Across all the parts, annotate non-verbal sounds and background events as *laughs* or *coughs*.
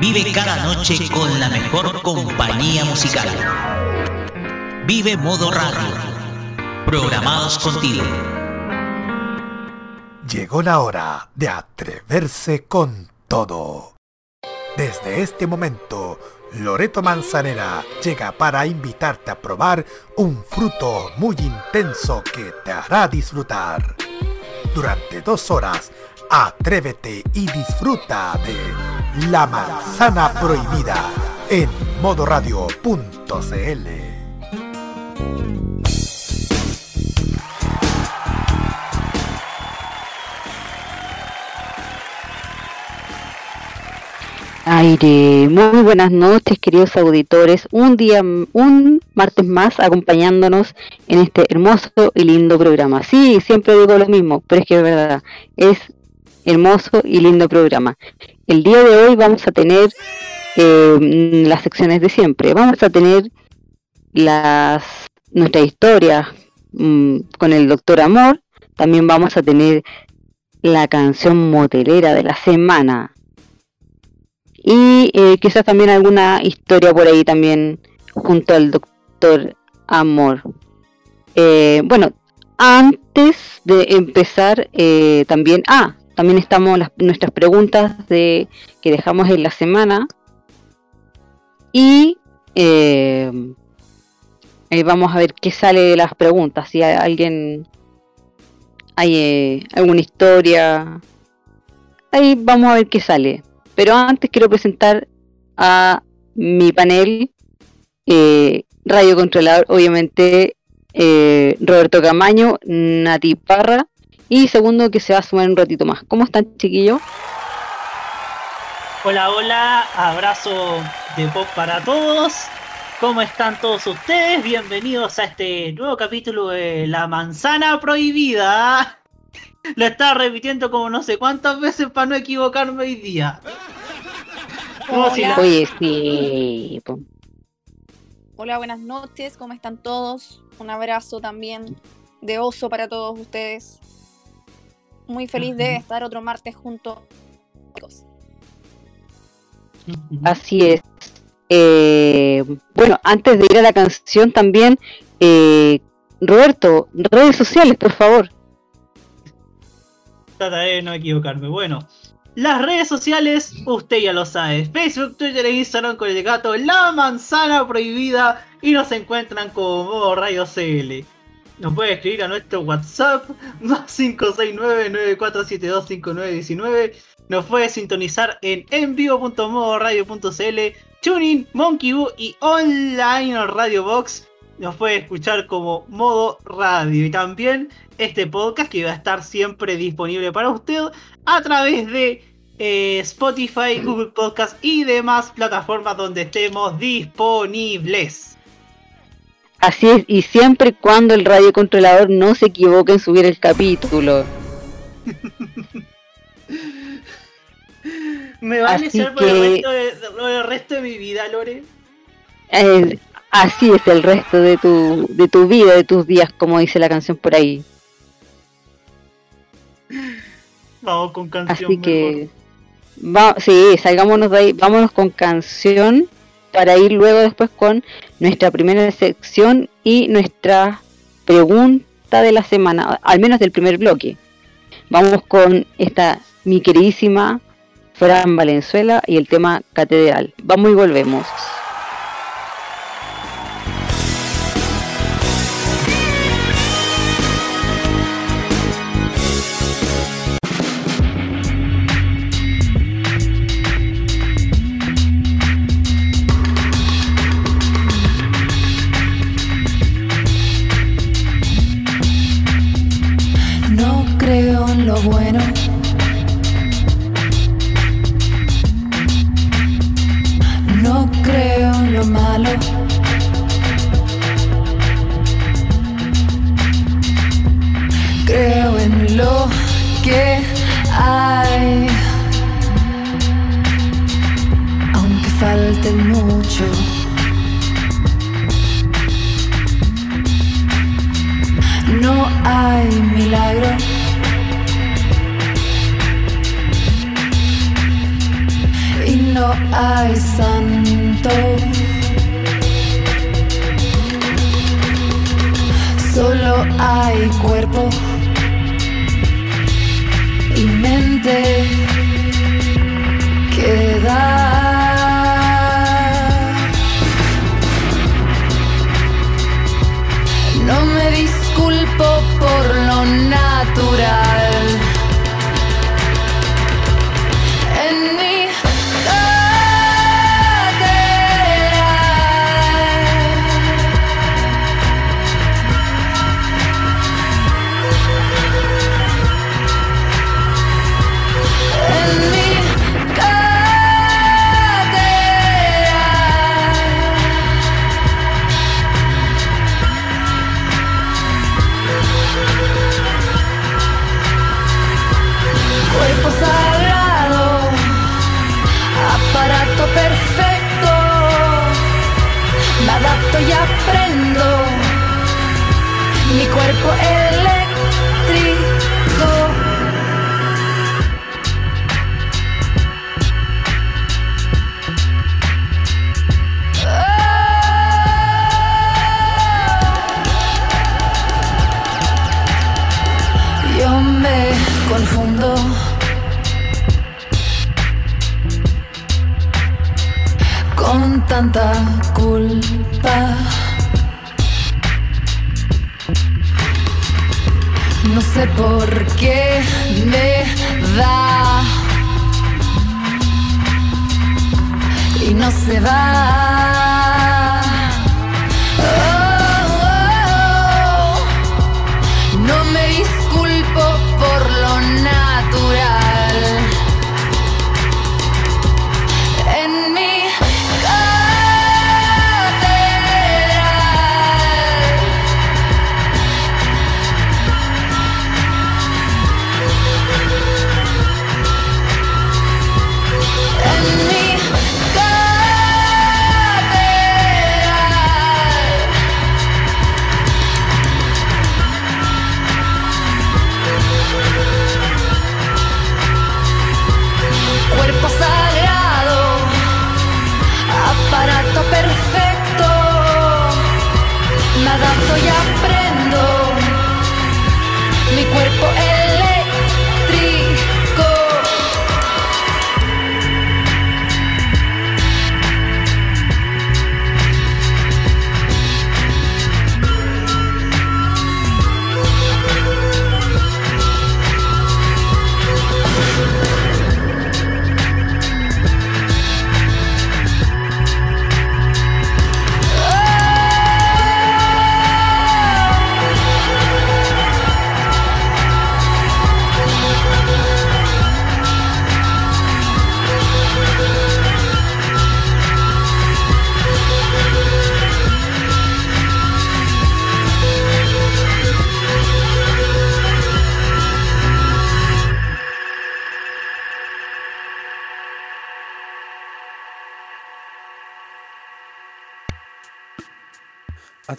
vive cada noche con la mejor compañía musical. Vive Modo Radio, programados contigo. Llegó la hora de atreverse con todo. Desde este momento, Loreto Manzanera llega para invitarte a probar un fruto muy intenso que te hará disfrutar. Durante dos horas, atrévete y disfruta de La Manzana Prohibida en modoradio.cl. Aire, muy buenas noches queridos auditores, un día, un martes más acompañándonos en este hermoso y lindo programa. Sí, siempre digo lo mismo, pero es que es verdad, es hermoso y lindo programa. El día de hoy vamos a tener eh, las secciones de siempre, vamos a tener las nuestra historia mm, con el doctor Amor, también vamos a tener la canción motelera de la semana y eh, quizás también alguna historia por ahí también junto al doctor Amor. Eh, bueno, antes de empezar también, ah, también estamos las, nuestras preguntas de que dejamos en la semana. Y ahí vamos a ver qué sale de las preguntas, si hay alguien hay alguna historia, ahí vamos a ver qué sale. Pero antes quiero presentar a mi panel eh, radio controlador, obviamente eh, Roberto Camaño, Nati Parra y segundo que se va a sumar un ratito más. ¿Cómo están chiquillos? Hola, hola, abrazo de pop para todos. ¿Cómo están todos ustedes? Bienvenidos a este nuevo capítulo de La Manzana Prohibida. *laughs* Lo estaba repitiendo como no sé cuántas veces para no equivocarme hoy día. Hola. Oye, sí. Hola, buenas noches, ¿cómo están todos? Un abrazo también de oso para todos ustedes. Muy feliz de estar otro martes junto. Así es. Eh, bueno, antes de ir a la canción también, eh, Roberto, redes sociales, por favor. Trataré de no equivocarme. Bueno, las redes sociales, usted ya lo sabe. Facebook, Twitter e Instagram con el gato La Manzana Prohibida y nos encuentran como Radio CL. Nos puede escribir a nuestro WhatsApp *laughs* más 569-9472-5919. Nos puede sintonizar en envivo.modoradio.cl, Tuning, Monkey Boo y online Radio Box. Nos puede escuchar como modo radio y también este podcast que va a estar siempre disponible para usted a través de eh, Spotify, Google Podcast y demás plataformas donde estemos disponibles. Así es, y siempre y cuando el radio controlador no se equivoque en subir el capítulo. *laughs* ¿Me va a desear por el resto, de, mi vida, Lore? así es el resto de tu, de tu vida, de tus días, como dice la canción por ahí. Vamos con canción. Así que, va, sí, salgámonos de ahí, vámonos con canción para ir luego después con nuestra primera sección y nuestra pregunta de la semana, al menos del primer bloque. Vamos con esta, mi queridísima Fran Valenzuela y el tema catedral. Vamos y volvemos.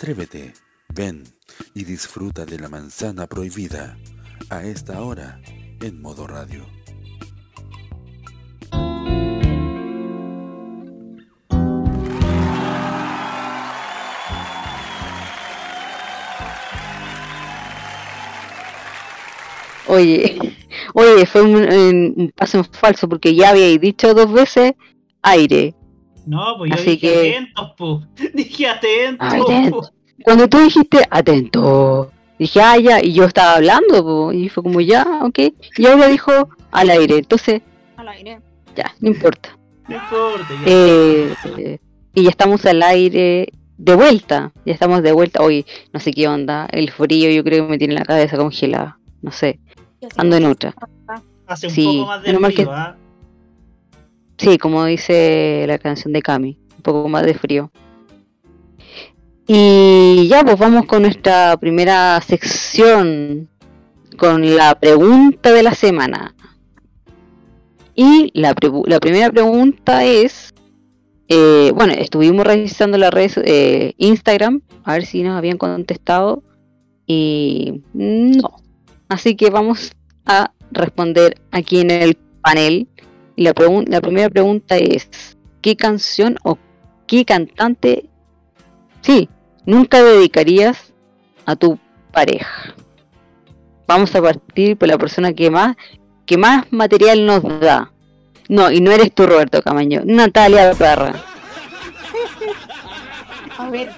Atrévete, ven y disfruta de la manzana prohibida a esta hora en modo radio. Oye, oye, fue un, un- un paso en falso porque ya habíais dicho dos veces aire. No, pues yo Así dije que- atentos, po. *laughs* Dije atentos. Atento. po. Cuando tú dijiste atento, dije, ah, ya, y yo estaba hablando, po, y fue como, ya, ok. Y ahora dijo al aire, entonces, Al aire. ya, no importa. No importa. ya. Eh, eh, y ya estamos al aire de vuelta, ya estamos de vuelta. Hoy, no sé qué onda, el frío yo creo que me tiene la cabeza congelada, no sé. ando en otra. Hace un Sí, poco más de mal que- frío, ¿ah? Sí, como dice la canción de Cami, un poco más de frío. Y ya, pues vamos con nuestra primera sección, con la pregunta de la semana. Y la, la primera pregunta es, eh, bueno, estuvimos revisando las redes eh, Instagram, a ver si nos habían contestado, y no. Así que vamos a responder aquí en el panel. La, la primera pregunta es, ¿qué canción o qué cantante, sí, nunca dedicarías a tu pareja? Vamos a partir por la persona que más, que más material nos da. No, y no eres tú, Roberto Camaño, Natalia Parra. *laughs* A ver,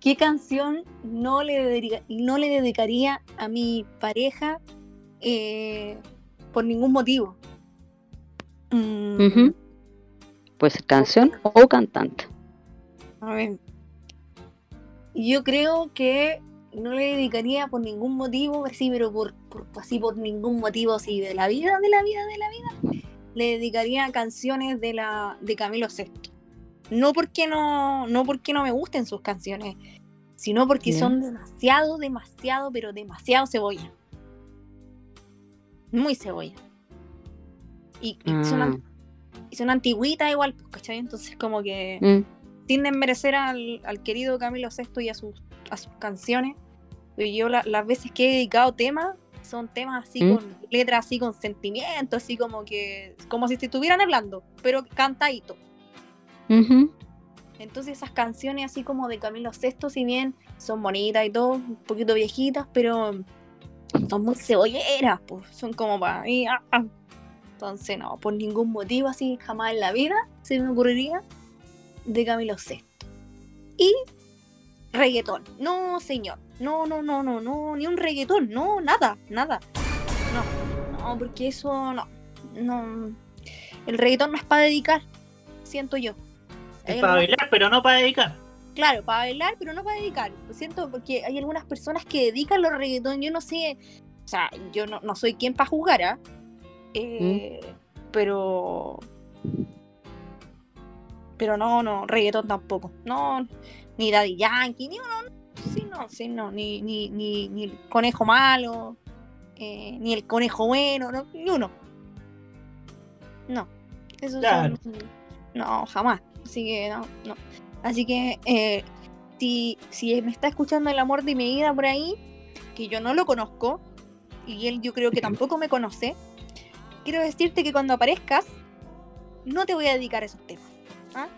¿qué canción no le, dedica- no le dedicaría a mi pareja eh, por ningún motivo? Mm. Puede ser canción o cantante. A ver. Yo creo que no le dedicaría por ningún motivo, así, pero por, por- así por ningún motivo así de la vida, de la vida, de la vida. Le dedicaría canciones de la de Camilo VI. No porque no, no porque no me gusten sus canciones, sino porque son demasiado, demasiado, pero demasiado cebolla. Muy cebolla. Y, y son, an- y son antigüitas igual, pues, ¿cachai? Entonces como que mm, sin desmerecer al, al querido Camilo VI y a sus, a sus canciones. Yo la- las veces que he dedicado temas, son temas así ¿Mm? con letras así con sentimiento, así como que, como si te estuvieran hablando, pero cantadito. ujú, Entonces esas canciones así como de Camilo VI, si bien son bonitas y todo, un poquito viejitas, pero son muy cebolleras, pues, son como para mí. ah, ah. Entonces no, por ningún motivo así jamás en la vida se me ocurriría de Camilo VI. Y reggaetón. No, señor. No, no, no, no, no, ni un reggaetón, no, nada, nada. No, no, porque eso no. No. El reggaetón no es para dedicar, siento yo. Es para algunas- bailar, pero no para dedicar. Claro, para bailar, pero no para dedicar. Lo siento, porque hay algunas personas que dedican los reggaetón. Yo no sé, o sea, yo no, no soy quien para juzgar, ¿ah? Eh, Pero. Pero no, no, reggaetón tampoco. No, ni Daddy Yankee, ni uno. Sí, no, sí, no, ni, ni, ni, ni el conejo malo, eh, ni el conejo bueno, no, ni uno. No, esos Claro. son. No, jamás. Así que no, no. Así que eh, si, si me está escuchando el amor de mi vida por ahí, que yo no lo conozco, y él yo creo que *laughs* tampoco me conoce, quiero decirte que cuando aparezcas, no te voy a dedicar a esos temas. ¿Ah?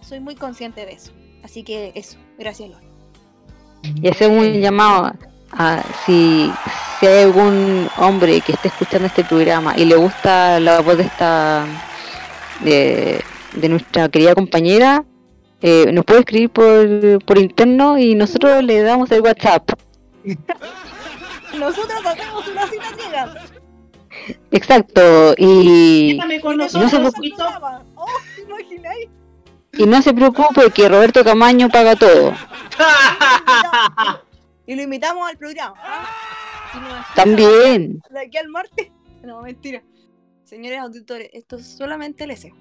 Soy muy consciente de eso. Así que eso, gracias Lord. Y hacer un llamado a si, si hay algún hombre que esté escuchando este programa y le gusta la voz de esta de, de nuestra querida compañera, eh, nos puede escribir por, por interno y nosotros le damos el WhatsApp. *laughs* Nosotros hacemos una cita ciega. Exacto, y, no se. Oh, y no se preocupe que Roberto Camaño paga todo. Y lo invitamos al programa. ¿ah? Si También. De aquí al martes. *laughs* No, mentira. Señores auditores, esto es solamente el deseo.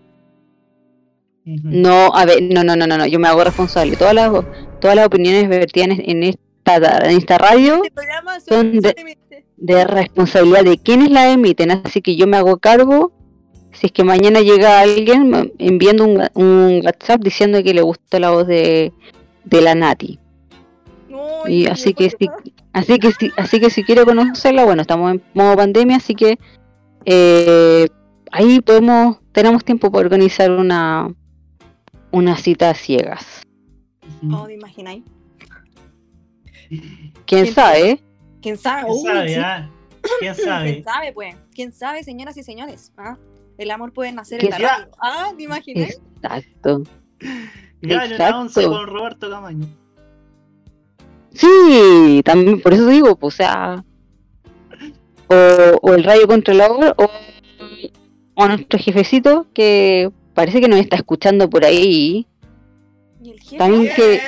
No, a ver, no, no, no, no, no, yo me hago responsable. Todas las, todas las opiniones vertidas en, en esta, en esta radio Este programa Son son de- solamente- de responsabilidad de quienes la emiten, así que yo me hago cargo. Si es que mañana llega alguien me- enviando un, un WhatsApp diciendo que le gusta la voz de, de la Nati. No, Y así que si, así que si, así que si quiere conocerla, bueno, estamos en modo pandemia, así que eh, ahí podemos, tenemos tiempo para organizar una una cita a ciegas. Oh, ¿te imagináis? ¿Quién ¿Quién sabe? ¿Quién sabe? ¿Quién Uy, sabe, sí. ah? ¿Quién *laughs* sabe? ¿Quién sabe, pues? ¿Quién sabe, señoras y señores? ¿Ah? El amor puede nacer ¿Quién en la radio. Ah, ¿te imagináis? Exacto. Una Exacto. once con Roberto Camaño. Sí, también por eso digo, pues, o sea, o, o el rayo controlador o, o nuestro jefecito que parece que nos está escuchando por ahí. Y el jefe. También que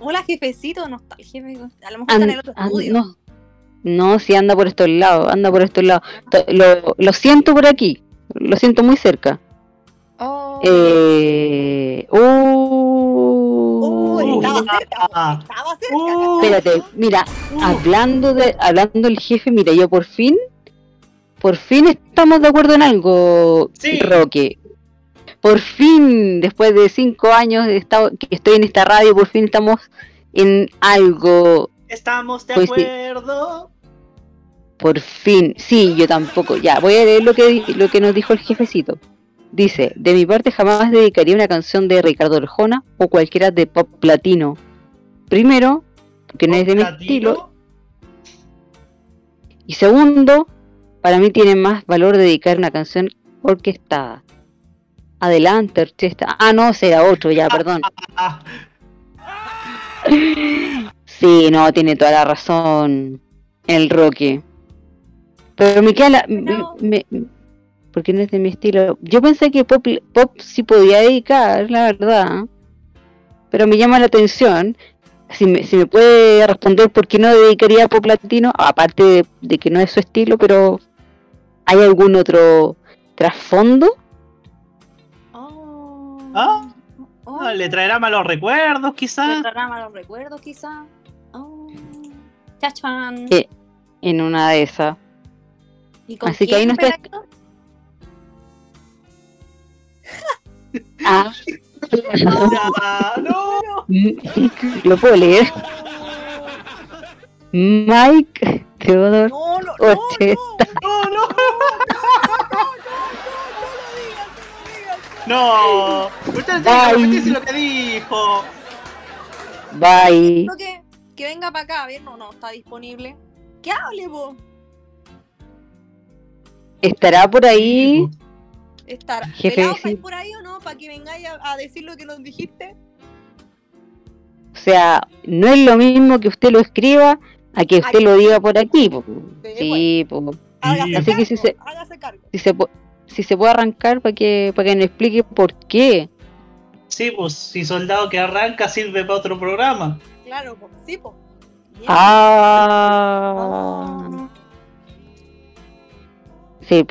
Hola, jefecito. No está el jefe. A lo mejor an- está en el otro estudio. no, No, si anda por estos lados, anda por estos lados. Lo, lo siento por aquí, lo siento muy cerca. Oh. Eh, uh, Uy, estaba cerca, estaba cerca. Uh, espérate, mira, uh. hablando de, hablando del jefe, mira, yo por fin, por fin estamos de acuerdo en algo, Sí. Roque. Por fin, después de cinco años de estado- que estoy en esta radio, por fin estamos en algo. Estamos de Pues acuerdo. Por fin, sí, yo tampoco. Ya, voy a leer lo que, lo que nos dijo el jefecito. Dice, de mi parte jamás dedicaría una canción de Ricardo Arjona o cualquiera de pop latino. Primero, porque no es de mi Latino. estilo. Y segundo, para mí tiene más valor dedicar una canción orquestada. Adelante, orquesta. Ah, no, será otro, ya, perdón. *laughs* Sí, no, tiene toda la razón el Roque. Pero me queda la... No. me- me- porque no es de mi estilo. Yo pensé que pop, pop sí podía dedicar, la verdad. Pero me llama la atención. Si me, si me puede responder por qué no dedicaría pop latino, aparte de, de que no es su estilo, pero ¿hay algún otro trasfondo? Oh. ¿Ah? Oh. ¿Le traerá malos recuerdos, Le quizás? traerá malos recuerdos, quizá. Oh. Chachan. Eh, En una de esas. ¿Y con así que ahí no está-? Ah, no. lo puedo leer. Mike Theodore No, no, no. No, no. No, repetirse lo que dijo. Bye. no. Que, que venga para acá, a ver, no, no, está disponible. Que hable, vos. ¿Estará por ahí? Estar. Jefe, ¿Pelado sí. estáis por ahí o no? Para que vengáis a, a decir lo que nos dijiste. O sea, no es lo mismo que usted lo escriba a que usted lo diga por aquí. po. Sí, po. Hágase Así que si se- hágase cargo. si se, si se puede arrancar para que, para que nos explique por qué. Sí, pues si soldado que arranca sirve para otro programa. Claro, po, sí, po. Bien. Ah, sí.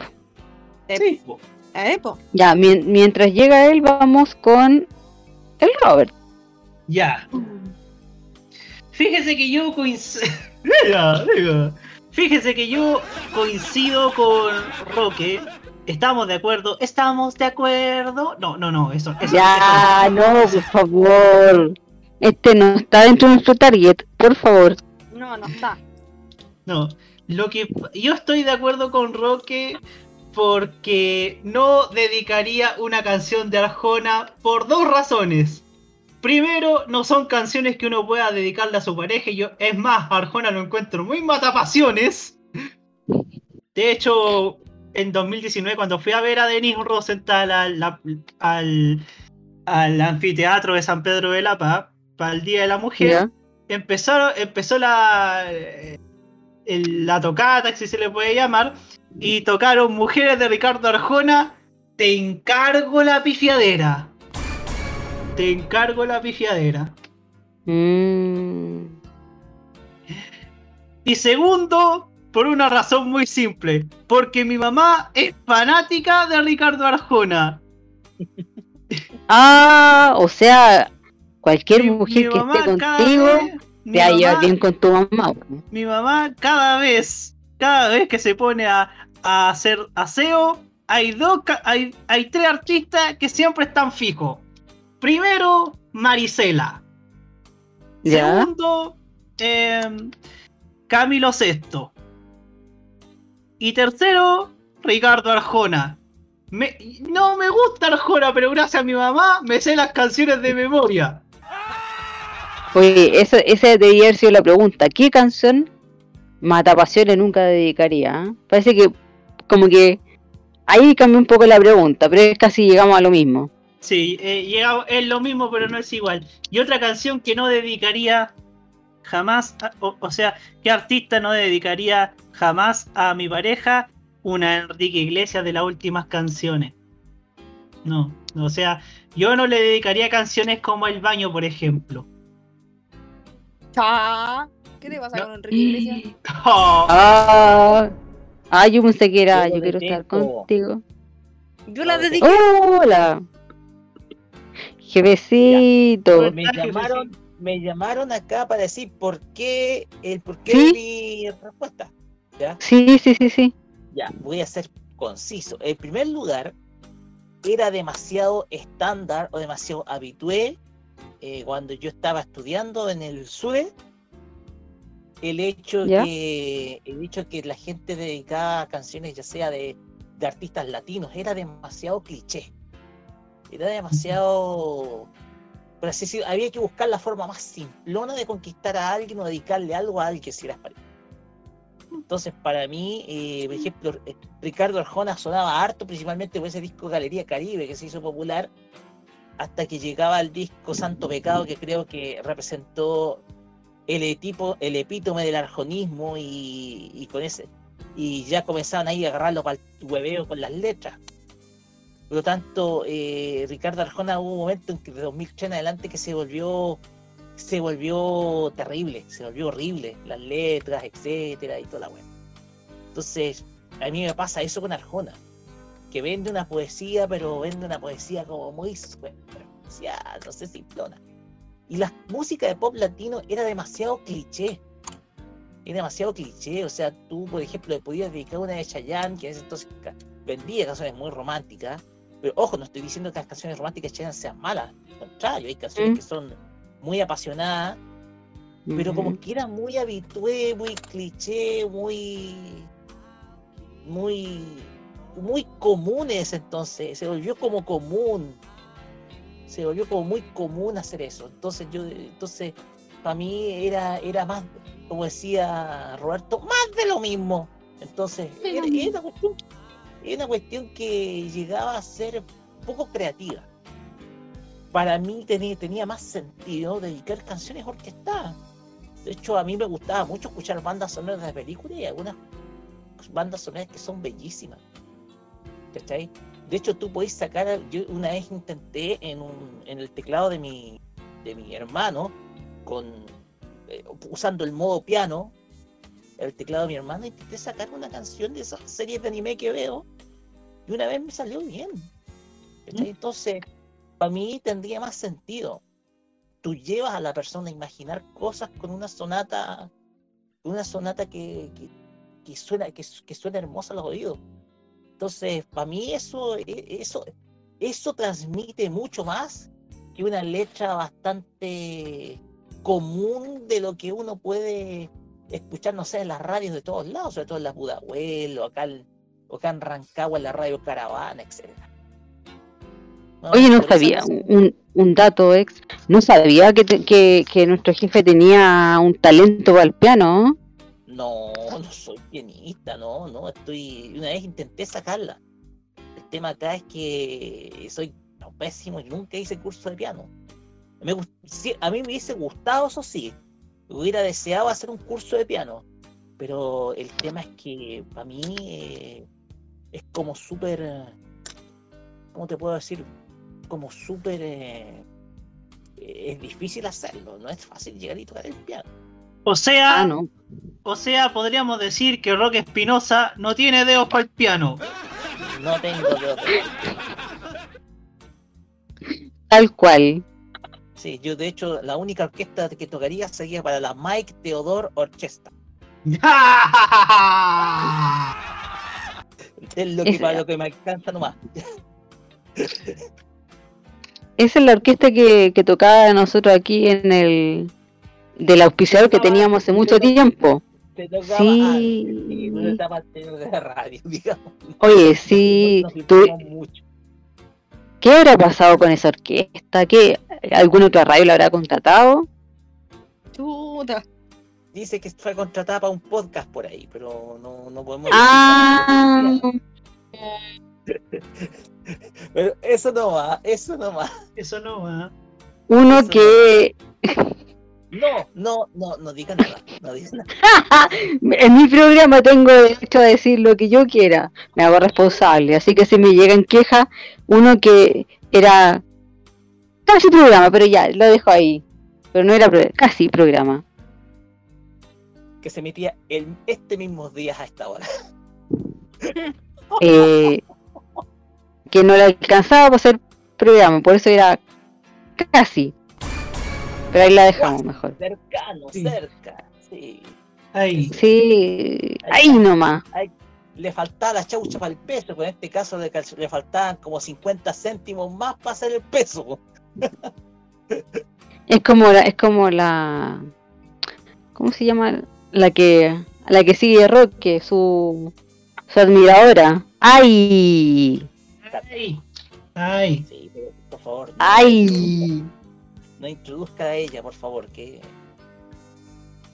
Sí, po. Eh. Ya, mien- mientras llega él, vamos con el Robert. Ya. Fíjese que yo coincido. *laughs* Fíjese que yo coincido con Roque. Estamos de acuerdo. Estamos de acuerdo. No, no, no. Eso, eso, Ya, eso- no, por favor. Este no está dentro de nuestro target, por favor. No, no está. No. Lo que yo estoy de acuerdo con Roque porque no dedicaría una canción de Arjona por dos razones. Primero, no son canciones que uno pueda dedicarle a su pareja. y Yo, es más, Arjona lo encuentro muy matapasiones. De hecho, en 2019, cuando fui a ver a Denis Rosenthal al, al, al anfiteatro de San Pedro de la Paz, para el Día de la Mujer, empezó la, el- la tocata, si se le puede llamar, y tocaron Mujeres de Ricardo Arjona. Te encargo la pifiadera. Te encargo la pifiadera. Mm, Y segundo, por una razón muy simple, porque mi mamá es fanática de Ricardo Arjona. *laughs* Ah, o sea, cualquier mujer mi que esté contigo vez- te va a llevar mamá- bien con tu mamá. mi mamá cada vez, cada vez que se pone a, a hacer aseo, hay dos, hay, hay tres artistas que siempre están fijos. Primero, Marisela. ¿Ya? Segundo, em, Camilo Sesto. Y tercero, Ricardo Arjona. Me- no me gusta Arjona, pero gracias a mi mamá me sé las canciones de memoria. Oye, esa, esa debería haber sido la pregunta. ¿Qué canción Matapasiones nunca dedicaría? ¿eh? Parece que como que ahí cambió un poco la pregunta, pero es casi llegamos a lo mismo. Sí, eh, llega- es lo mismo, pero no es igual. Y otra canción que no dedicaría jamás, o, o sea, ¿qué artista no dedicaría jamás a mi pareja una Enrique Iglesias de las últimas canciones? No, o sea, yo no le dedicaría canciones como El Baño, por ejemplo. Cha. ¿Qué te pasa con Enrique Iglesias? *laughs* Ah, ah, yo pensé que era, Yo yo quiero estar contigo. Yo la dediqué. Hola. Jefecito. Me llamaron, me llamaron acá para decir por qué, el por qué ¿Sí? de mi respuesta. ¿ya? Sí, sí, sí, sí. Ya, voy a ser conciso. En primer lugar, era demasiado estándar o demasiado habitué eh, cuando yo estaba estudiando en el SUE el hecho ¿Ya? que el hecho que la gente dedicaba canciones ya sea de, de artistas latinos era demasiado cliché era demasiado por así decirlo, había que buscar la forma más simplona de conquistar a alguien o dedicarle algo a alguien si eras pareja entonces, para mí, eh, por ejemplo, Ricardo Arjona sonaba harto, principalmente por ese disco Galería Caribe que se hizo popular, hasta que llegaba al disco Santo Pecado, que creo que representó el, etipo, el epítome del arjonismo y, y con ese y ya comenzaban ahí a agarrarlo para el hueveo con las letras. Por lo tanto, eh, Ricardo Arjona hubo un momento en que de 2003 en adelante que se volvió se volvió terrible, se volvió horrible, las letras, etcétera, y toda la web. Entonces, a mí me pasa eso con Arjona, que vende una poesía, pero vende una poesía como muy superficial, no sé, simplona. Y la música de pop latino era demasiado cliché. Era demasiado cliché, o sea, tú, por ejemplo, le podías dedicar una de Chayanne, que en ese entonces vendía canciones muy románticas, pero ojo, no estoy diciendo que las canciones románticas de Chayanne sean malas, al contrario, hay canciones Mm. que son muy apasionadas, pero como que era muy habitué, muy cliché, muy. muy. Muy común en ese entonces. Se volvió como común. Se volvió como muy común hacer eso. Entonces yo, entonces, para mí era, era más, como decía Roberto, más de lo mismo. Entonces, era, era una cuestión, era una cuestión que llegaba a ser poco creativa. Para mí tenía, tenía más sentido dedicar canciones orquestadas. De hecho, a mí me gustaba mucho escuchar bandas sonoras de películas y algunas bandas sonoras que son bellísimas. ¿Cachai? De hecho, tú podés sacar, yo una vez intenté en, un, en el teclado de mi, de mi hermano, con, eh, usando el modo piano, el teclado de mi hermano, intenté sacar una canción de esas series de anime que veo, y una vez me salió bien. ¿cachai? Entonces, para mí tendría más sentido. Tú llevas a la persona a imaginar cosas con una sonata, una sonata que, que, que suena, que, que suena hermosa a los oídos. Entonces, para mí eso, e- eso, eso transmite mucho más que una letra bastante común de lo que uno puede escuchar, no sé, en las radios de todos lados, sobre todo en la Pudahuel, o acá, o acá en Rancagua, en la radio Caravana. No, Oye, no sabía, un, un dato ex, no sabía que, te- que, que nuestro jefe tenía un talento para el piano. No, no soy pianista, no, no, estoy. Una vez intenté sacarla. El tema acá es que soy pésimo y nunca hice curso de piano. A mí me hubiese gustado, eso sí. Hubiera deseado hacer un curso de piano. Pero el tema es que para mí eh, es como súper. ¿Cómo te puedo decir? Como súper. eh, es difícil hacerlo, no es fácil llegar y tocar el piano. O sea, Ah, no. o sea, podríamos decir que Roque Espinosa no tiene dedos para el piano. No tengo dedos de Tal cual. Sí, yo de hecho la única orquesta que tocaría sería para la Mike Theodore Orchestra. *laughs* Es lo que, para lo que me alcanza nomás. Esa es la orquesta que, que tocaba nosotros aquí en el del auspiciador que teníamos hace mucho tiempo. Te tocaba Sí. de la radio, *laughs* digamos. Oye, sí, tú-. ¿qué habrá pasado con esa orquesta? ¿Qué, ¿Alguna otra radio la habrá contratado? Chuta. Dice que fue contratada para un podcast por ahí, pero no, no podemos Ah, decir. *laughs* Pero eso no va, eso no va. Eso no va. uno Eso que No, *laughs* no, no, no diga nada. No diga nada. *laughs* en mi programa tengo derecho a decir lo que yo quiera, me hago responsable, así que si me llegan quejas, uno que era casi programa, pero ya, lo dejo ahí, pero no era pro- casi programa. que se emitía el, este mismo día a esta hora. *laughs* Eh, que no le alcanzaba para hacer programa, por eso era casi. Pero ahí la dejamos mejor. Cercano, Sí. cerca. Sí. Ahí. Sí, ahí nomás. Le faltaba la chaucha para el peso, pero en este caso le, faltaban como 50 céntimos más para hacer el peso. Es como la, es como la, ¿cómo se llama? La que, la que sigue Roque, su, su admiradora. ¡Ay! Ay. Ay. Sí, por favor. no- ¡Ay! No introduzca a ella, por favor, que,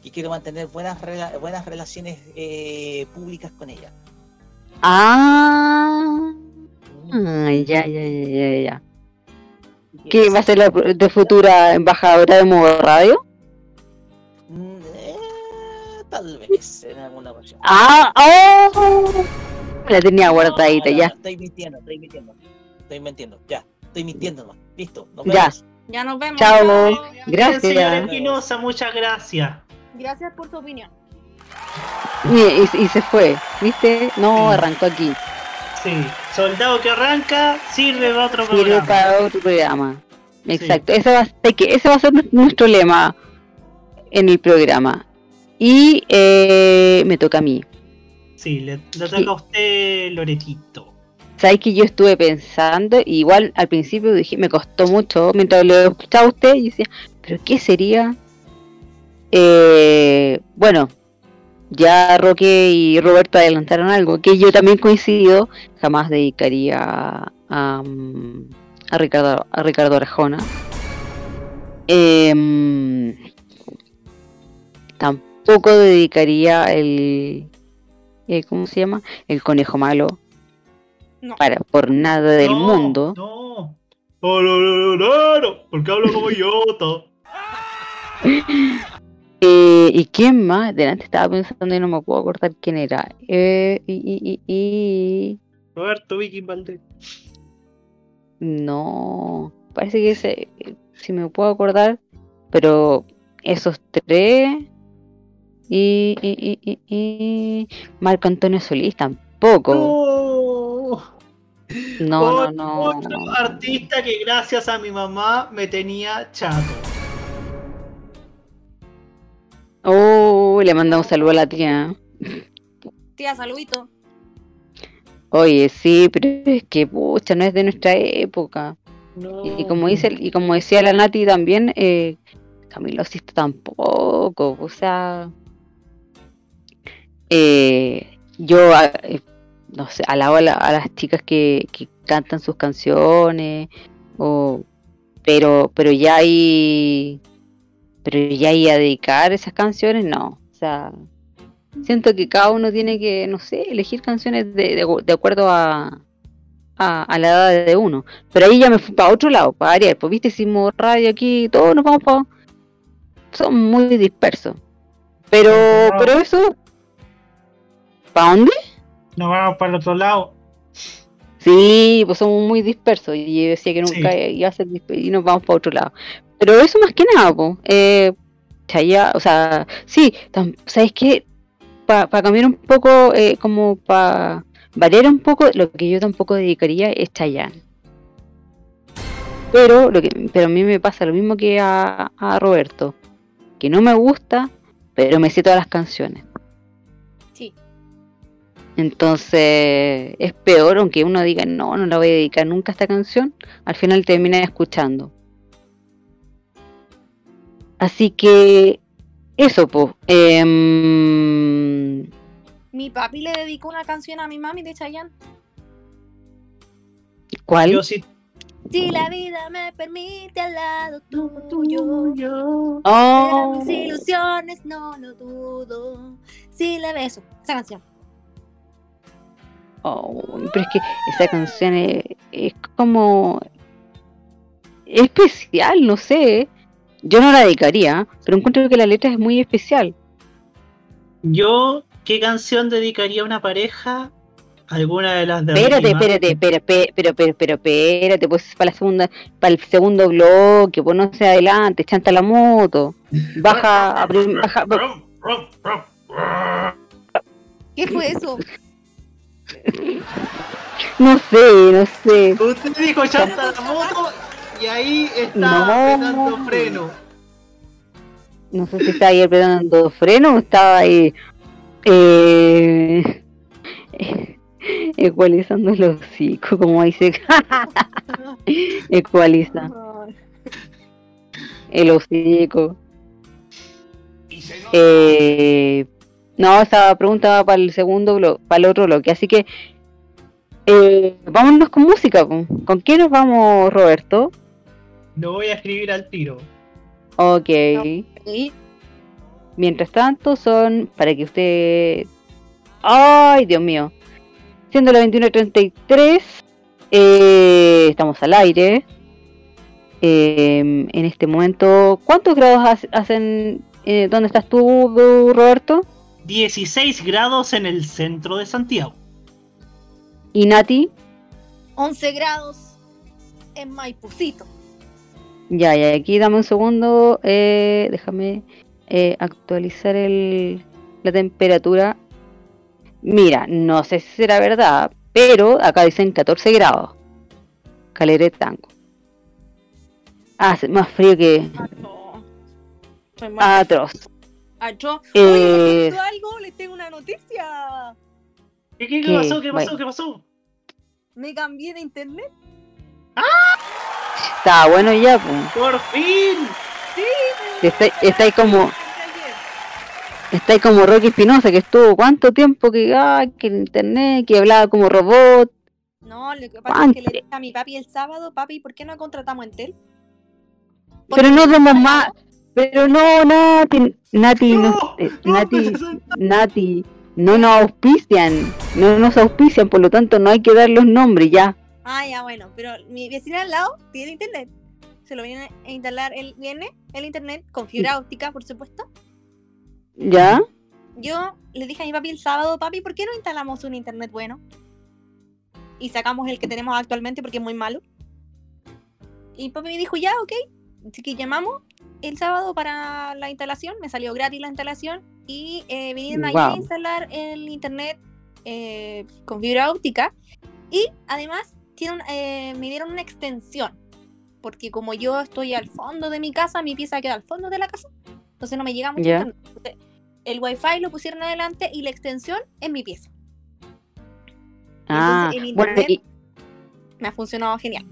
que quiero mantener buenas, rela- buenas relaciones eh, públicas con ella. ¡Ah! Ay, ya, ya, ya, ya, ya. ¿Qué va a ser la de futura embajadora de Modo Radio? Mm, eh, tal vez en alguna ocasión. ¡Ah! ¡Oh! La tenía guardadita No, no, ya. estoy mintiendo, estoy mintiendo. Estoy mintiendo, ya. Estoy mintiendo nomás. Listo, nos vemos. Ya nos vemos. Chao. Gracias. Espinosa, muchas gracias. Gracias por su opinión. Y, y- y se fue, ¿viste? No, Sí. arrancó aquí. Sí. Soldado que arranca, sirve para otro Sirve programa. para otro programa. Exacto. Ese, va, a ser- que ese va a ser nu- nuestro lema en el programa. Y eh, me toca a mí. Sí, le, le toca a usted, Loretito. Sabes que yo estuve pensando, igual al principio dije, me costó mucho, mientras lo escuchaba usted, y decía, ¿pero qué sería? Eh, bueno, ya Roque y Roberto adelantaron algo, que yo también coincido, jamás dedicaría a, mm, a Ricardo, a Ricardo Arjona. Em, tampoco dedicaría el, eh, ¿cómo se llama? El conejo malo. No. Para, por nada del No, mundo. No. No, no, no, no, no, porque hablo como *laughs* idiota. *laughs* Eh, ¿Y quién más? Delante estaba pensando y no me puedo acordar quién era. Eh, y, y, y, y- Roberto Viking Valdés. No, parece que ese, si me puedo acordar, pero esos tres y, y, y, y, y Marco Antonio Solís tampoco. No. No, no, no. Otro artista que gracias a mi mamá me tenía chato. Oh, le mandamos un saludo a la tía. Tía, saludito. Oye, sí, pero es que pucha, no es de nuestra época. No. Y como dice, y como decía la Nati también, eh, Camilo Sisto tampoco, o sea, eh, yo eh, no sé, alabo a, la- a las chicas que, que cantan sus canciones, o, pero, pero ya hay, pero ya hay a dedicar esas canciones, no, o sea, siento que cada uno tiene que, no sé, elegir canciones de, de, de acuerdo a, a, a la edad de uno. Pero ahí ya me fui para otro lado, para Ariel. Pues viste, hicimos radio aquí, todos nos vamos para. Son muy dispersos. Pero, pero eso. ¿Para dónde? Nos vamos para el otro lado. Sí, pues somos muy dispersos. Y yo decía que nunca iba a ser disperso y nos vamos para otro lado. Pero eso más que nada, pues. Eh, Chaya- o sea, sí, ¿sabes qué? Para cambiar un poco, eh, como para variar un poco, lo que yo tampoco dedicaría es Chayanne. Pero, lo que, pero a mí me pasa lo mismo que a, a Roberto, que no me gusta, pero me sé todas las canciones. Entonces es peor, aunque uno diga, no, no la voy a dedicar nunca a esta canción, al final termina escuchando. Así que eso, pues. Mi papi le dedicó una canción a mi mami de Chayanne. ¿Cuál? Yo sí. Si la vida me permite al lado tuyo, Oh, mis ilusiones no lo dudo. Si la beso, esa canción. Oh, pero es que esa canción es, es como especial, no sé. Yo no la dedicaría, pero encuentro que la letra es muy especial. Yo, ¿qué canción dedicaría a una pareja? Alguna de las de Espérate, espérate, espera, espera, pero, pero, pero, espérate, pues para la segunda, para el segundo bloque, pues no se adelante, chanta la moto, baja, *laughs* baja, ¿Qué fue eso? No sé, no sé. Usted dijo llanta la moto y ahí está No. apretando freno. No sé si estaba ahí apretando freno o estaba ahí eh, *laughs* ecualizando el hocico, como dice. *laughs* Ecualiza el hocico. Eh, no, esa pregunta va para el segundo bloque, para el otro bloque. Así que eh, vámonos con música. ¿Con quién nos vamos, Roberto? No voy a escribir al tiro. Ok. Sí. Mientras tanto, son para que usted. ¡Ay, Dios mío! Siendo las 21.33, eh, estamos al aire. Eh, en este momento, ¿cuántos grados ha- hacen? eh, ¿Dónde estás tú, Roberto? 16 grados en el centro de Santiago. ¿Y Nati? 11 grados en Maipucito. Ya, ya, aquí dame un segundo. eh, déjame eh, actualizar el, la temperatura. Mira, no sé si será verdad, pero acá dicen 14 grados. Caleret Tango. Hace más frío que Ah, atroz. Atroz. Eh, Oye, ¿les pasó algo? Les tengo una noticia. ¿Qué, qué, qué ¿Qué? pasó? ¿Qué pasó? Bueno. ¿Qué pasó? Me cambié de internet. Está bueno ya, pues. ¡Por fin! Sí, Está, está ahí como, ayer. está ahí como Rocky Espinosa, que estuvo cuánto tiempo que, ah, que en internet, que hablaba como robot. No, lo que pasa es que le dije a mi papi el sábado, papi, ¿por qué no contratamos Entel? Pero no somos más. Pero no, Nati, Nati, no, No, eh, no, Nati, no, Nati, no nos auspician, no nos auspician, por lo tanto no hay que dar los nombres ya. Ah, ya, bueno, pero mi vecina al lado tiene internet. Se lo viene a instalar el viene el internet con fibra óptica, por supuesto. ¿Ya? Yo le dije a mi papi el sábado, papi, ¿por qué no instalamos un internet bueno? Y sacamos el que tenemos actualmente porque es muy malo. Y papi me dijo, ya, ok. Así que llamamos el sábado para la instalación, me salió gratis la instalación y eh, vinieron ayer a Wow. instalar el internet eh, con fibra óptica y además tienen, eh, me dieron una extensión porque como yo estoy al fondo de mi casa, mi pieza queda al fondo de la casa, entonces no me llega mucho internet. Entonces, el wifi lo pusieron adelante y la extensión en mi pieza. Ah, el bueno, y, Me ha funcionado genial.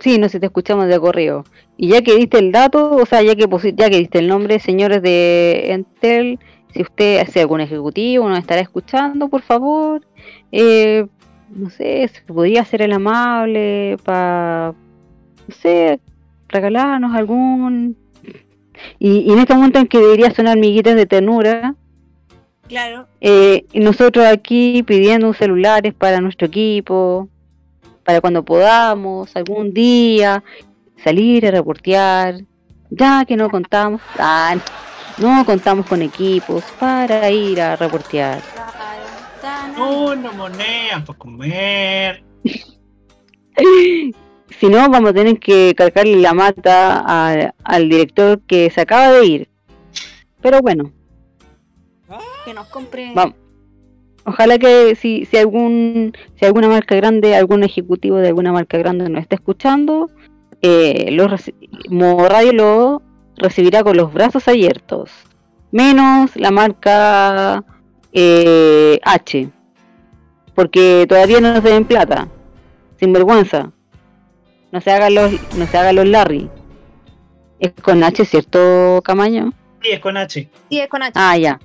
Sí, no sé, te escuchamos de correo. Y ya que diste el dato, o sea, ya que ya que diste el nombre, señores de Entel, si usted es algún ejecutivo nos estará escuchando, por favor, eh, no sé, se podría hacer el amable para, no sé, regalarnos algún... Y, y en este momento en que debería sonar miguitas de ternura, Claro. eh, y nosotros aquí pidiendo celulares para nuestro equipo, para cuando podamos, algún día, salir a reportear, ya que no contamos, ah, no contamos con equipos para ir a reportear. claro, tan- Una moneda para comer. *laughs* Si no, vamos a tener que cargarle la mata a- al director que se acaba de ir. Pero bueno, Que nos compre. Vamos. Ojalá que si, si algún si alguna marca grande, algún ejecutivo de alguna marca grande nos está escuchando, eh, lo Modo Radio lo recibirá con los brazos abiertos. Menos la marca eh, H. Porque todavía no se ven plata. Sin vergüenza. No se hagan los, no se hagan los Larry. Es con H, ¿cierto, Camaño? Sí, es con H. Sí, es con H. Ah, ya.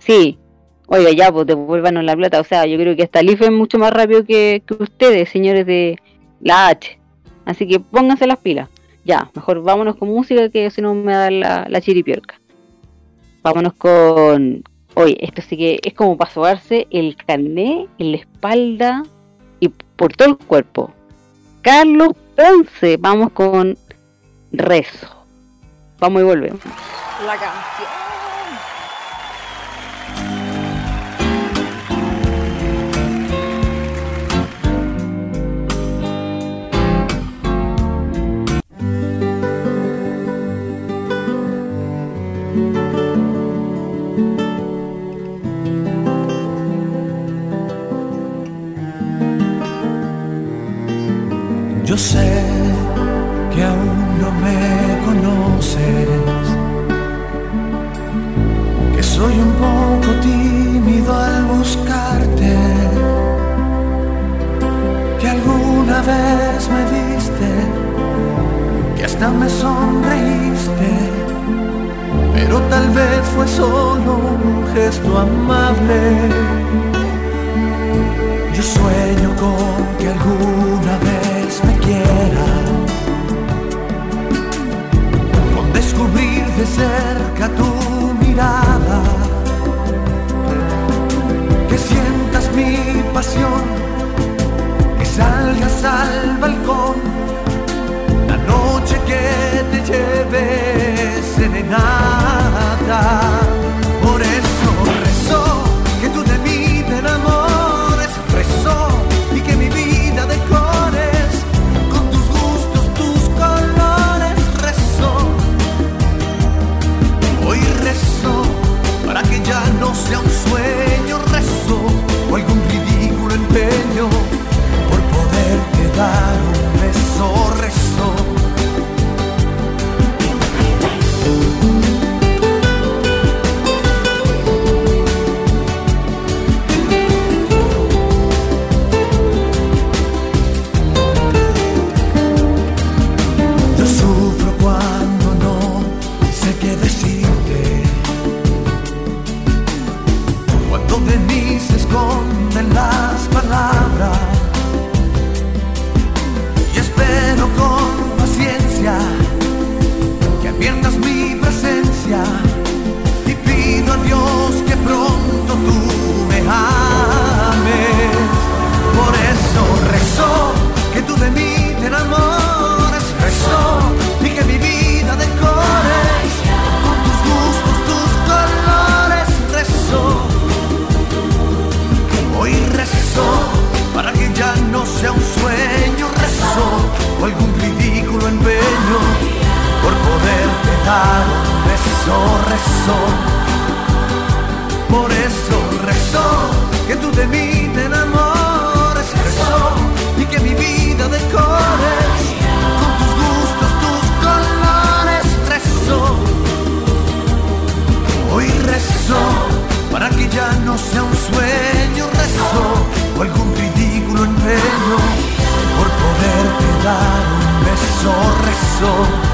Sí. Oiga, ya, pues devuélvanos la plata. O sea, yo creo que hasta el es mucho más rápido que, que ustedes, señores de la H. Así que pónganse las pilas. Ya, mejor vámonos con música que si no me da la, la chiripiorca. Vámonos con... Oye, esto sí que es como para sobarse el carné en la espalda y por todo el cuerpo. Carlos Ponce, vamos con rezo. Vamos y volvemos. La canción. Yo sé que aún no me conoces, que soy un poco tímido al buscarte, que alguna vez me viste, que hasta me sonreíste, pero tal vez fue solo un gesto amable. Yo sueño con que alguna vez me quieras, con descubrir de cerca tu mirada, que sientas mi pasión, que salgas al balcón, la noche que te lleve serenata. Que ya no sea un sueño, rezo o algún ridículo empeño por poderte dar ames. Por eso rezo que tú de mí te enamores, rezo y que mi vida decores con tus gustos, tus colores, rezo. Hoy rezo para que ya no sea un sueño, rezo o algún ridículo empeño por poderte dar un beso, rezo. Por eso rezo que tú de mí te enamores, rezo y que mi vida decores con tus gustos, tus colores, rezo. Hoy rezo para que ya no sea un sueño, rezo o algún ridículo empeño por poderte dar un beso, rezo.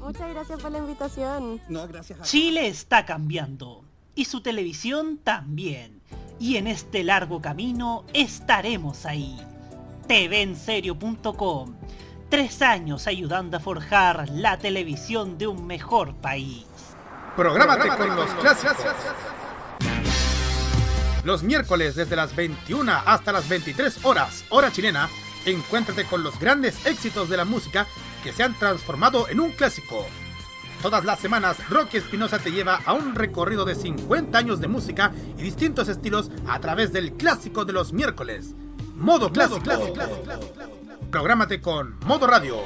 Muchas gracias por la invitación. No, gracias a Chile está cambiando y su televisión también. Y en este largo camino estaremos ahí. TVenserio.com. Tres años ayudando a forjar la televisión de un mejor país. Prográmate con los clásicos. Los miércoles desde las 21 hasta las 23 horas, hora chilena, encuéntrate con los grandes éxitos de la música que se han transformado en un clásico. Todas las semanas, Rocky Espinosa te lleva a un recorrido de 50 años de música y distintos estilos a través del clásico de los miércoles. Modo clásico. Prográmate con Modo Radio.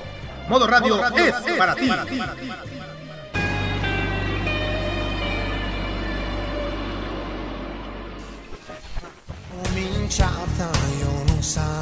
Modo Radio, es, para ti. Cominciata io non saprei.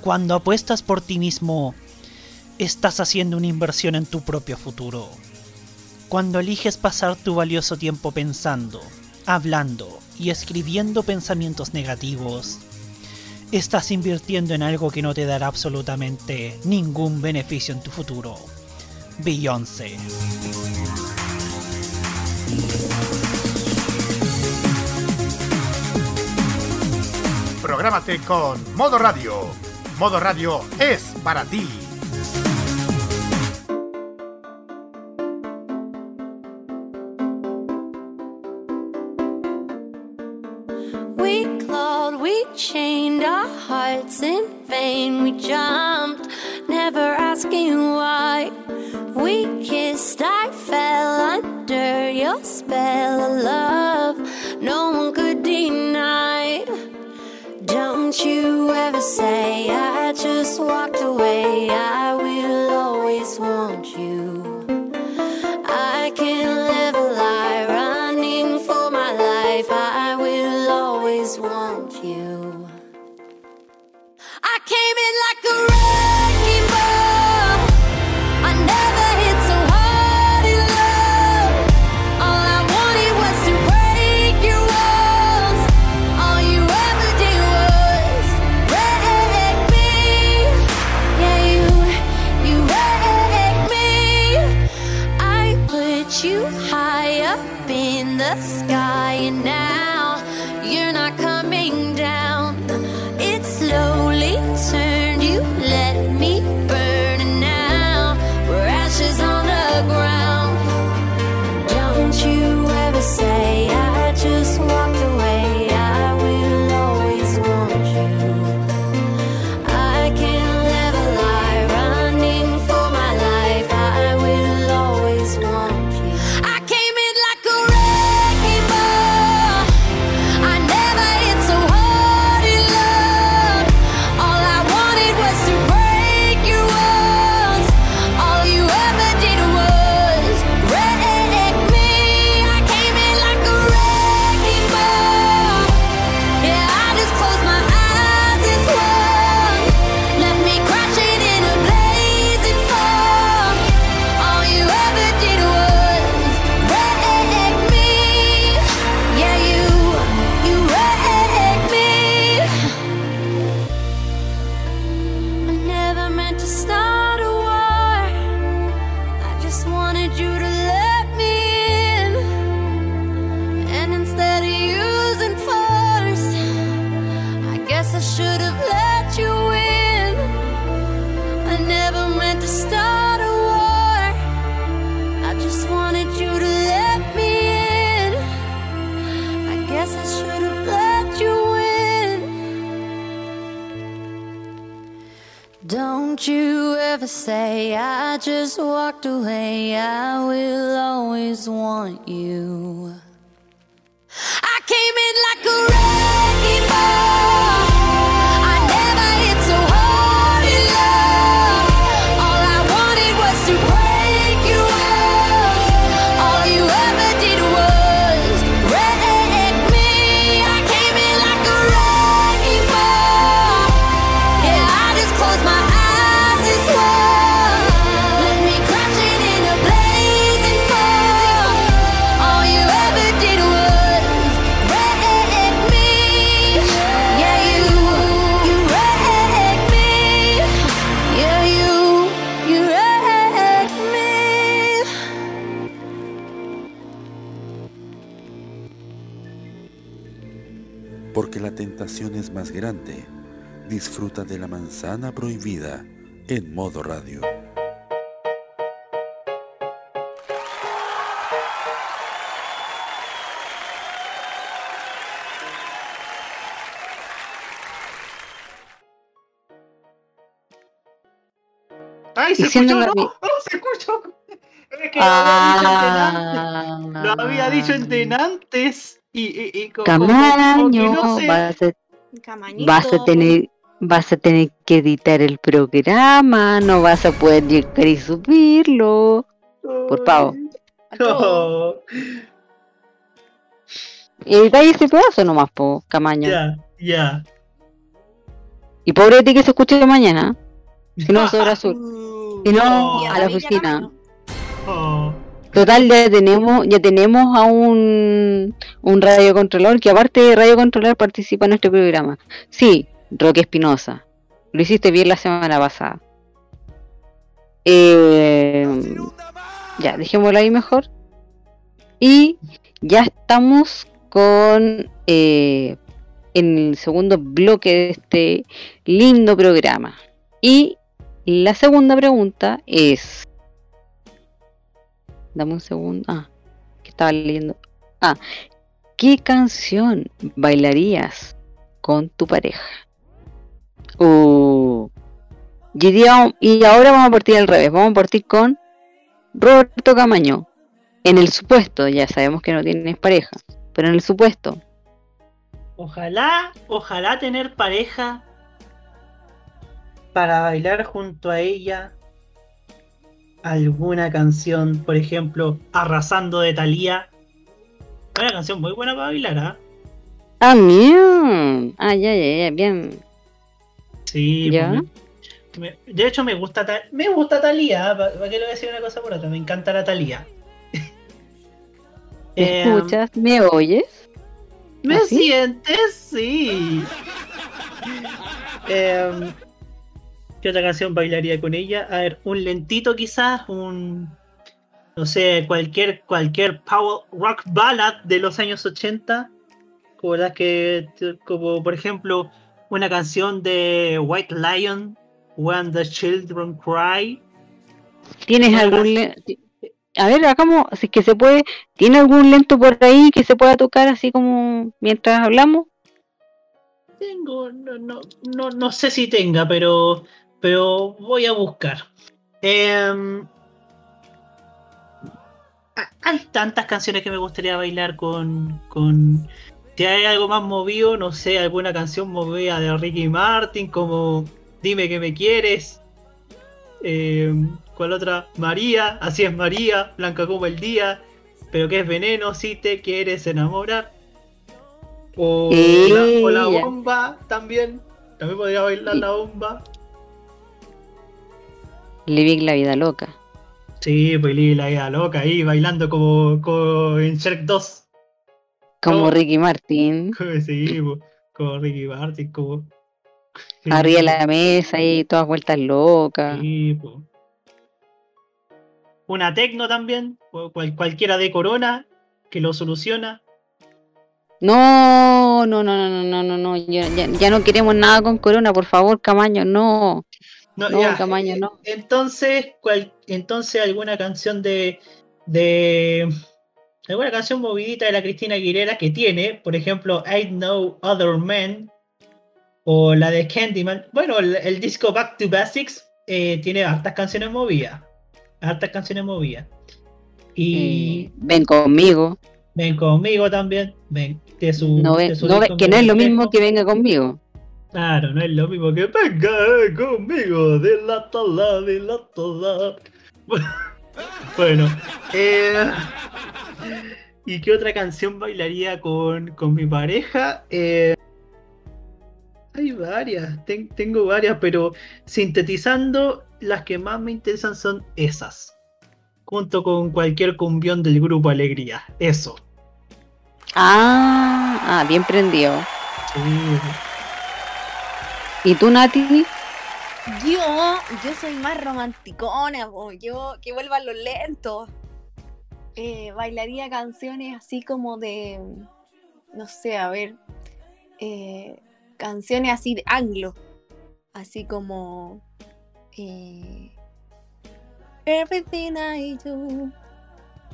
Cuando apuestas por ti mismo, estás haciendo una inversión en tu propio futuro. Cuando eliges pasar tu valioso tiempo pensando, hablando y escribiendo pensamientos negativos, estás invirtiendo en algo que no te dará absolutamente ningún beneficio en tu futuro. Beyoncé. Prográmate con Modo Radio. Modo Radio es para ti. We clawed, we chained our hearts in vain. We jumped, never asking why. We kissed, I fell under your spell of love. No one could deny. Don't you ever say I just walked away. I will Disfruta de la manzana prohibida en modo radio. ¡Ay, se escuchó! ¡No! ¡No *laughs* se escuchó! Es que Ah. lo había dicho en delante. Lo había dicho en antes. Y, y, y co- como, como que Camaño, no sé. vas a, vas a tener vas a tener que editar el programa, no vas a poder llegar y subirlo. Por favor. Oh, Editáis ese pedazo nomás, po, Camaño. ya, ya. Y pobre de ti que se escuche mañana. *laughs* Si no, sobra azul. Si no, Oh. a la oficina. Oh, Total, ya tenemos, ya tenemos a un, un radiocontrolador que aparte de radiocontrolar participa en este programa. Sí, Roque Espinosa. Lo hiciste bien la semana pasada. Eh, ya, dejémoslo ahí mejor. Y ya estamos con eh, en el segundo bloque de este lindo programa. Y la segunda pregunta es... Dame un segundo. Ah, que estaba leyendo. Ah, ¿qué canción bailarías con tu pareja? Uh, y, ahora vamos a partir al revés. Vamos a partir con Roberto Camaño. En el supuesto, ya sabemos que no tienes pareja, pero en el supuesto, Ojalá, ojalá tener pareja para bailar junto a ella alguna canción, por ejemplo, Arrasando de Thalía. Una canción muy buena para bailar, ¿ah? Ah, bien. Ah, ya, ya, ya, bien. Sí, ¿Ya? pues, me- me- de hecho me gusta Ta- me gusta Thalía, ¿para qué le voy a decir una cosa por otra? Me encanta la Thalía. *laughs* ¿Me Em, escuchas? ¿Me oyes? ¿Me ¿Ah, sientes? Sí. *laughs* Em, ¿Qué otra canción bailaría con ella? A ver, un lentito quizás, un... No sé, cualquier, cualquier power rock ballad de los años 80. Como las que... Como por ejemplo una canción de White Lion, When the Children Cry. ¿Tienes algún... A ver, hagamos, si es que se puede, ¿tiene algún lento por ahí que se pueda tocar así como mientras hablamos? Tengo, no, no, no, no sé si tenga, pero, pero voy a buscar. Em, ha- hay tantas canciones que me gustaría bailar con, con... Si hay algo más movido, no sé, alguna canción movida de Ricky Martin, como Dime que me quieres. Em, ¿Cuál otra? María, así es María, blanca como el día, pero que es veneno si te quieres enamorar. O, la, o la Ella. bomba también. También podría bailar la bomba. Living la vida loca. Sí, pues Lili la vida loca ahí bailando como, como en Shrek 2. Como. Ricky Martin. *laughs* Sí, como Ricky Martin, como. *laughs* Arriba de la mesa y todas vueltas locas. Sí. Una tecno también, cual- cualquiera de Corona, que lo soluciona. No, no, no, no, no, no, no, ya, ya, ya no queremos nada con Corona, por favor, Camaño, no. No, No, ya, Camaño, no. Entonces, cual- entonces alguna canción de, de alguna canción movidita de la Cristina Aguilera que tiene, por ejemplo, Ain't No Other Man o la de Candyman. Bueno, el, el disco Back to Basics eh, tiene hartas canciones movidas. Hartas canciones movidas. Y Eh, ven conmigo. ven conmigo también. Ven, de su, No de ven- su no disco ven- que no es lo mismo que venga conmigo. Claro, no es lo mismo que venga conmigo de la *laughs* Bueno, eh, ¿y qué otra canción bailaría con, con mi pareja? Eh, hay varias, ten- tengo varias, pero sintetizando, las que más me interesan son esas. Junto con cualquier cumbión del grupo Alegría. Eso. Ah, ah, bien prendido. Sí. ¿Y tú, Nati? Yo, yo soy más romanticona, po. yo que vuelvan los lentos. Eh, bailaría canciones así como de, no sé, a ver, eh, canciones así de anglo, así como eh, Everything I Do.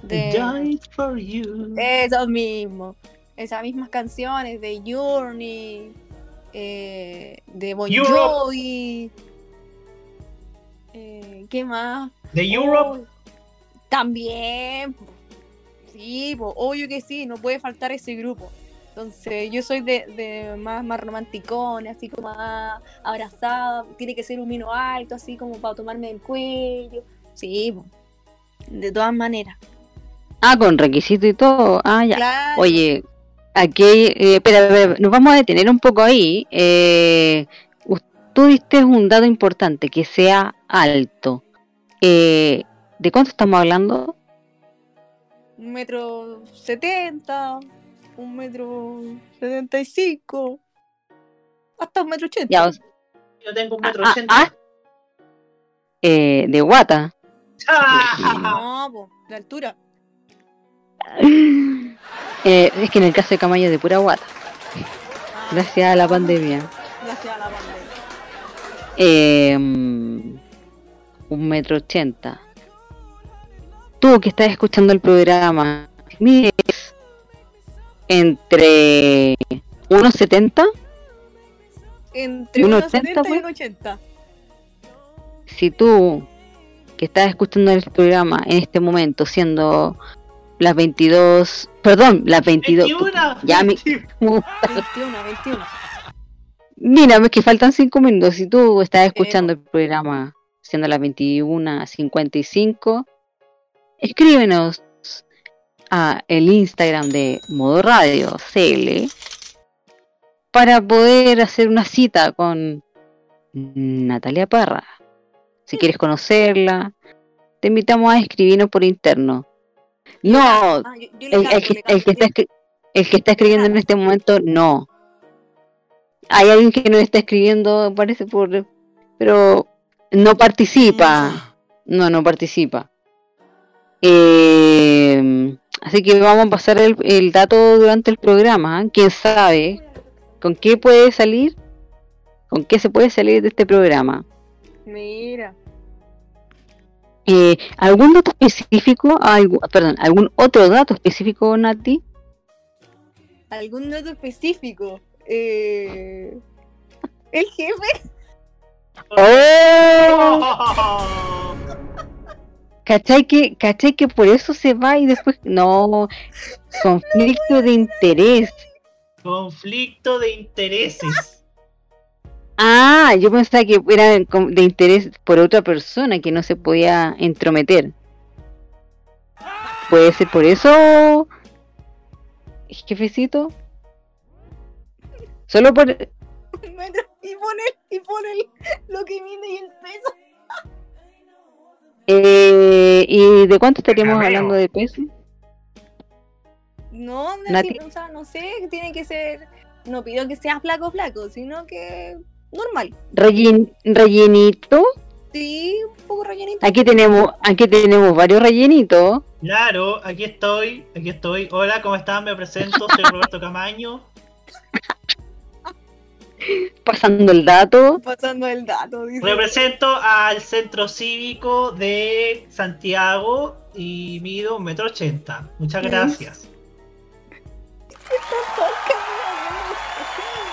De, Die for you. eso mismo. Esas mismas canciones de Journey, eh, de Bon. Jovi. Eh, ¿Qué más? De Europe. Oh, también. Sí, po, obvio que sí, no puede faltar ese grupo. Entonces, yo soy de, de más, más romanticón, así como más abrazada. Tiene que ser un vino alto, así como para tomarme el cuello. Sí, po. de todas maneras. Ah, con requisito y todo. Ah, ya. Claro. Oye, aquí, eh, espera, espera, nos vamos a detener un poco ahí. Eh, tú diste un dato importante, que sea alto. Eh, ¿De cuánto estamos hablando? un metro setenta, un metro setenta y cinco, hasta un metro ochenta. Ya, o- Yo tengo un metro ah, ochenta. ah, eh, de guata. *laughs* No, po, de altura. *laughs* Eh, es que en el caso de Camayo es de pura guata. Gracias a la pandemia. Gracias a la pandemia. Eh, mm, un metro ochenta. Tú que estás escuchando el programa, mides entre 1,70. Entre ¿Un un 80, 70 y pues? un 80. Si tú que estás escuchando el programa en este momento, siendo las 22, perdón, las 22. 21. Ya me, 21, 21. Mira, es que faltan cinco minutos. Si tú estás escuchando el programa siendo las 21.55, escríbenos a el Instagram de Modo Radio CL para poder hacer una cita con Natalia Parra. Si quieres conocerla, te invitamos a escribirnos por interno. No, que, que está, el que está escribiendo en este momento, no. Hay alguien que nos está escribiendo, parece por... Pero no participa. No, no participa. Eh, así que vamos a pasar el, el dato durante el programa. ¿eh? ¿Quién sabe con qué puede salir? ¿Con qué se puede salir de este programa? Mira. Eh, ¿Algún dato específico? Perdón, ¿algún otro dato específico, Nati? ¿Algún dato específico? Eh, el jefe. ¡Oh! ¿Cachai que, ¿Cachai que por eso se va y después... No, conflicto de interés. Conflicto de intereses. Ah, yo pensaba que era de interés por otra persona que no se podía entrometer. ¿Puede ser por eso, jefecito? Solo por... Y pone, y pone lo que mide y el peso. Eh, ¿Y de cuánto estaríamos hablando de peso? No, no, Nati. sí, o sea, no sé, tiene que ser. No pido que sea flaco, flaco, sino que normal. Rellen- rellenito. Sí, un poco rellenito. Aquí tenemos, aquí tenemos varios rellenitos. Claro, aquí estoy, aquí estoy. Hola, ¿cómo están? Me presento, soy Roberto *laughs* Camaño. Pasando el dato. Pasando el dato, dice. Represento al Centro Cívico de Santiago y mido un metro ochenta. Muchas gracias.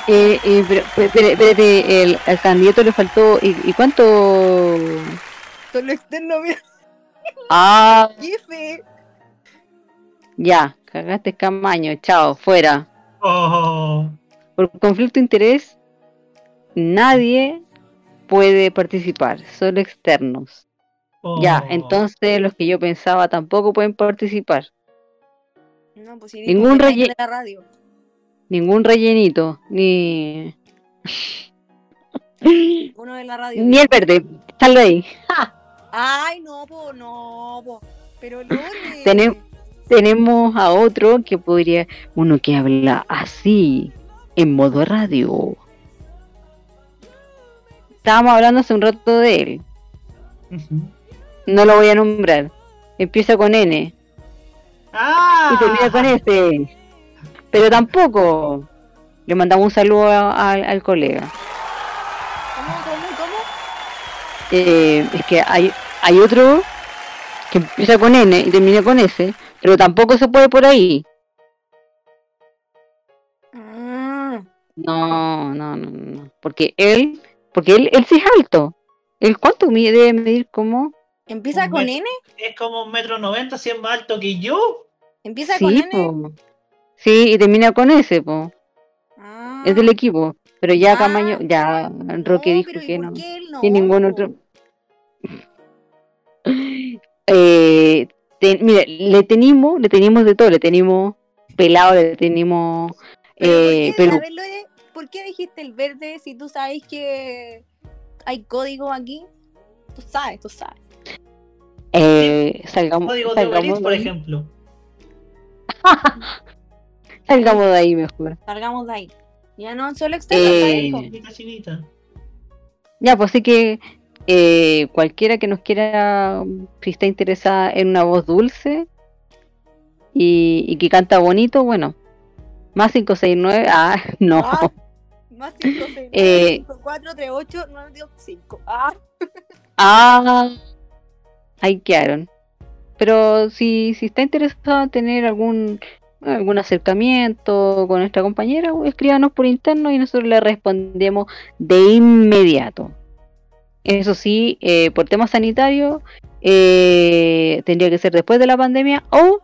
Eh, eh, pero, pero, pero, espérate, el, al candidato le faltó. ¿Y, y cuánto? Todo lo externo, mira. Ah, Jefe. ya, cagaste Camaño, chao, fuera. Oh, Por conflicto de interés, nadie puede participar, solo externos. Ya, oh. entonces los que yo pensaba tampoco pueden participar. No, pues si Ningún relle- de la radio. Ningún rellenito, ni. *laughs* Uno de la radio. ni el verde. Sal de ahí. Ay, no, po, no, po. Pero Lore. Tenem- tenemos a otro que podría. Uno que habla así, en modo radio. Estábamos hablando hace un rato de él. No lo voy a nombrar. Empieza con N y Ah, termina con S. Pero tampoco. Le mandamos un saludo a- al colega. ¿Cómo, cómo, cómo? Eh, es que hay, hay otro que empieza con N y termina con S, pero tampoco se puede por ahí. Ah, No, no, no, no. Porque él, porque él, él sí es alto. ¿El cuánto mide? Debe medir como? ¿Empieza con metro- N? Es como un metro noventa, si es más alto que yo. ¿Empieza con N? po. Sí, y termina con S, po. Ah, Es del equipo. Pero ya Ah. Camaño, ya Roque no, dijo pero ¿y que no. no? Que ningún otro. *laughs* Eh, te- mira, le tenemos, le tenemos de todo, le tenemos pelado, le tenemos eh, Pero, ¿por qué dijiste el verde si tú sabes que hay código aquí? Tú sabes, tú sabes. eh, salgamos, Código de Uber por ejemplo. *laughs* salgamos de ahí mejor. Salgamos de ahí. Ya no, solo externo. Eh. Ya, pues sí que eh, cualquiera que nos quiera, si está interesada en una voz dulce y, y que canta bonito, bueno, más 569, ah, *laughs* no. Ah, Más 5, 6, 9, Eh, 5, 4, 3, 8, 9, 10, 5. Ah, Ah, ahí quedaron. Pero si, si está interesado en tener algún algún acercamiento con nuestra compañera, escríbanos por interno y nosotros le respondemos de inmediato. Eso sí, eh, por temas sanitarios, eh, tendría que ser después de la pandemia o,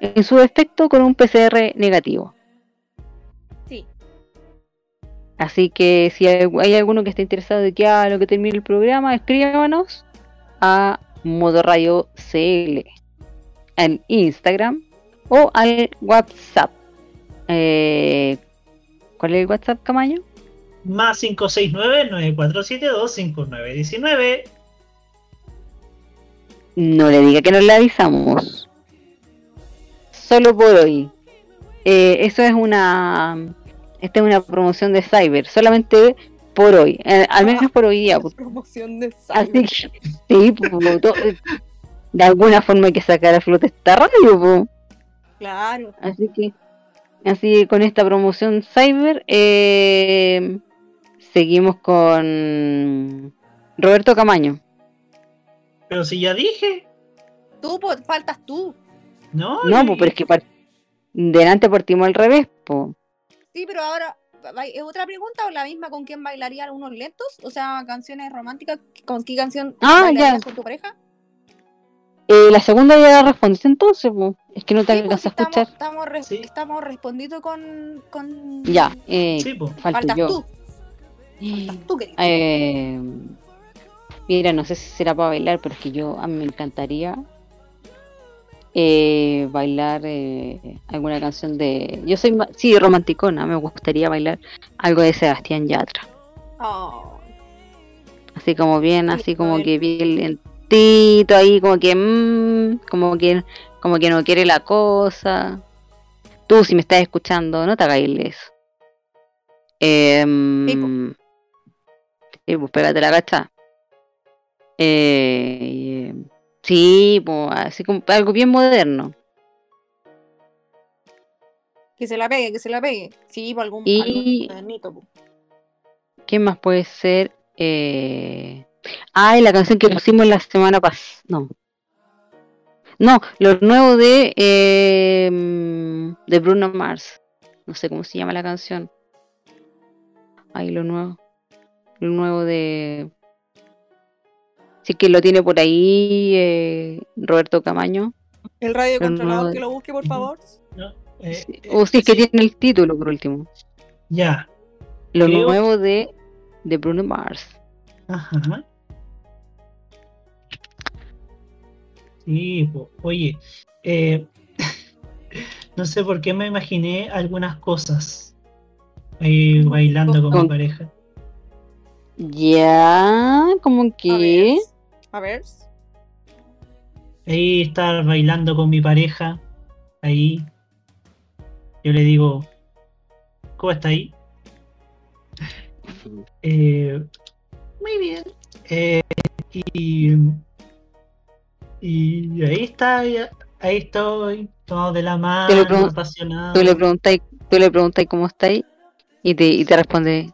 en su defecto, con un PCR negativo. Así que si hay, hay alguno que esté interesado de que a lo que termine el programa, escríbanos a Modo Radio CL en Instagram o al WhatsApp. Eh, ¿Cuál es el WhatsApp, Camaño? Más 569-9472-5919. No le diga que no le avisamos. Solo por hoy. Eh, eso es una. Esta es una promoción de Cyber. Solamente por hoy. Eh, al menos por hoy día. Promoción de Así Cyber. que, sí, pues, to- de alguna forma hay que sacar a flote esta radio, po. Claro. así que, así que con esta promoción Cyber, eh, seguimos con Roberto Camaño. Pero si ya dije, Tú, po, faltas tú. ¿no? No, Y- pues, pero es que delante partimos al revés, po. Sí, pero ahora, ¿vai- ¿es otra pregunta o la misma con quién bailarían unos lentos? O sea, canciones románticas. ¿Con qué canción Ah, bailarías ya. con tu pareja? Eh, la segunda ya la respondiste entonces, po. Es que no te Sí, pues, alcanzas a estamos, escuchar. estamos, res- estamos respondiendo con, con... Ya, eh, Sí, po. falto Faltas yo. tú. Faltas tú, querido. Eh, mira, no sé si será para bailar, pero es que yo a mí me encantaría eh, bailar eh, alguna canción de. Yo soy, sí, romanticona, me gustaría bailar algo de Sebastián Yatra. Oh, Así como bien, así como que bien lentito ahí, como que. mm, como que como que no quiere la cosa. Tú, si me estás escuchando, no te hagas eso. Eh, sí, pues pégate la gacha. Eh, sí, pues así como algo bien moderno. que se la pegue, que se la pegue. Sí, por algún, Y- algún po. ¿Qué más puede ser? Eh... Ay, la canción que pusimos la semana pasada. No. No, lo nuevo de, eh, de Bruno Mars. No sé cómo se llama la canción. ahí lo nuevo. Lo nuevo de. Sí que lo tiene por ahí eh, Roberto Camaño. El radio controlador nuevo que lo busque, por favor. Eh, O sí, es que tiene el título por último. Ya. Lo Creo- nuevo de, de Bruno Mars. Ajá. Sí, po. oye, eh, *laughs* no sé por qué me imaginé algunas cosas ahí bailando con mi Con- pareja. Ya, como que. A ver. Ahí estar bailando con mi pareja, ahí. Yo le digo, ¿cómo está ahí? *laughs* Eh, muy bien. Eh, y, y ahí está, ahí estoy, tomado de la Tú le, mano, apasionado. tú le preguntáis, tú le preguntáis cómo estáis y te, y te responde,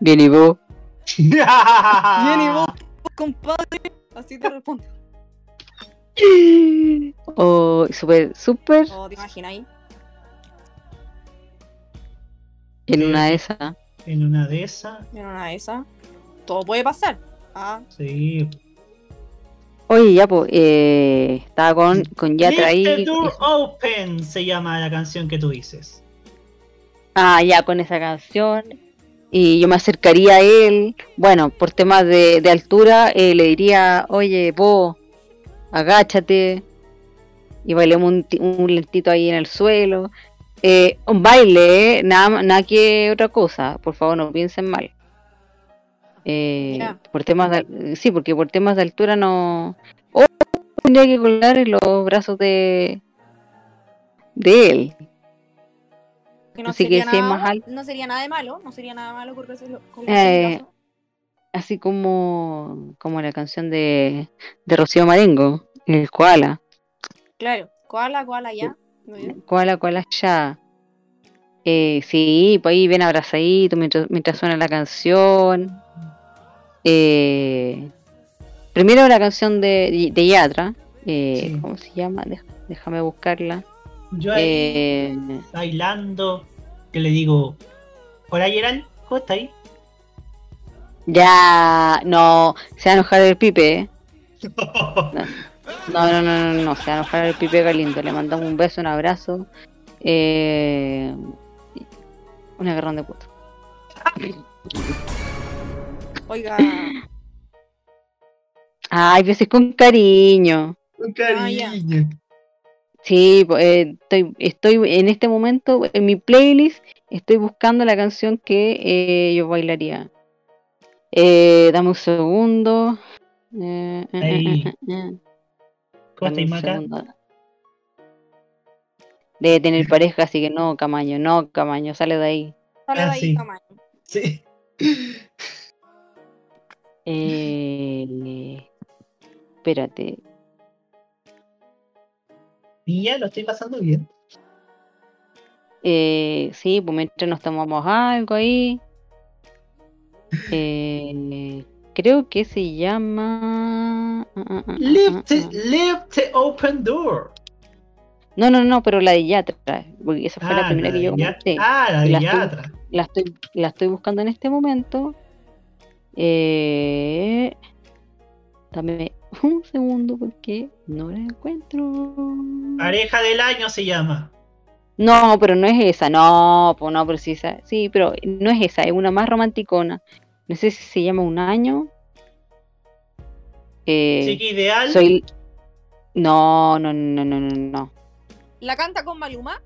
bien y vos. *laughs* Bien, y vos, compadre. Así te respondo. *laughs* Oh, súper, súper Oh, te imaginas ahí. en una de esas. En una de esas, En una de esas. Todo puede pasar. Ah, sí. Oye, ya, pues, eh, estaba con, con ahí. Leave the door open se llama la canción que tú dices. Ah, ya, con esa canción. Y yo me acercaría a él. Bueno, por temas de, de altura, eh, le diría, oye, vos, agáchate. Y bailemos un, un lentito ahí en el suelo. Eh, un baile, eh, nada, nada que otra cosa. Por favor, no piensen mal. Eh, por temas de, sí, porque por temas de altura no. O tendría que colgar en los brazos de de él. Que no Así que sería si es nada, más alto. no sería nada de malo. No sería nada malo porque lo Eh, así como, como la canción de, de Rocío Marengo, el koala. Claro. Koala, koala ya. Koala, koala ya. Eh, sí, pues ahí bien abrazadito mientras, mientras suena la canción. Eh, primero la canción de, de Yatra. eh, Sí. ¿Cómo se llama? Déjame buscarla. Yo ahí Eh, bailando, yo le digo, hola Gerald, ¿cómo está ahí? ya, no, se va a enojar el pipe. eh. *laughs* No, no, no, no, no, se va a enojar el pipe Galindo. Le mandamos un beso, un abrazo. Eh, un agarrón de puto. Oiga. Ay, veces con cariño. Con Ah, ya. cariño. Sí, eh, estoy, estoy en este momento en mi playlist, estoy buscando la canción que eh, yo bailaría. Eh, dame un segundo. Eh, eh, eh, eh, eh. ¿Cómo estáis, Maca? Debe tener pareja, así que no, Camaño, no, Camaño, sale de ahí. Sale Ah, de ahí, sí. tamaño. Sí. Eh, espérate. Ya lo estoy pasando bien. Eh, sí, pues mientras nos tomamos algo ahí. Eh, creo que se llama. ah, ah, ah, Leave ah, the, leave the open door. No, no, no, pero la de Yatra, porque esa fue la primera la que yo comenté. Ah, la de la estoy- Yatra. La estoy, la estoy buscando en este momento. Eh, dame *laughs* un segundo porque no la encuentro. Pareja del año se llama. No, pero no es esa, no, pues no, pero sí, esa- sí, pero no es esa, es una más romanticona. No sé si se llama Un Año. Eh, Chiqui ideal. soy. No, no, no, no, no, no. ¿La canta con Maluma?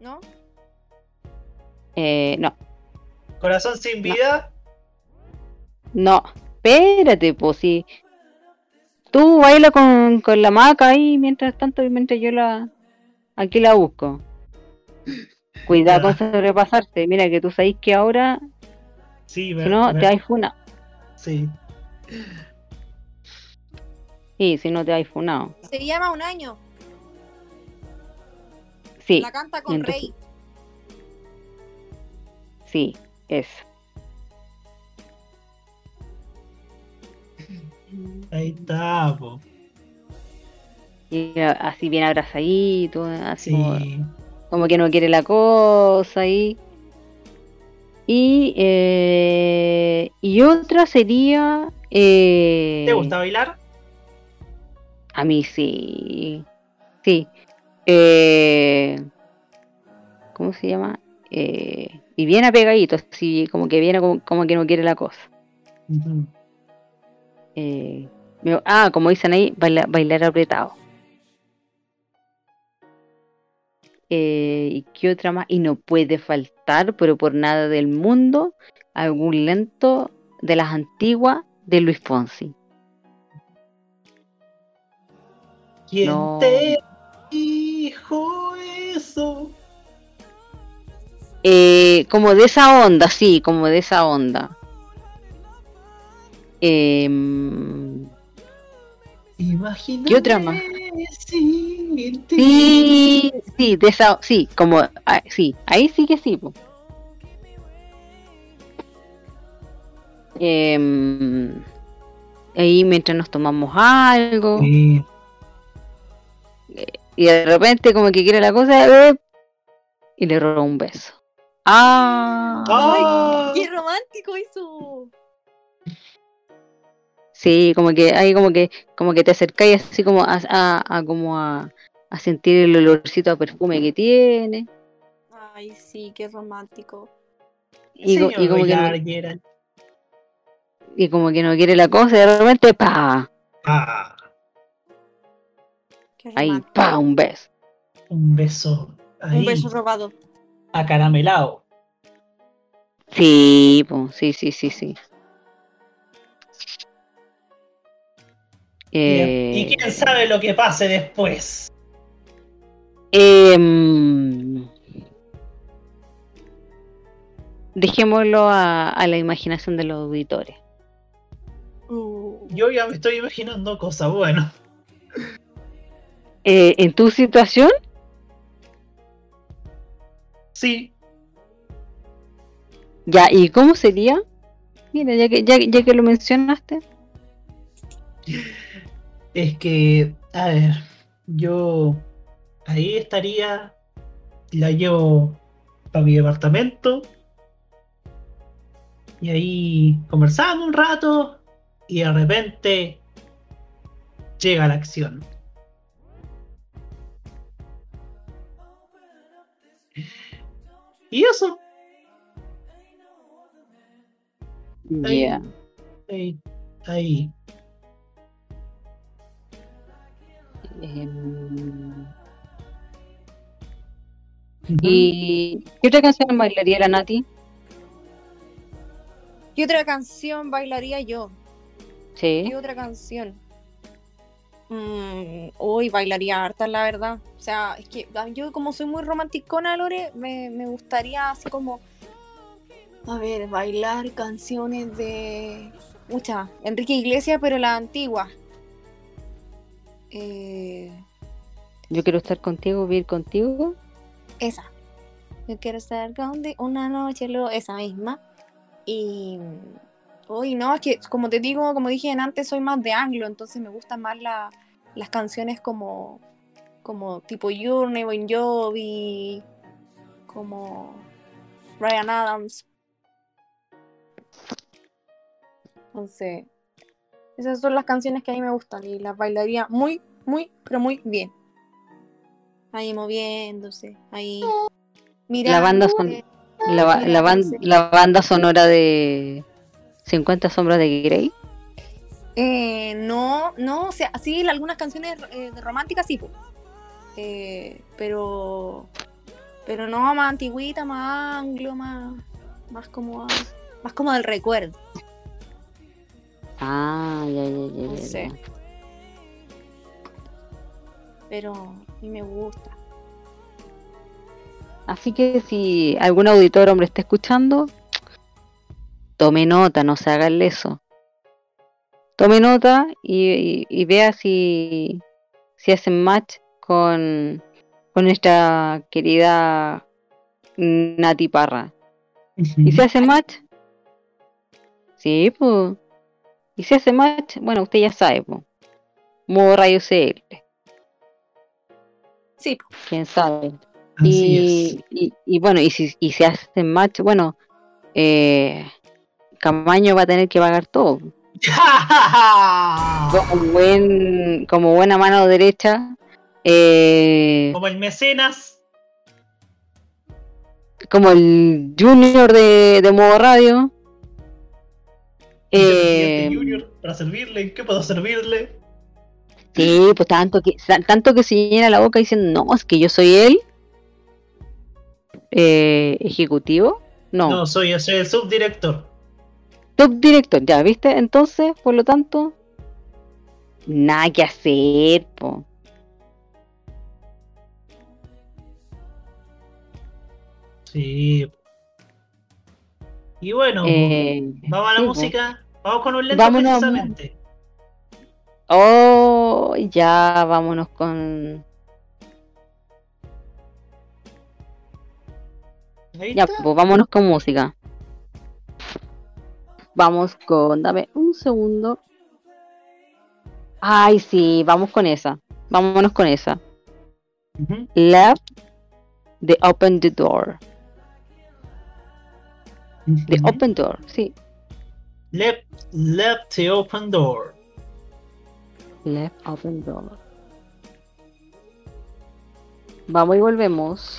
¿No? Eh, no, Corazón sin vida. no. Espérate, pues sí. Tú baila con, con la maca ahí mientras tanto, mientras yo la. Aquí la busco. Cuidado con sobrepasarse. Mira que tú sabes que ahora, Sí, si ver- no, te hay funa. Sí. Sí, si no te hay funado. Se llama Un Año. Sí. La canta con entonces- Rey. Sí, es. Ahí está, po. Y a- así bien abrazadito, así Sí. como, como que no quiere la cosa ahí. Y, eh, y otra sería... eh, ¿Te gusta bailar? A mí sí. Sí. Eh, ¿Cómo se llama? Eh, y bien apegadito, así como que viene como, como que no quiere la cosa. Eh, ah, como dicen ahí, baila- bailar apretado. Eh, ¿Y qué otra más? Y no puede faltar, pero por nada del mundo, algún lento de las antiguas de Luis Fonsi. ¿Quién No. te dijo eso? Eh, como de esa onda, sí, como de esa onda. Imagínate ¿Qué otra más? Sí, sí, de esa, sí, como, ah, sí, ahí sí que sí. po. Em, ahí mientras nos tomamos algo Sí. y de repente como que quiere la cosa eh, y le roba un beso. Ah, ¡Ah! ¡Qué romántico eso! Sí, como que ahí como que como que te acercáis así como a, a- a como a, a sentir el olorcito a perfume que tiene Ay, sí, qué romántico. y, como que no, y como que no quiere la cosa y de repente pa Ah, Qué ahí pa un beso. un beso. Ahí, Un beso robado. acaramelado. Sí, po, sí, sí, sí, sí. Eh, y quién sabe lo que pase después. em, dejémoslo a, a la imaginación de los auditores. Uh, Yo ya me estoy imaginando cosas buenas. Eh, en tu situación, Sí, ya, ¿y cómo sería? Mira, ya que, ya, ya que lo mencionaste, es que, a ver, yo ahí estaría, la llevo para mi departamento y ahí conversamos un rato y de repente llega la acción. Y eso, Ahí. ahí, Em, ¿Y qué otra canción bailaría la Nati? ¿Qué otra canción bailaría yo? Sí. ¿Qué otra canción? Mm, uy, bailaría harta, la verdad. O sea, es que a- yo como soy muy romanticona, Lore, me, me gustaría así como... A ver, bailar canciones de... Mucha, Enrique Iglesias, pero la antigua. Eh, Yo quiero estar contigo, vivir contigo. esa. Yo quiero estar contigo una noche, lo, esa misma. Y... Uy, no, es que como te digo, como dije antes, soy más de anglo, entonces me gustan más la- las canciones como, como tipo Journey, Bon Jovi, como Ryan Adams. Entonces, esas son las canciones que a mí me gustan y las bailaría muy, muy, pero muy bien. Ahí moviéndose, ahí mirando. La banda son, eh, la, ba- la, ban- la banda sonora de 50 sombras de Grey. Eh, no, no, o sea, sí, algunas canciones eh, románticas sí. Eh, pero pero no más antigüita, más anglo, más más como más como del recuerdo. Ah, ya, ya, ya, No ya, sé. ya. Pero a mí me gusta. Así que si algún auditor hombre está escuchando, tome nota, no se haga el leso. Tome nota y, y- y vea si, si hacen match con, con nuestra querida Nati Parra. ¿Y si hace match? Sí, pues. ¿Y si hace match? Bueno, usted ya sabe, pues. Modo Radio CL. Sí, quién sabe. Y, y, y bueno, y si, y si hacen match, bueno, eh, Camaño va a tener que pagar todo. *laughs* Como, buen, como buena mano derecha. eh, Como el mecenas. como el junior de, de modo radio. Eh, Junior, para servirle, ¿en qué puedo servirle? sí, pues tanto que, tanto que se llena la boca diciendo, no, es que yo soy el eh, ejecutivo. No, No, soy, soy el subdirector. top director, ya, ¿viste? Entonces, por lo tanto, nada que hacer, po. Sí. Y bueno, Eh, vamos a la sí, po. música. Vamos con un lento Vámonos. precisamente. Oh, ya, vámonos con... Ya, pues vámonos con música. Vamos con, dame un segundo. Ay, sí, vamos con esa. Vámonos con esa. Ujú. Left the open the door. The open door, sí. Left, left the open door. Left open door. Vamos y volvemos.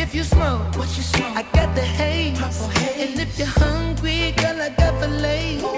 If you smoke, what you smoke? I got the haze. And if you're hungry, girl, I got fillets. Ooh,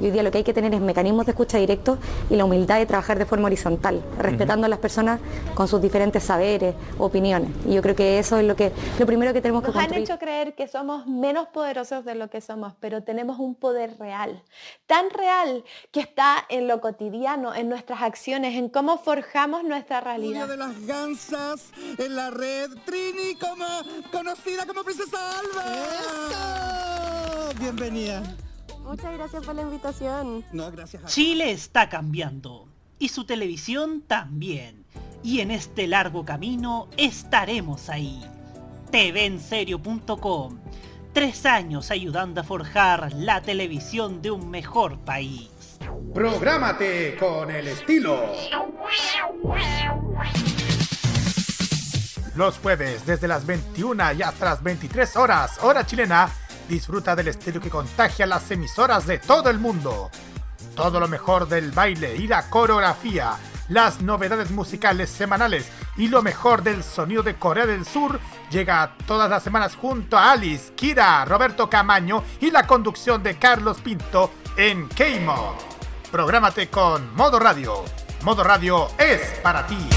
Y hoy día lo que hay que tener es mecanismos de escucha directos y la humildad de trabajar de forma horizontal, respetando a las personas con sus diferentes saberes, opiniones. Y yo creo que eso es lo que lo primero que tenemos que Nos han construir. hecho creer que somos menos poderosos de lo que somos, pero tenemos un poder real, tan real que está en lo cotidiano, en nuestras acciones, en cómo forjamos nuestra realidad. de las gansas en la red Trini como conocida como Princesa Alba. Bienvenida. Muchas gracias por la invitación. No, gracias a Chile está cambiando y su televisión también. Y en este largo camino estaremos ahí. TVenserio.com. Tres años ayudando a forjar la televisión de un mejor país. Prográmate con el estilo. Los jueves desde las 21 y hasta las 23 horas, hora chilena, disfruta del estilo que contagia las emisoras de todo el mundo. Todo lo mejor del baile y la coreografía, las novedades musicales semanales y lo mejor del sonido de Corea del Sur llega todas las semanas junto a Alice, Kira, Roberto Camaño y la conducción de Carlos Pinto en K-Mod. Prográmate con Modo Radio. Modo Radio es para ti.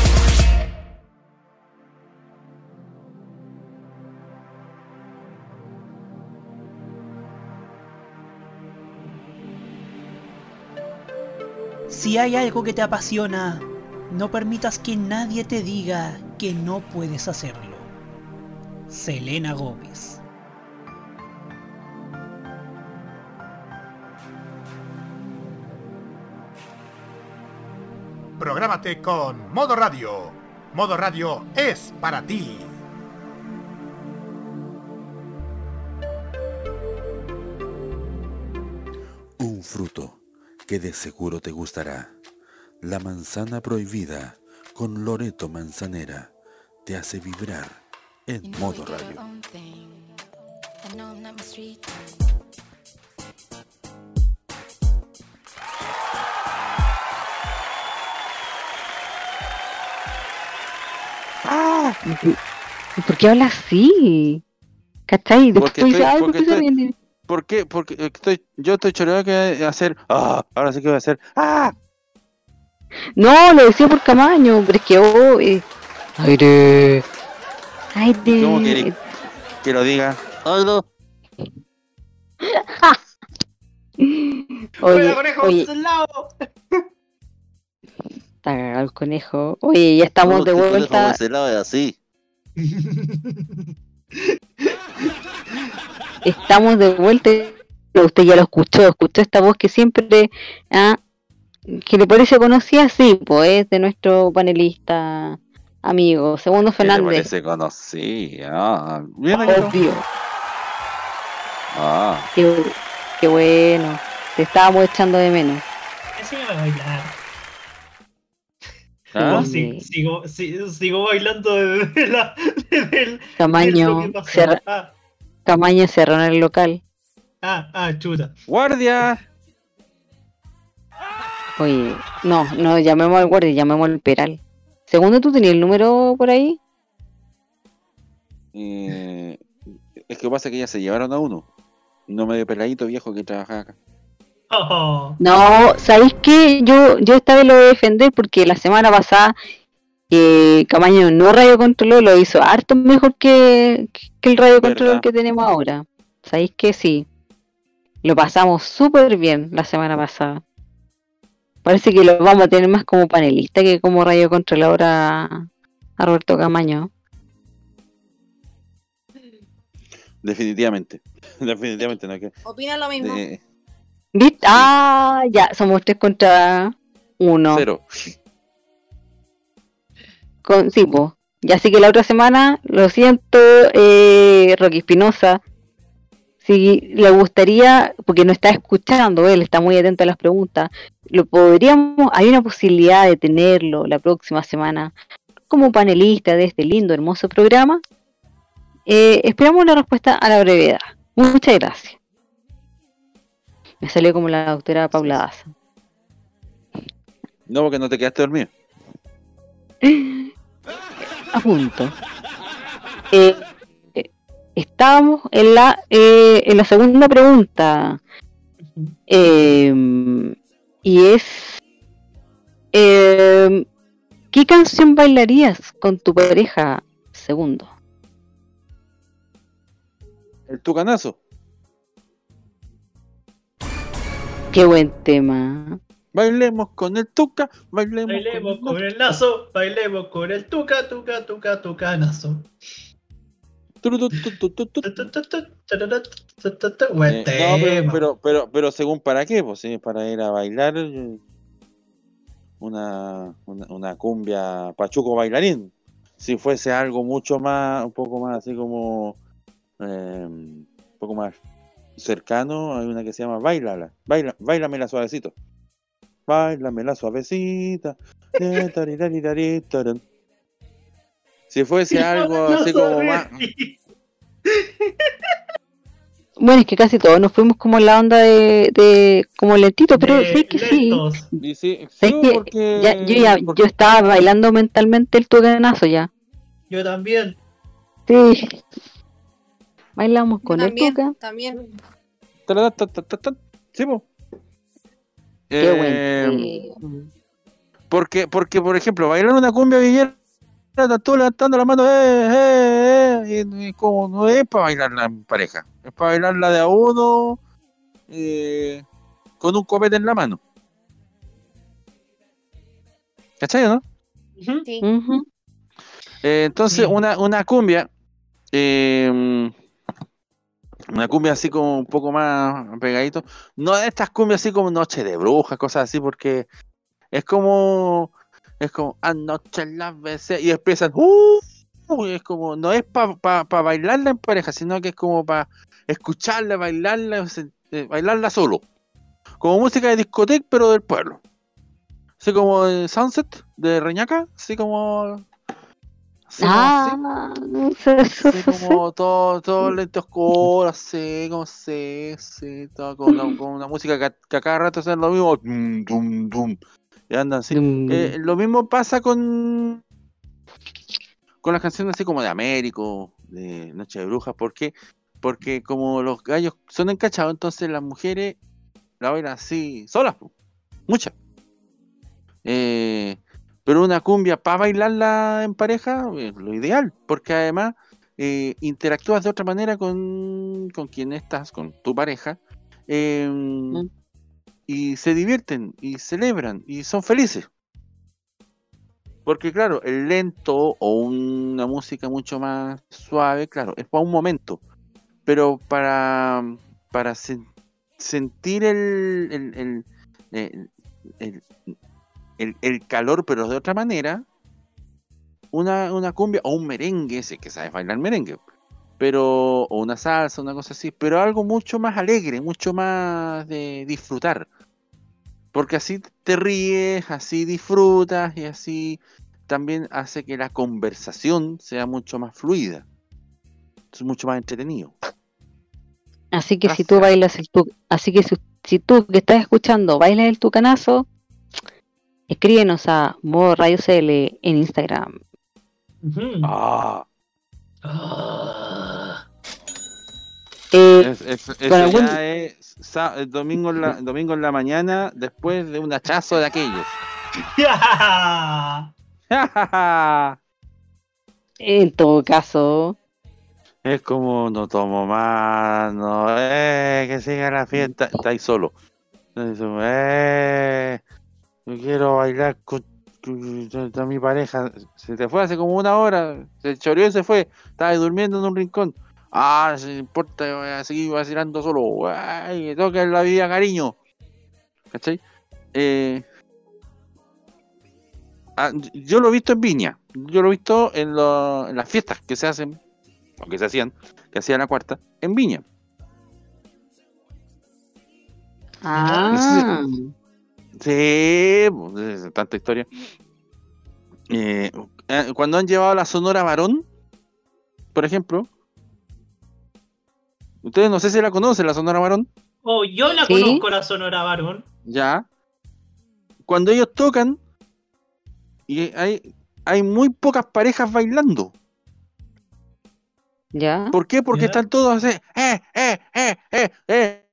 Si hay algo que te apasiona, no permitas que nadie te diga que no puedes hacerlo. Selena Gómez. Prográmate con Modo Radio. Modo Radio es para ti. Un fruto que de seguro te gustará. La manzana prohibida con Loreto Manzanera te hace vibrar en modo radio. ¿Y por qué habla así? ¿Cachai? Después Porque estoy- ay, ¿por porque estoy-? ¿Por qué? Porque estoy, yo estoy choreado que voy a hacer. Ah, ahora sí que voy a hacer. ¡Ah! No, lo decía por Camaño, pero es que hoy. Aire. Aire. ¿Cómo querés que lo diga? Aldo. *laughs* Oye, conejo, oye, está cagado el conejo. Oye, ya estamos de vuelta. lado es así. *laughs* Estamos de vuelta. Usted ya lo escuchó, escuchó esta voz que siempre, ah, que le parece conocida, sí, pues es de nuestro panelista amigo, Segundo ¿Qué le Fernández. parece ahí. Obvio. Ah. Qué bueno. Te estábamos echando de menos. Enséñame a bailar. ¿Ah? Sí, sigo, sí, sigo bailando desde, *laughs* la, desde el. Tamaño. desde lo que pasó. Tamaño cerró en el local. ah, ah, chuta. ¡Guardia! Oye, no, no llamemos al guardia, llamemos al peral. Segundo, ¿tú tenías el número por ahí? Eh, es que pasa que ya se llevaron a uno. No medio peladito viejo que trabajaba acá. Oh, No, ¿sabéis qué? Yo, yo esta vez lo voy a defender porque la semana pasada eh, Camaño no radio controló, lo hizo harto mejor que, que el radio control que tenemos ahora. ¿Sabéis que sí? Lo pasamos súper bien la semana pasada. Parece que lo vamos a tener más como panelista que como radio controlador a, a Roberto Camaño. Definitivamente. *laughs* Definitivamente no que. Opina lo mismo. de- ¿Viste? Ah, ya, somos tres contra uno. cero. Con, sí, po. Ya así que la otra semana, lo siento, eh, Rocky Espinosa, si le gustaría, porque no está escuchando, él está muy atento a las preguntas, lo podríamos, hay una posibilidad de tenerlo la próxima semana como panelista de este lindo, hermoso programa. Eh, esperamos la respuesta a la brevedad. Muchas gracias. Me salió como la doctora Paula Daza. No, porque no te quedaste dormido. *laughs* a punto. Eh, eh, estábamos en la eh, en la segunda pregunta Eh, y es eh, ¿qué canción bailarías con tu pareja? Segundo. El tucanazo. Qué buen tema. Bailemos con el tuca, bailemos, Bailemos con el lazo, bailemos con el tuca, tuca, tuca, tucanazo. Buen tema. pero, pero, pero según para qué, pues sí, para ir a bailar una, una, cumbia pachuco bailarín. Si fuese algo mucho más, un poco más así como, un poco más cercano, hay una que se llama Bailala, baila, bailamela suavecito. Bailamela suavecita. *laughs* Eh. Si fuese *laughs* algo así como más, *laughs* Bueno, es que casi todos nos fuimos como en la onda de, de como lentito, pero De sé que sí. Y sí, Sé sí, que porque- ya- yo, ya, yo estaba bailando mentalmente el tucanazo ya. Yo también. Sí. Bailamos con el También, tuca. también. Sí, po. Qué Eh, buen Porque, porque, por ejemplo, bailar una cumbia villera, tú levantando la mano, eh, eh, eh, y, y como no es para bailarla en pareja, es para bailarla de a uno, eh, con un copete en la mano. ¿Cachai, no? Sí. Eh, entonces, una, una cumbia, eh, una cumbia así como un poco más pegadito, no de estas cumbias así como Noche de Brujas, cosas así, porque es como, es como anoche las veces y empiezan, "Uh", es como, no es para bailarla en pareja, sino que es como para escucharla, bailarla, eh, bailarla solo, como música de discoteca, pero del pueblo. Así como el Sunset de Reñaca, así como así como Ah, así como todo, todo lento oscuro, así, como sí, sí, todo con, una, con una música que, que a cada rato hacen lo mismo, dum, dum, dum, y andan así. Eh, lo mismo pasa con con las canciones así como de Américo, de Noche de Brujas, ¿por qué? Porque como los gallos son encachados, entonces las mujeres la bailan así, solas, muchas. Eh, pero una cumbia para bailarla en pareja es lo ideal, porque además eh, interactúas de otra manera con, con quien estás, con tu pareja, eh, y se divierten y celebran y son felices. Porque claro, el lento o una música mucho más suave, claro, es para un momento. Pero para, para sen- sentir el, el, el, el- el- el- calor, pero de otra manera, una, una cumbia o un merengue, si es que sabes bailar merengue, pero o una salsa, una cosa así, pero algo mucho más alegre, mucho más de disfrutar. Porque así te ríes, así disfrutas y así también hace que la conversación sea mucho más fluida. Es mucho más entretenido. Así que si tú bailas el tu, así que si, si tú que estás escuchando bailas el tucanazo, escríbenos a modo radio CL en Instagram. Ah, Eh, es- es- con eso algún- ya es sa- el domingo, en la, domingo en la mañana después de un hachazo de aquellos. *laughs* En todo caso, Es como no tomo más, no, eh, que siga la fiesta, está ahí solo. Eh, yo quiero bailar con, con- con mi pareja. Se te fue hace como una hora, se choreó y se fue, estaba durmiendo en un rincón. Ah, no importa, yo voy a seguir vacilando solo. Ay, toca la vida, cariño. ¿Cachai? Eh, ah, yo lo he visto en Viña, yo lo he visto en, lo- en las fiestas que se hacen o que se hacían, que hacían la cuarta, en Viña. ah, Sí, pues, es tanta historia. Eh, eh, cuando han llevado la Sonora Varón, por ejemplo, ustedes no sé si la conocen, la Sonora Varón, Oh, yo la Sí. conozco, la Sonora Varón. ya. Cuando ellos tocan, y hay, hay muy pocas parejas bailando. ya. ¿Por qué? Porque Ya. están todos así, eh, eh, eh, eh, eh,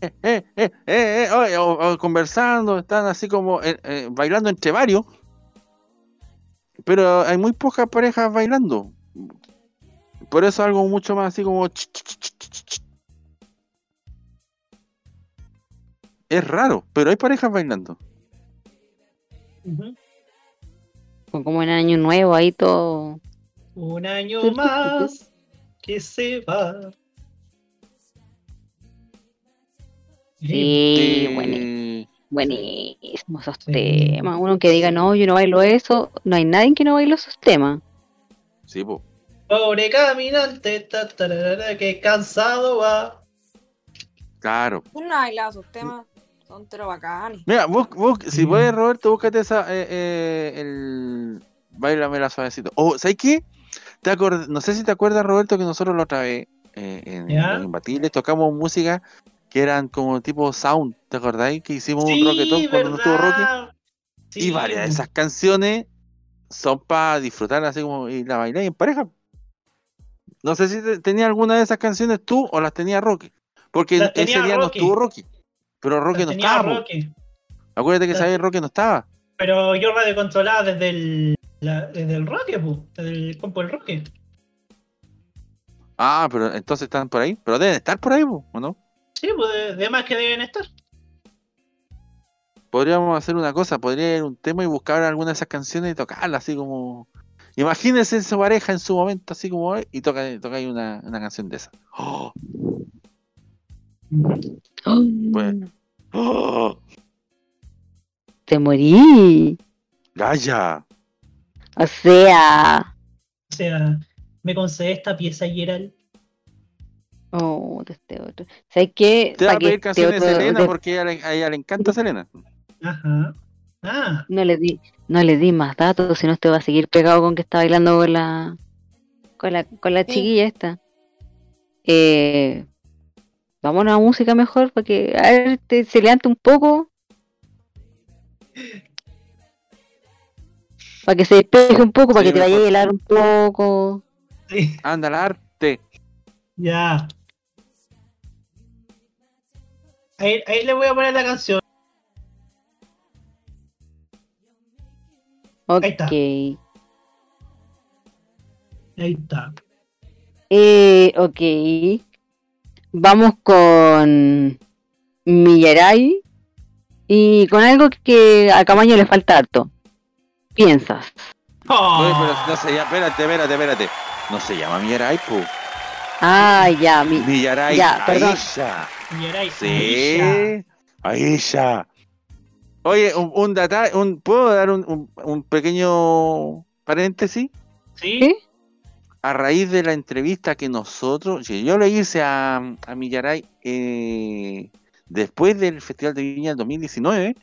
eh, eh, eh, eh, eh, o, o- o conversando, están así como eh, eh, bailando entre varios. Pero hay muy pocas parejas bailando. Por eso algo mucho más así como... ch, ch, ch, ch, ch, ch. Es raro, pero hay parejas bailando. como en año nuevo ahí todo. Un año *laughs* más que se va. Sí, bueni- buenísimo esos temas. Uno que diga, no, yo no bailo eso, no hay nadie que no baile esos temas. Sí, po. Pobre caminante, ta, tararara, que cansado va. Claro. Yo no bailado esos temas. Son pero bacanes. Mira, bus, bus- si puedes, Roberto, búscate esa, eh, eh, el Bailamela suavecito. O, ¿sabes qué? Te acord- No sé si te acuerdas, Roberto, que nosotros la otra vez eh, en. Los Imbatibles tocamos música que eran como tipo sound, ¿te acordáis? Que hicimos Sí, un rocketón cuando no estuvo Roque. ¿verdad? Y varias de esas canciones son para disfrutar así como y la bailar en pareja. No sé si te- tenía alguna de esas canciones tú o las tenía Roque. Porque Las ese día no estuvo Roque. Pero Roque Las no tenía estaba. Roque. Acuérdate que vez Roque no estaba. Pero yo radio controlada desde el, la- desde el Roque, pu, desde el compo del Roque. Ah, pero entonces están por ahí. Pero deben estar por ahí, po, ¿o no? Sí, pues de, de más que deben estar. Podríamos hacer una cosa, podría ir un tema y buscar alguna de esas canciones y tocarla así como. Imagínense en su pareja en su momento, así como hoy, y toca, toca ahí una, una canción de esa. ¡Oh! Bueno. ¡Oh! Te morí. ¡Gaya! O sea. O sea, me concede esta pieza, Gerald. Oh, de este otro. ¿Sabes qué? Te va a pedir este canciones de Selena de- porque a ella, le- a ella le encanta Selena. Ajá. Ah, No le di, no le di más datos, si no te va a seguir pegado con que está bailando con la con la, con la Sí. chiquilla esta. Eh, vámonos a música mejor para que a ver, te- se levante un poco. Para que se despeje un poco, para Sí, que te vaya a helar un poco. Anda al arte. ya. Ahí, ahí le voy a poner la canción. Ok. está. Ahí está. Eh, ok. Vamos con Millaray y con algo que a Camaño le falta harto. Piensas. Pero no se llama, espérate, espérate, espérate. No se llama Millaray, po. Ah, ya, mi... Millaray, ya, perdón. Aisha. Mirai, Sí, Aisha. Oye, un, un data, un, ¿puedo dar un, un- un pequeño paréntesis? Sí. a raíz de la entrevista que nosotros, yo le hice a, a Millaray eh, después del Festival de Viña del 2019,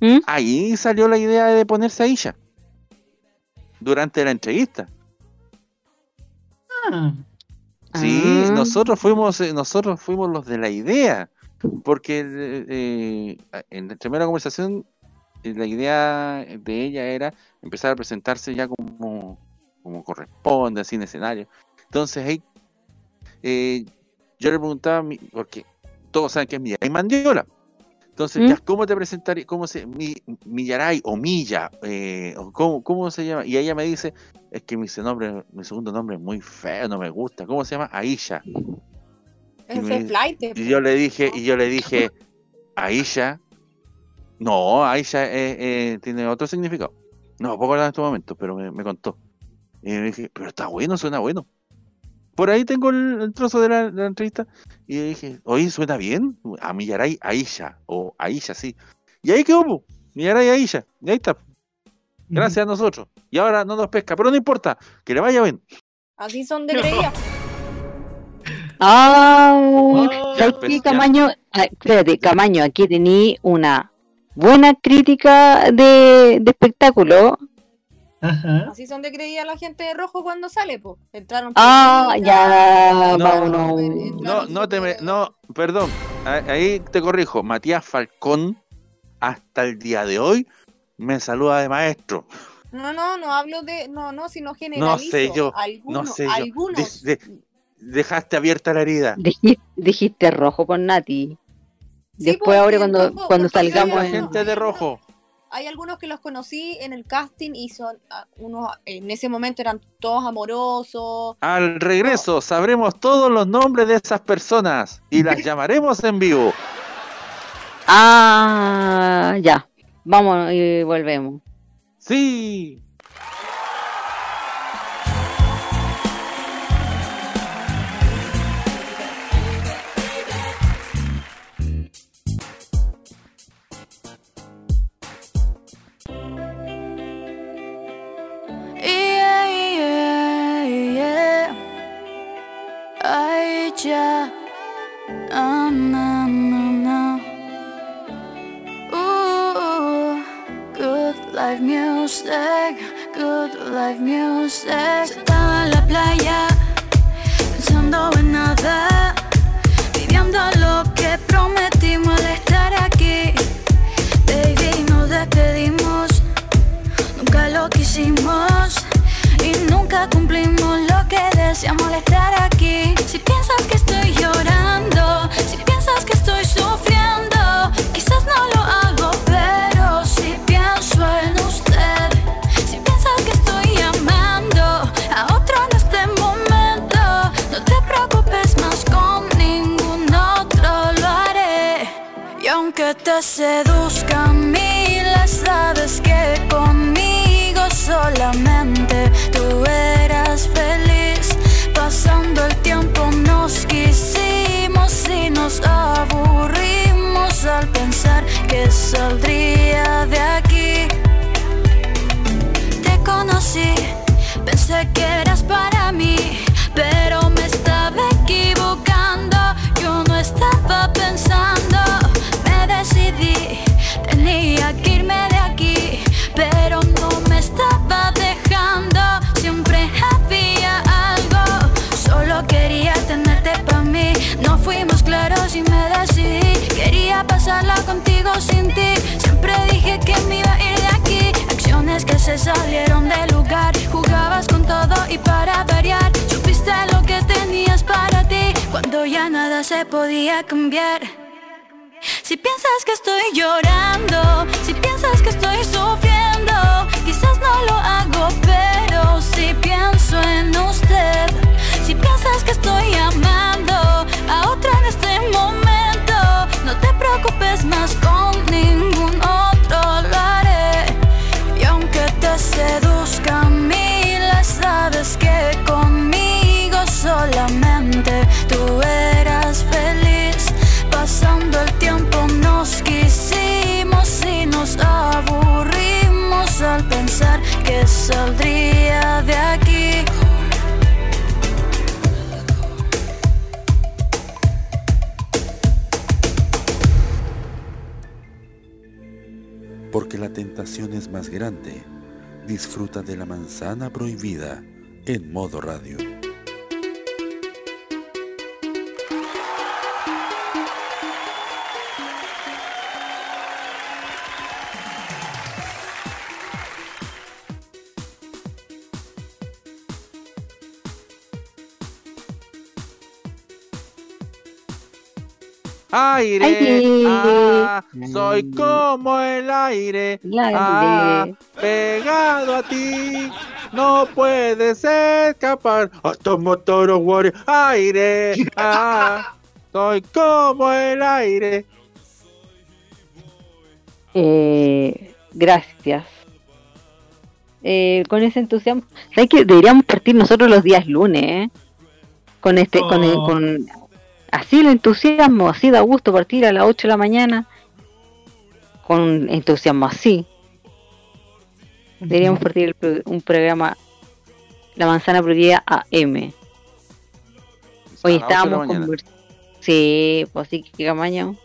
¿Mm? ahí salió la idea de ponerse a Isha durante la entrevista. Ah, Sí, Ah. nosotros fuimos, eh, nosotros fuimos los de la idea, porque eh, eh, en la primera conversación eh, la idea de ella era empezar a presentarse ya como, como corresponde, así en escenario. Entonces ahí eh, yo le preguntaba, mi- porque todos saben que es Millaray Mandiola. Entonces, ¿Mm? ya, ¿cómo te presentaría? ¿Cómo se mi, Millaray o Milla? eh, ¿cómo, ¿Cómo se llama? Y ella me dice, es que mi, nombre, mi segundo nombre es muy feo, no me gusta. ¿Cómo se llama? Aisha. Y, me- flight. y yo le dije, y yo le dije, Aisha. No, Aisha eh, eh, tiene otro significado. No puedo hablar en este momento, pero me, me contó. Y le dije, pero está bueno, suena bueno. Por ahí tengo el, el trozo de la, de la entrevista. Y le dije, oye, suena bien. A Millaray Aisha. O Aisha, sí. Y ahí quedó, po. Millaray Aisha. Y ahí está. Gracias a nosotros. Y ahora no nos pesca, pero no importa. Que le vaya bien. Así son de creía. Ah, ¿sabes pues, qué, ya. Camaño? Ah, espérate, Camaño, aquí tení una buena crítica de, de espectáculo. Así son de creía la gente de rojo cuando sale, pues. Entraron. Ah, ya, No. No, no te me, no, perdón, ahí te corrijo. Matías Falcón, hasta el día de hoy, me saluda de maestro. No, no, no hablo de. No, no, sino No generalizo. sé yo, Algunos, no sé yo. algunos. De- de- dejaste abierta la herida. Dijiste, dijiste rojo con Nati. Después porque ahora cuando, rojo- cuando salgamos en... gente de rojo. Hay algunos que los conocí en el casting y son ah, unos. En ese momento eran todos amorosos. Al regreso sabremos todos los nombres de esas personas y las *laughs* llamaremos en vivo. Ah, ya. Vamos y volvemos. Sí. Ya. Ooh, good life music, good life music. Estaba en la playa, pensando en nada, viviendo lo que prometimos al estar aquí. Baby, nos despedimos. Nunca lo quisimos y nunca cumplimos lo que deseamos al estar aquí. Si piensas que estoy llorando, si piensas que estoy sufriendo, quizás no lo hago, pero si pienso en usted, si piensas que estoy amando a otro en este momento, no te preocupes más con ningún otro lo haré. Y aunque te seduzcan saldría de aquí. Siempre dije que me iba a ir de aquí. Acciones que se salieron del lugar. Jugabas con todo y para variar. Supiste lo que tenías para ti. Cuando ya nada se podía cambiar. Si piensas que estoy llorando, es más grande. Disfruta de la manzana prohibida en modo radio. Aire, Aire. ah, soy como el aire, ah, pegado a ti, no puedes escapar. Hasta a Wario. Aire, *laughs* ah, soy como el aire. Eh, gracias. Eh, con ese entusiasmo. ¿Sabes que deberíamos partir nosotros los días lunes? eh? Con este, con, el- Oh. con así el entusiasmo, así da gusto partir a las 8 de la mañana. Con entusiasmo así. Deberíamos partir el pro- un programa La Manzana Prohibida AM. Hoy estábamos conversando. Sí, pues sí, que camaño.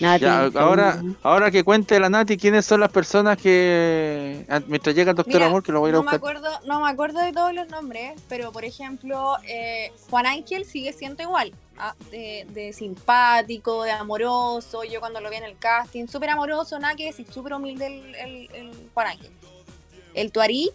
Nati, Ya, ahora, ahora que cuente la Nati quiénes son las personas que ah, mientras llega el doctor Mira, Amor que lo voy a ir a no me acuerdo, no me acuerdo de todos los nombres, pero por ejemplo, eh, Juan Ángel sigue siendo igual, de, de simpático, de amoroso, yo cuando lo vi en el casting, súper amoroso, nada que decir, súper humilde el, el- el Juan Ángel. El Tuarí,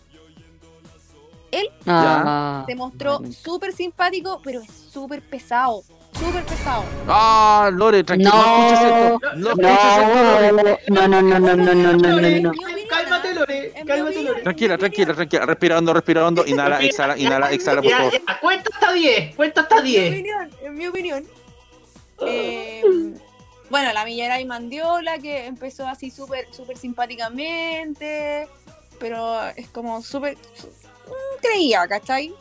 él Ah, se mostró súper simpático, pero es súper pesado, súper pesado. Ah, Lore, tranquilo, no, No, escuches esto. No, escuches esto, Lore. no, no, no, no, no, no, no, no, no. Cálmate, Lore. Cálmate, Lore. Tranquila, tranquila, tranquila. Respirando, respirando. Inhala, exhala, inhala, exhala, por favor. cuenta hasta 10. Cuenta hasta En mi 10. opinión, en mi opinión. Eh, bueno, la Millaray Mandiola, que empezó así súper súper simpáticamente, pero es como súper... Creía, ¿cachai?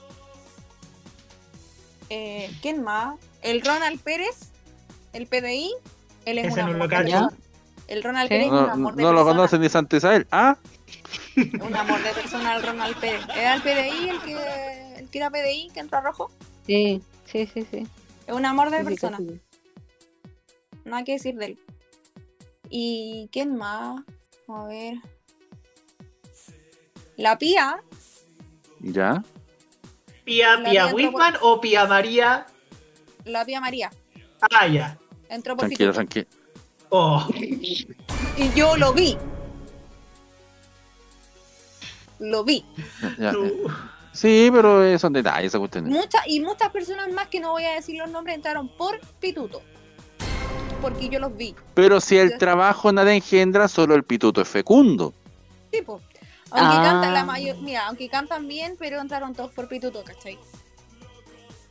Eh, ¿Quién más? El Ronald Pérez, el PDI, él es un no lo *laughs* amor de persona. El Ronald Pérez es un No, amor de no lo persona. conocen ni Santa Isabel. ¿Ah? Un amor de persona el Ronald Pérez. ¿Era el PDI el que, el que era PDI, que entró a rojo? Sí, sí, sí, sí. Es un amor de Sí, sí, persona. sí. Nada que decir de él. ¿Y quién más? A ver. La Pía. ¿Ya? ¿Pía, Pía Whitman o Pía María? La Pía María. Ah, ya. Entró por Tranquilo, tranquilo. Oh. Y yo lo vi. Lo vi. Ya, ya. Sí, pero son detalles esa cuestión. Muchas y muchas personas más que no voy a decir los nombres entraron por pituto. Porque yo los vi. Pero si el trabajo nada engendra, solo el pituto es fecundo. Tipo. Aunque Ah. cantan la mayor, mira, aunque cantan bien, pero entraron todos por pituto, ¿cachai?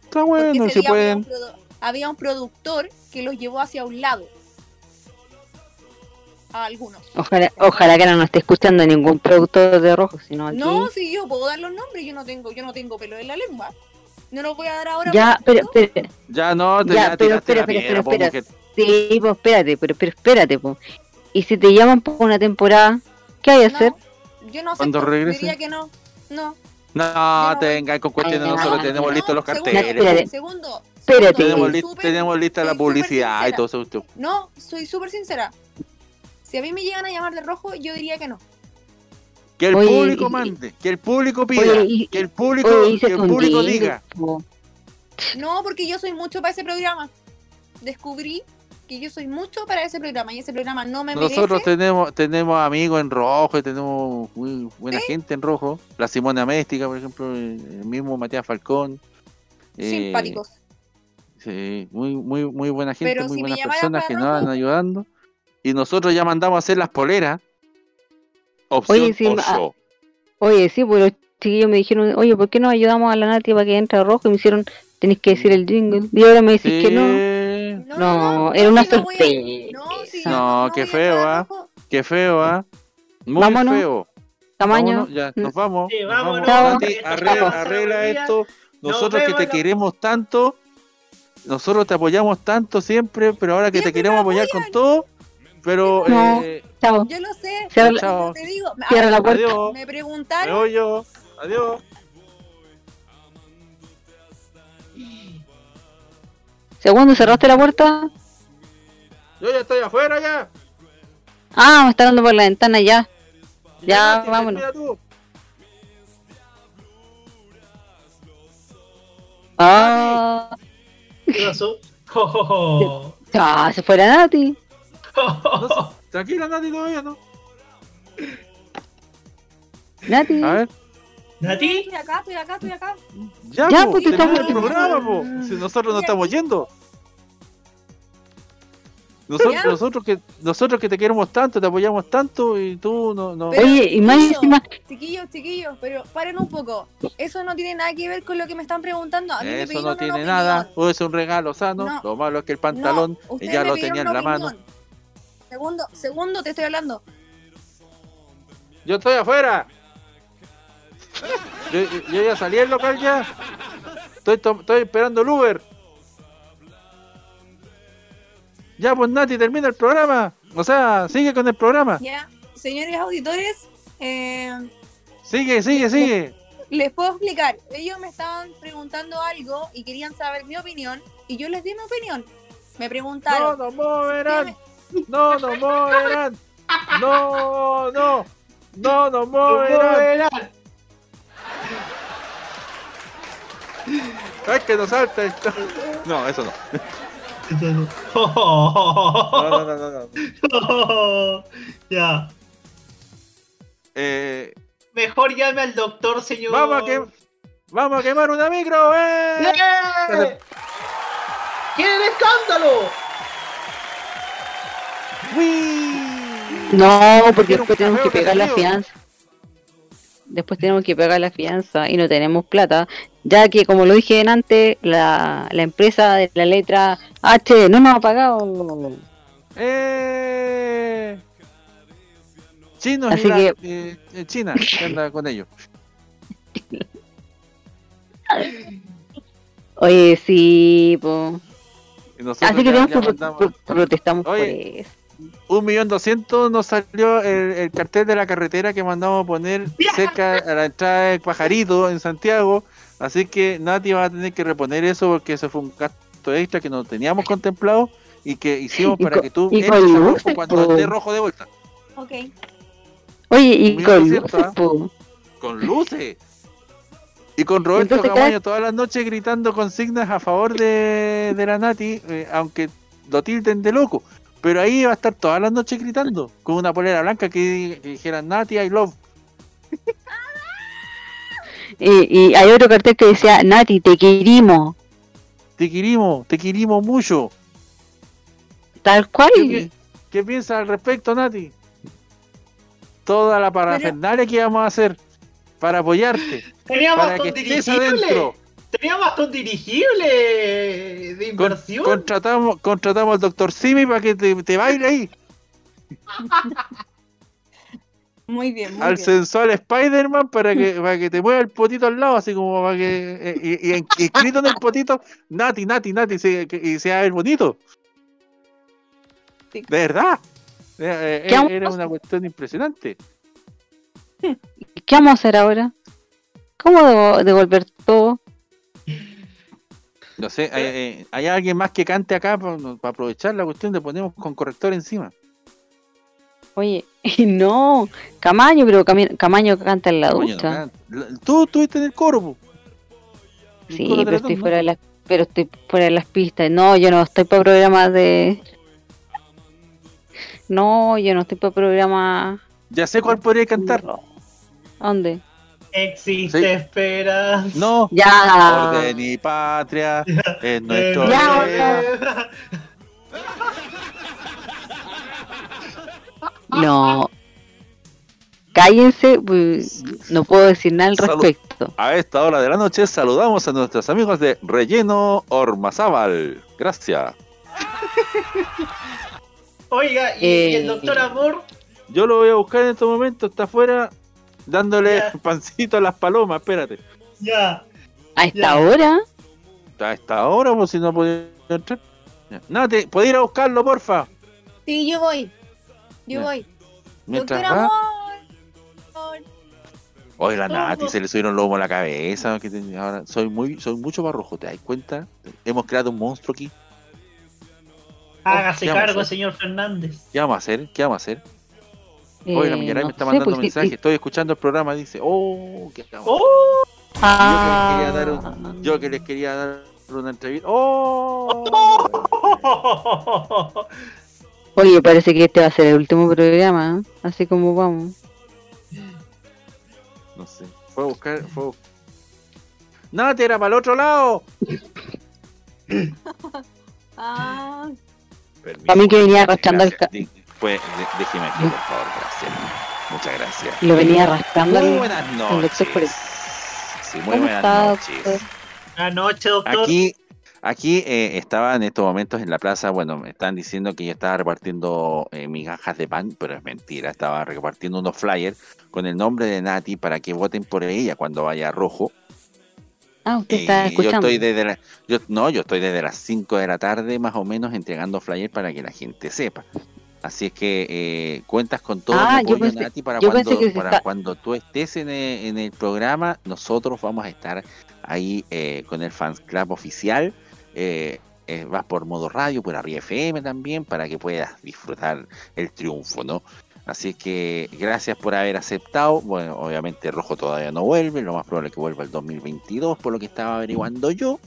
Está bueno, si había pueden. un, produ- había un productor que los llevó hacia un lado. A algunos. Ojalá, ojalá que no nos esté escuchando ningún productor de rojo, sino aquí. No, si yo puedo dar los nombres, yo no tengo, yo no tengo pelo en la lengua. No los voy a dar ahora. Ya, pero, pero, Ya no, te ya, pero espera, espera, espera. Sí, pues espérate, pero, pero espérate, pues. Y si te llaman por una temporada, ¿qué hay que hacer? Yo no sé. Cuando regrese. Diría que no. No. No, tenga con cuestiones, nosotros no, tenemos no, listos los carteles. Segundo. Espérate. Tenemos, li- súper- tenemos lista la publicidad y todo eso. No, soy súper sincera. Si a mí me llegan a llamar de rojo, yo diría que no. Que el Oye, público y- mande, que el público pida, Oye, y- que el público, Oye, que el público diga. No, porque yo soy mucho para ese programa. Descubrí que yo soy mucho para ese programa y ese programa no me Nosotros merece. tenemos tenemos amigos en rojo y tenemos muy buena gente en rojo. La Simona Méstica, por ejemplo, el mismo Matías Falcón. eh, Simpáticos. Sí, muy, muy, muy buena gente, Pero muy si buenas personas que nos van ayudando. Y nosotros ya mandamos a hacer las poleras. Opción Oye, sí, o show. Oye, sí, pues los chiquillos me dijeron, oye, ¿por qué no ayudamos a la Nati para que entre a rojo? Y me hicieron, tenés que decir el jingle. Y ahora me decís que no. No, era una sorpresa. No, qué feo, ¿ah? Qué feo, ¿ah? Muy Vámonos. feo. Tamaño. Vámonos, ya, nos vamos. Sí, nos vamos. Nati, arregla, esto. Nos Nosotros que te queremos tanto, nosotros te apoyamos tanto siempre, pero ahora que te queremos apoyar con todo, pero No. eh, Chao. Yo lo sé. Cierra te digo. Cierra la puerta. Adiós. Me me preguntaron. voy yo. Adiós. Segundo, ¿cerraste la puerta? Yo ya estoy afuera ya. Ah, me está dando por la ventana ya. Ya, Nati, vámonos. Ah, ¿Qué pasó? Jo. ya, se fue la Nati. Tranquila, Nati, todavía no. Nati. A ver. ¿Nati? Estoy acá, estoy acá, estoy acá. Ya, Ya, po, pues, te termina estamos- el programa, po. Si nosotros no estamos yendo. Nosotros, Ya. nosotros que nosotros que te queremos tanto, te apoyamos tanto y tú no, no. Pero, Oye, y más chiquillos, encima- Chiquillos, chiquillos, pero paren un poco. Eso no tiene nada que ver con lo que me están preguntando. A mí me Eso pidieron no tiene nada, puede ser un regalo sano. No. Lo malo es que el pantalón No, ya me lo tenía en la mano. Segundo, segundo te estoy hablando. Yo estoy afuera. Yo, yo ya salí del local ya. Estoy, to- estoy esperando el Uber. Ya, pues Nati, termina el programa. O sea, sigue con el programa. Ya, señores auditores, eh, Sigue, sigue, sigue. les puedo explicar. Ellos me estaban preguntando algo y querían saber mi opinión y yo les di mi opinión. Me No preguntaron. nos moverán. No nos moverán. No, no. No nos moverán. Ay, que nos salta esto. No, eso no. No, no, no, no, no. ya. Eh, Mejor llame al doctor, señor. vamos a que vamos a quemar una micro, eh. ¡Eh! ¡Quieren escándalo! No, porque después tenemos que pegar la fianza. Después tenemos que pagar la fianza y no tenemos plata, ya que como lo dije antes, la, la empresa de la letra H no nos ha pagado. Eh. Chinos Así que- eh, eh, China, que anda con ellos. *laughs* Oye, sí, po. Así que tenemos que protestamos Oye, por eso. Un millón doscientos nos salió el, el cartel de la carretera que mandamos a poner cerca a la entrada de Pajarito en Santiago. Así que Nati va a tener que reponer eso porque eso fue un gasto extra que no teníamos contemplado y que hicimos Y para con- que tú y entres con a rojo cuando esté rojo de vuelta. Ok. Oye, y con luces, ¿ah? po. Con luces. Y con Roberto Entonces, Camaño cada- todas las noches gritando consignas a favor de, de la Nati, eh, aunque lo tilden de loco. Pero ahí va a estar todas las noches gritando, con una polera blanca que, que dijera Nati, I love. Y, y hay otro cartel que decía, Nati, te querimos. Te querimos, te querimos mucho. Tal cual. ¿Qué, pi- qué piensas al respecto, Nati? Toda la parafernalia que vamos a hacer para apoyarte, Teníamos para que estés adentro. Teníamos hasta un dirigible de Con- inversión. contratamos, contratamos al doctor Simi para que te, te baile ahí. *laughs* Muy bien, muy al bien. sensual Spider-Man para que, para que te mueva el potito al lado, así como para que. eh, y, y en- y escrito en el potito, Nati, Nati, Nati, se- y sea el bonito. De verdad. Eh, eh, ¿Qué vamos a era una cuestión impresionante. *laughs* ¿Qué vamos a hacer ahora? ¿Cómo devolver todo? No sé, eh, ¿hay alguien más que cante acá para aprovechar la cuestión de ponemos con corrector encima? Oye, *laughs* no, Camaño, pero Camaño canta en la ducha. Tú estuviste en el coro. El Sí, coro pero estoy fuera de las, pero estoy fuera de las pistas. No, yo no estoy para programas de. No, yo no estoy para programas. Ya sé cuál podría cantar. ¿Dónde? Existe Sí. esperanza. No. Ya. Orden y patria es *laughs* nuestro Ya. *laughs* No. Cállense, pues, no puedo decir nada al Salud. respecto. A esta hora de la noche saludamos a nuestros amigos de Relleno Ormazábal. Gracias. Oiga, ¿y, el Eh. doctor Amor? Yo lo voy a buscar en este momento. Está afuera dándole *laughs* pancito a las palomas. Espérate. Ya. ¿A esta hora? A esta hora, pues si no podía entrar. Ya. Nati, ¿puedes ir a buscarlo, porfa? Sí, yo voy. Yo voy. Mientras Doctor. Amor. Oye, la Nati se le subieron lomo a la cabeza. que te- ahora soy muy, soy mucho más rojo, ¿te das cuenta? Hemos creado un monstruo aquí. Hágase ¿qué vamos a cargo, señor Fernández. ¿Qué vamos a hacer? ¿Qué vamos a hacer? Oye, la Eh, Millaray no me está sé, mandando pues, mensaje. Estoy escuchando el programa. Dice, oh. Ah. Yo que les quería dar un- yo que les quería dar una entrevista. ¡Oh! Oye, parece que este va a ser el último programa, ¿eh? así como vamos. No sé. Fue a buscar. Fue a bus- ¡No, te era para el otro lado! Ah, *coughs* Permiso, A mí que venía arrastrando el Pues, déjeme aquí, por favor, gracias. Muchas gracias. Lo venía arrastrando Muy buenas noches. Sí, muy ¿Cómo buenas está, noches. Buenas noches, doctor. Aquí, aquí eh, estaba en estos momentos en la plaza, bueno, me están diciendo que yo estaba repartiendo eh, migajas de pan, pero es mentira, estaba repartiendo unos flyers con el nombre de Nati para que voten por ella cuando vaya a rojo. Ah, usted está Eh, yo escuchando. estoy desde la- yo, no, yo estoy desde las 5 de la tarde más o menos entregando flyers para que la gente sepa. Así es que eh, cuentas con todo Ah, el yo apoyo, pensé- Nati, para, cuando, para está- cuando tú estés en el, en el programa, nosotros vamos a estar ahí eh, con el Fans Club oficial. Eh, eh, vas por modo radio, por arriba FM también, para que puedas disfrutar el triunfo, ¿no? Así que gracias por haber aceptado. Bueno, obviamente Rojo todavía no vuelve, lo más probable es que vuelva el 2022, por lo que estaba averiguando yo.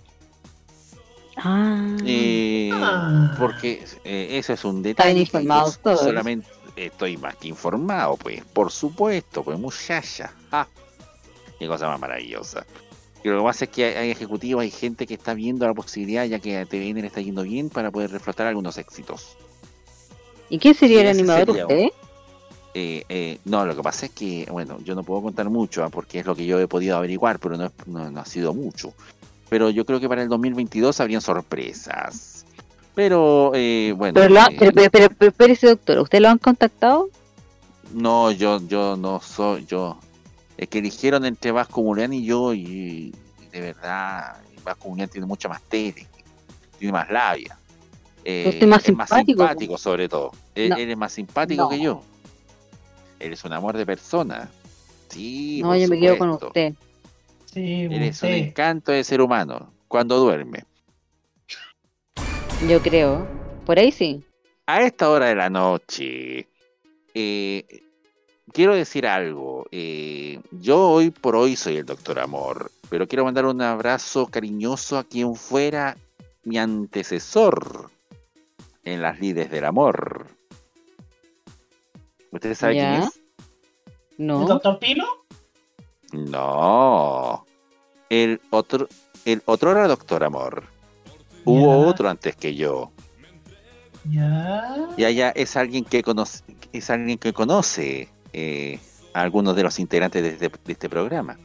Ah, Eh, Ah. porque eh, eso es un detalle. bien que informado yo todo. Solamente estoy más que informado, pues, por supuesto, pues muchacha. Ah, qué cosa más maravillosa. Y lo que pasa es que hay, hay ejecutivos, hay gente que está viendo la posibilidad, ya que a TVN le está yendo bien, para poder reflotar algunos éxitos. ¿Y quién sería el animador sería usted? Eh, eh, no, lo que pasa es que, bueno, yo no puedo contar mucho, ah, porque es lo que yo he podido averiguar, pero no, es- no, no ha sido mucho. Pero yo creo que para el 2022 habrían sorpresas. Pero, eh, bueno, Pero, lo ha- eh, pero, pero, pero, pero espérese, doctor, ¿usted lo han contactado? no, yo, yo no soy, yo, es que eligieron entre Vasco Murián y yo, y, de verdad, Vasco Murián tiene mucha más tele, tiene más labia. Eh, Usted es más es más simpático. simpático sobre todo. Él, No. él es más simpático No. que yo. Él es un amor de persona. Sí, No, yo me quedo con usted. Sí, Eres un usted. encanto de ser humano cuando duerme. Yo creo. Por ahí sí. A esta hora de la noche, eh, quiero decir algo. eh, yo hoy por hoy soy el doctor Amor, pero quiero mandar un abrazo cariñoso a quien fuera mi antecesor en las lides del amor. ¿Usted sabe quién es? ¿El No. doctor Pilo? No. El otro, el otro era doctor Amor. Hubo Ya. otro antes que yo. Ya. Y allá es alguien que conoce, es alguien que conoce eh, a algunos de los integrantes de este, de este programa.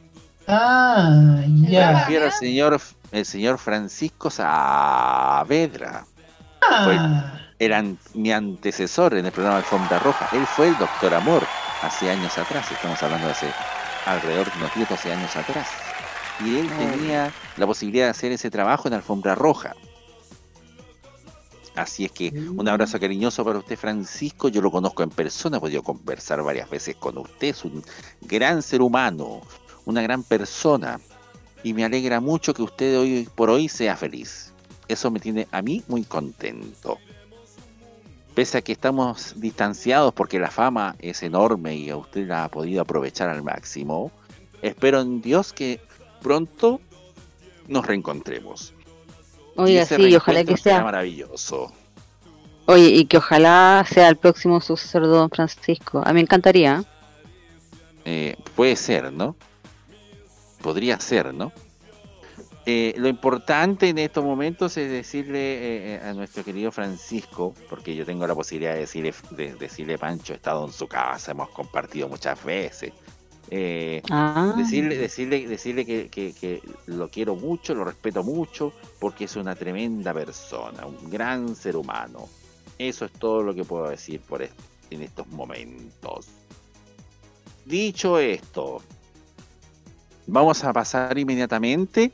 Ah, Me ya. refiero al señor, el señor Francisco Saavedra. Fue Ah, era an- mi antecesor en el programa Alfombra Roja. Él fue el doctor Amor hace años atrás. Estamos hablando de hace alrededor de unos 10, 12 años atrás. Y él tenía la posibilidad de hacer ese trabajo en Alfombra Roja. Así es que un abrazo cariñoso para usted, Francisco. Yo lo conozco en persona, he podido conversar varias veces con usted. Es un gran ser humano, una gran persona. Y me alegra mucho que usted hoy por hoy sea feliz. Eso me tiene a mí muy contento. Pese a que estamos distanciados porque la fama es enorme y usted la ha podido aprovechar al máximo, espero en Dios que pronto nos reencontremos. Oiga, sí, ojalá que sea. maravilloso. Oye, y que ojalá sea el próximo sucesor de Don Francisco. A mí me encantaría. Eh, puede ser, ¿no? Podría ser, ¿no? Eh, lo importante en estos momentos es decirle eh, eh, a nuestro querido Francisco, porque yo tengo la posibilidad de decirle, de decirle Pancho, he estado en su casa, hemos compartido muchas veces. Eh, Ah. Decirle, decirle, decirle que, que- que lo quiero mucho, lo respeto mucho, porque es una tremenda persona, un gran ser humano. Eso es todo lo que puedo decir por en estos momentos. Dicho esto, vamos a pasar inmediatamente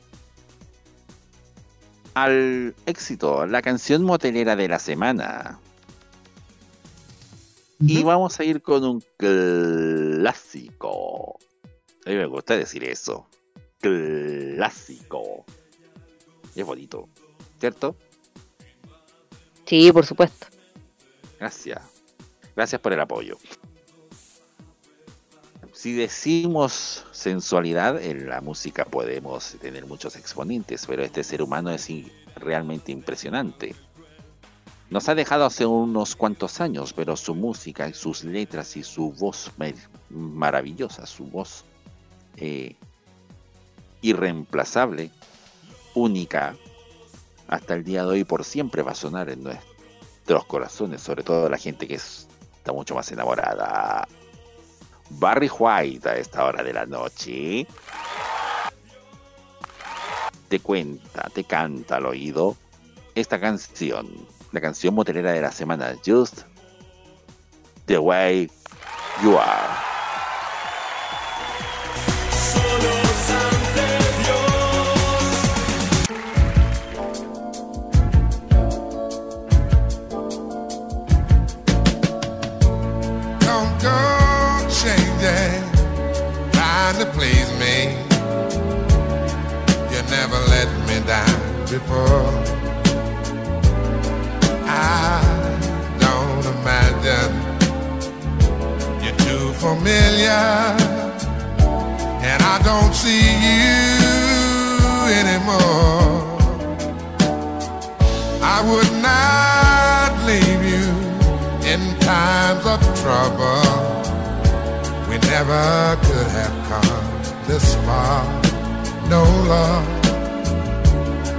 al éxito, la canción motelera de la semana. Y vamos a ir con un clásico. A mí me gusta decir eso. Clásico. Es bonito, ¿cierto? Sí, por supuesto. Gracias. Gracias por el apoyo. Si decimos sensualidad, en la música podemos tener muchos exponentes, pero este ser humano es realmente impresionante. Nos ha dejado hace unos cuantos años, pero su música sus letras y su voz maravillosa, su voz eh, irreemplazable, única, hasta el día de hoy por siempre va a sonar en nuestros corazones, sobre todo la gente que es- está mucho más enamorada. Barry White a esta hora de la noche te cuenta, te canta al oído esta canción, la canción motelera de la semana, Just the Way You Are. Before. I don't imagine you're too familiar, and I don't see you anymore. I would not leave you in times of trouble. We never could have come this far. No love.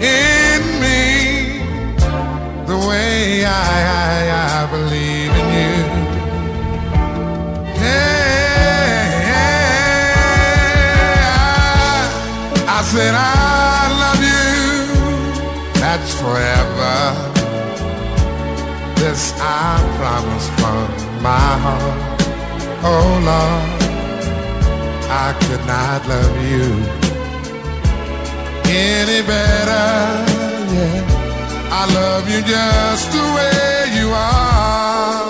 in me the way I, I, I believe in you? Yeah, I I said I love you. That's forever. This I promise from my heart. Oh Lord. I could not love you any better. Yeah, I love you just the way you are.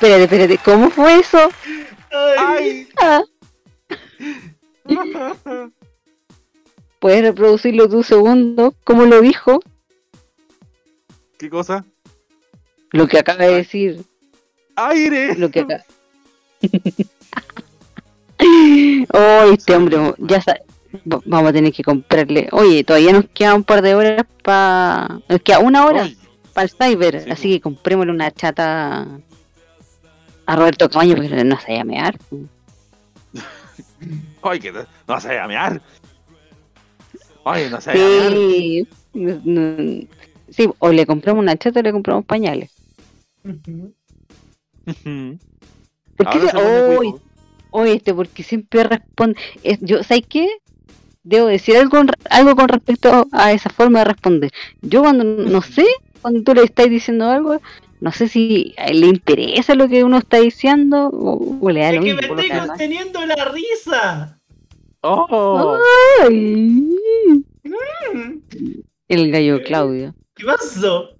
Espérate, espérate, ¿cómo fue eso? Ay. Ah. ¿Puedes reproducirlo tú segundo? ¿Cómo lo dijo? ¿Qué cosa? Lo que acaba de decir. ¡Aire! Lo que acaba. *laughs* oh, este hombre, ya sa- va- Vamos a tener que comprarle. Oye, todavía nos queda un par de horas para. Nos queda una hora para el cyber. así que comprémosle una chata a Roberto Camaño porque no se llamear. *laughs* Ay, que no, no se va a mear. Ay, no se va a mear. Sí, no- sí, o le compramos una chata o le compramos pañales. ¿Por qué Ahora se- se pone Oy, cuico. oye, este, porque siempre responde. es- yo, ¿sabes qué? Debo decir algo, algo con respecto a esa forma de responder. Yo cuando no *laughs* sé, cuando tú le estás diciendo algo, no sé si él le interesa lo que uno está diciendo o, o le da Es lo que mismo. me estoy conteniendo la risa. Oh. Ay, Mm, el gallo Claudio. ¿Qué pasó?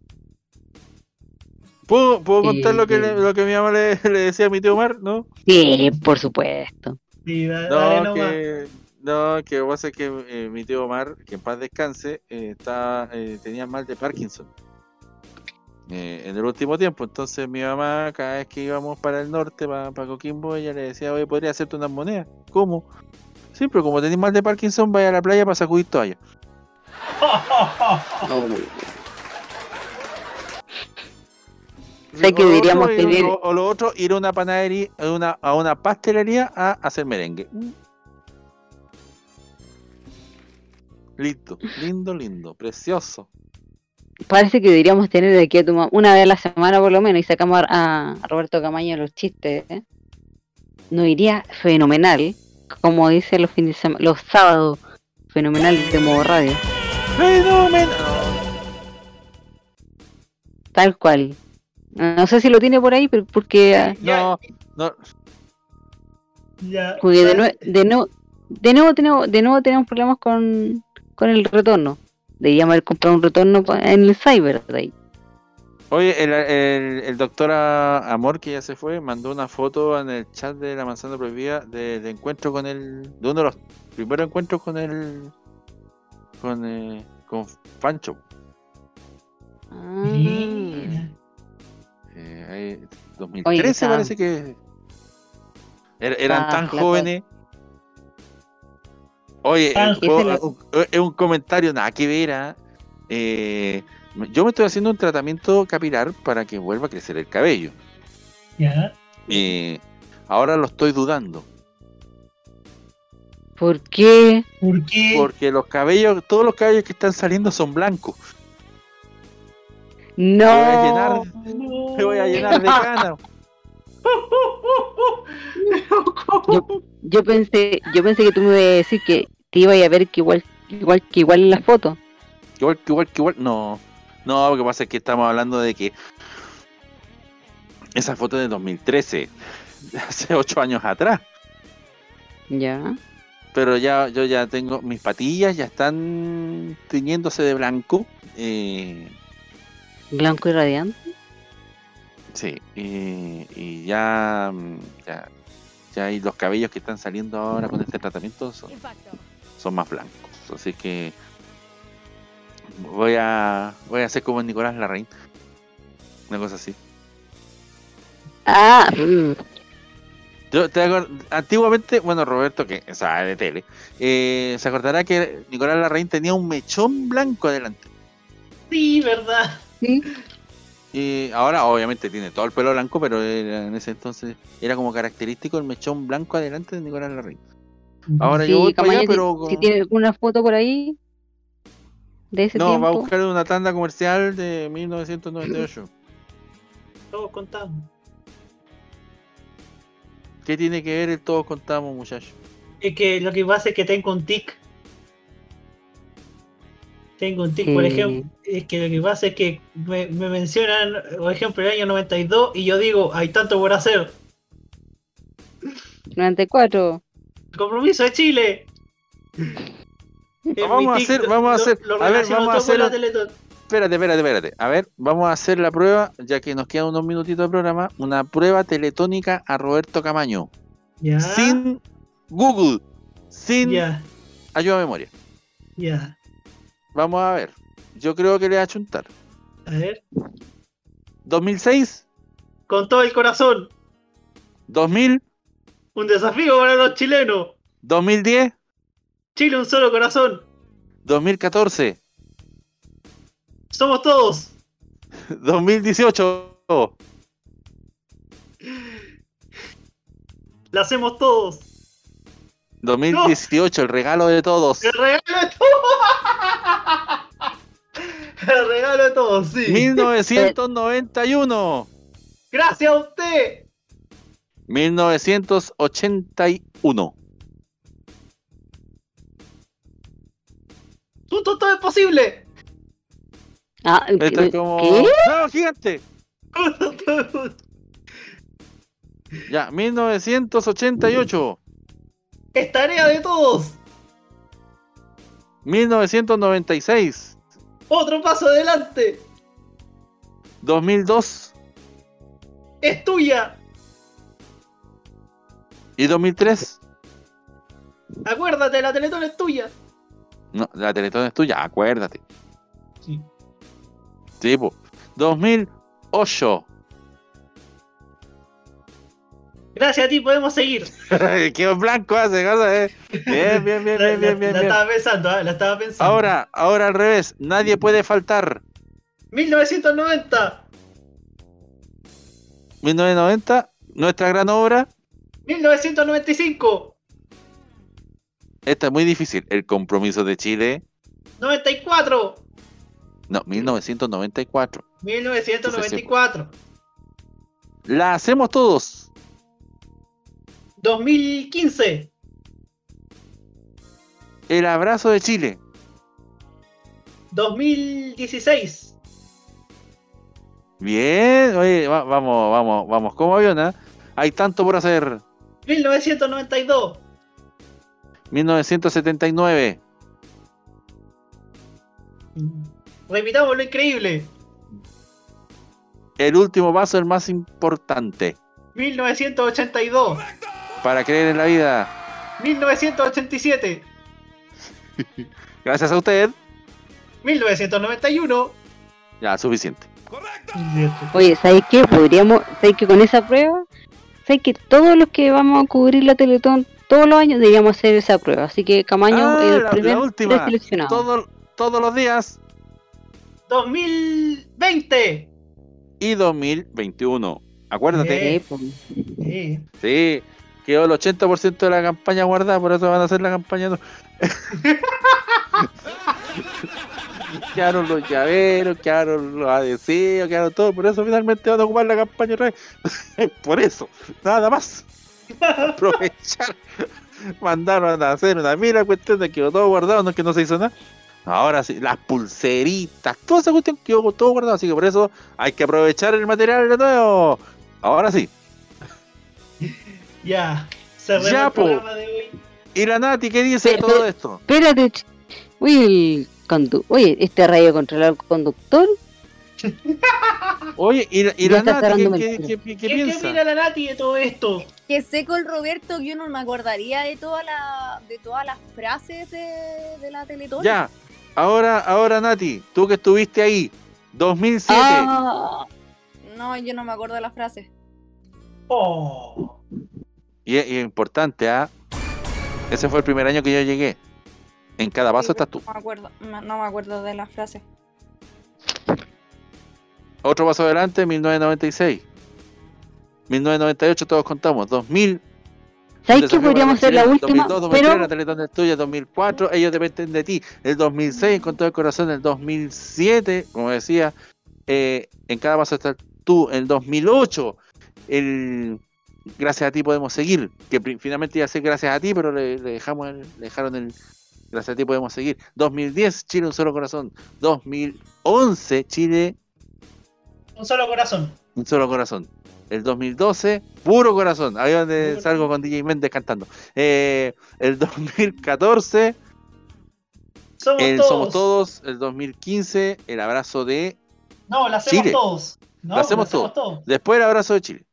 ¿Puedo, puedo contar Eh, lo que, le- lo que mi mamá le, *laughs* le decía a mi tío Omar? ¿No? Sí, por supuesto. Sí, da- dale No, que, no, que lo que pasa es que eh, mi tío Omar, que en paz descanse, eh, está, eh, tenía mal de Parkinson eh, en el último tiempo. Entonces mi mamá, cada vez que íbamos para el norte, para, Coquimbo, ella le decía, oye, ¿podría hacerte unas monedas? ¿Cómo? Sí, pero como tenés mal de Parkinson, vaya a la playa para sacudir toalla. *laughs* Sé que O lo deberíamos otro, tener- O, o lo otro, ir a una panadería, a una, a una pastelería a hacer merengue. Listo, lindo, lindo, precioso. Parece que deberíamos tener de aquí a tu mamá una vez a la semana por lo menos y sacamos a, a Roberto Camaño los chistes. ¿eh? Nos iría fenomenal, como dice los fines de semana, los sábados, fenomenal de modo radio. Fenomenal. Tal cual. No sé si lo tiene por ahí, pero porque, ah, No, no, Ya. porque de, nue- de, nuevo de nuevo tenemos de nuevo tenemos problemas con, con el retorno. Deberíamos haber comprado un retorno en el cyber de ahí. Oye, el, el, el doctor Amor, que ya se fue, mandó una foto en el chat de la manzana prohibida del encuentro con el. de uno de los primeros encuentros con el. con, eh, con Fancho. Eh, ahí, 2013 estaba- parece que. Er- eran Ah, tan jóvenes. Oye, eh, puedo- un- es un comentario nada que ver. ¿ah? Eh, yo me estoy haciendo un tratamiento capilar para que vuelva a crecer el cabello. Ya. Eh, ahora lo estoy dudando. ¿Por qué? ¿Por qué? Porque los cabellos, todos los cabellos que están saliendo son blancos. No. Me voy a llenar, me voy a llenar de *laughs* canas. Yo, yo pensé, yo pensé que tú me ibas a decir que te iba a ver que igual, igual que igual en la foto. Igual, que igual, que igual. No, no, lo que pasa es que estamos hablando de que esa foto es de 2013, de *laughs* hace ocho años atrás. Ya. Pero ya, yo ya tengo, mis patillas ya están tiñéndose de blanco. eh, Blanco y radiante. Sí, y, y ya, mm, ya, ya hay los cabellos que están saliendo ahora con este tratamiento son, son más blancos. Así que voy a, voy a hacer como Nicolás Larraín. Una cosa así. Ah, mm. Yo te acuer- antiguamente, bueno, Roberto, que sabe de tele, eh, se acordará que Nicolás Larraín tenía un mechón blanco adelante. Sí, verdad. Y ahora, obviamente, tiene todo el pelo blanco, pero era- en ese entonces era como característico el mechón blanco adelante de Nicolás Larraín. Ahora Sí, yo voy para allá, si- pero. si, tiene alguna foto por ahí de ese no, tiempo. va a buscar una tanda comercial de 1998. Todos contamos. ¿Qué tiene que ver el todos contamos, muchachos? Es que lo que pasa es que tengo un tic. Tengo un tic, por ejemplo. Es que lo que pasa es que me, me mencionan, por ejemplo, el año 92 y yo digo, hay tanto por hacer. 94. Compromiso de Chile. *laughs* Vamos a hacer, vamos a hacer, lo a ver, vamos a hacer, espérate, espérate, espérate. A ver, vamos a hacer la prueba, ya que nos quedan unos minutitos de programa, una prueba teletónica a Roberto Camaño. Ya. Sin Google, sin Ya. ayuda a memoria. Ya. Vamos a ver. Yo creo que le va a chuntar. A ver. 2006, Con todo el corazón. 2000, Un desafío para los chilenos. 2010, Chile, un solo corazón. 2014, Somos todos. *laughs* 2018, La hacemos todos. 2018, el regalo de todos. El regalo de todos. El regalo de todos, sí. 1991, Gracias a usted. 1981. Tú, tú, todo es posible. Ah, Esto es como. ¿Qué? ¡No, gigante! *laughs* Ya, 1988, Es tarea de todos. 1996, Otro paso adelante. 2002 Es tuya. y 2003. Acuérdate, la Teletón es tuya. No, la Teletón es tuya, acuérdate. Sí. Sí, po. 2008. Gracias a ti podemos seguir. *laughs* Qué blanco hace, cosa, eh. Bien, bien, *laughs* bien, bien, bien, la- bien. la estaba pensando, ¿eh? la estaba pensando. Ahora, ahora al revés, nadie puede faltar. 1990. 1990, nuestra gran obra. 1995. Esta es muy difícil. El compromiso de Chile. 94. No, 1994. 1994. La hacemos todos. 2015. El abrazo de Chile. 2016. Bien, oye, va- vamos, vamos, vamos, como avión, ¿eh? Hay tanto por hacer. 1992. 1979. Repitamos lo increíble. El último paso, el más importante. 1982. Para creer en la vida. 1987. *laughs* Gracias a usted. 1991. Ya, suficiente. Oye, ¿sabes qué? Podríamos, ¿sabes que con esa prueba? ¿Sabes que todos los que vamos a cubrir la Teletón todos los años deberíamos hacer esa prueba? Así que Camaño Ah, el la- primer la última. Todo- todos los días. 2020. Y 2021. Acuérdate. Sí, pues. Sí. Sí, quedó el 80% de la campaña guardada, por eso van a hacer la campaña. no- *laughs* quedaron los llaveros, quedaron los adhesivos, quedaron todo, por eso finalmente van a ocupar la campaña otra vez. *laughs* por eso, nada más. Aprovechar. Mandaron a hacer una mira cuestión de que todo guardado, no es que no se hizo nada. Ahora sí, las pulseritas, toda esa cuestión quedó todo guardado, así que por eso hay que aprovechar el material de nuevo. Ahora sí. Ya. Cerremos Ya, el po. programa de hoy. ¿Y la Nati qué dice de todo esto? Espérate, ch- oye, el condu- oye, este radio controlador conductor, Oye, ¿y, la- y la Nati qué, qué- qué- qué ¿Qué, qué piensa? opina la Nati de todo esto? Que seco el Roberto que uno no me acordaría de toda la, de todas las frases de, de la Teletón. Ya, ahora, ahora Nati, tú que estuviste ahí, 2007, Ah, No, yo no me acuerdo de las frases. Oh. Y, es- y es importante, ¿ah? Ese fue el primer año que yo llegué. En cada paso estás tú. No me acuerdo, no no me acuerdo de las frases. Otro paso adelante, 1996. 1998 todos contamos, 2000. ¿sabes qué? Podríamos hacer la última, 2002, 2003, pero la Teletón es tuya, 2004, ellos dependen de ti. El 2006, con todo el corazón, el 2007, como decía, eh, en cada paso estás tú. El 2008, el gracias a ti podemos seguir, que finalmente iba a ser gracias a ti, pero le, le dejamos el- le dejaron el gracias a ti podemos seguir. 2010, Chile un solo corazón. 2011, Chile Un solo corazón. un solo corazón. El 2012, puro corazón. Ahí donde salgo con DJ Méndez cantando. Eh, el 2014, Somos el todos. Somos Todos, el 2015, el abrazo de No, la hacemos Chile. todos. No, lo hacemos todos. todo. Después el abrazo de Chile.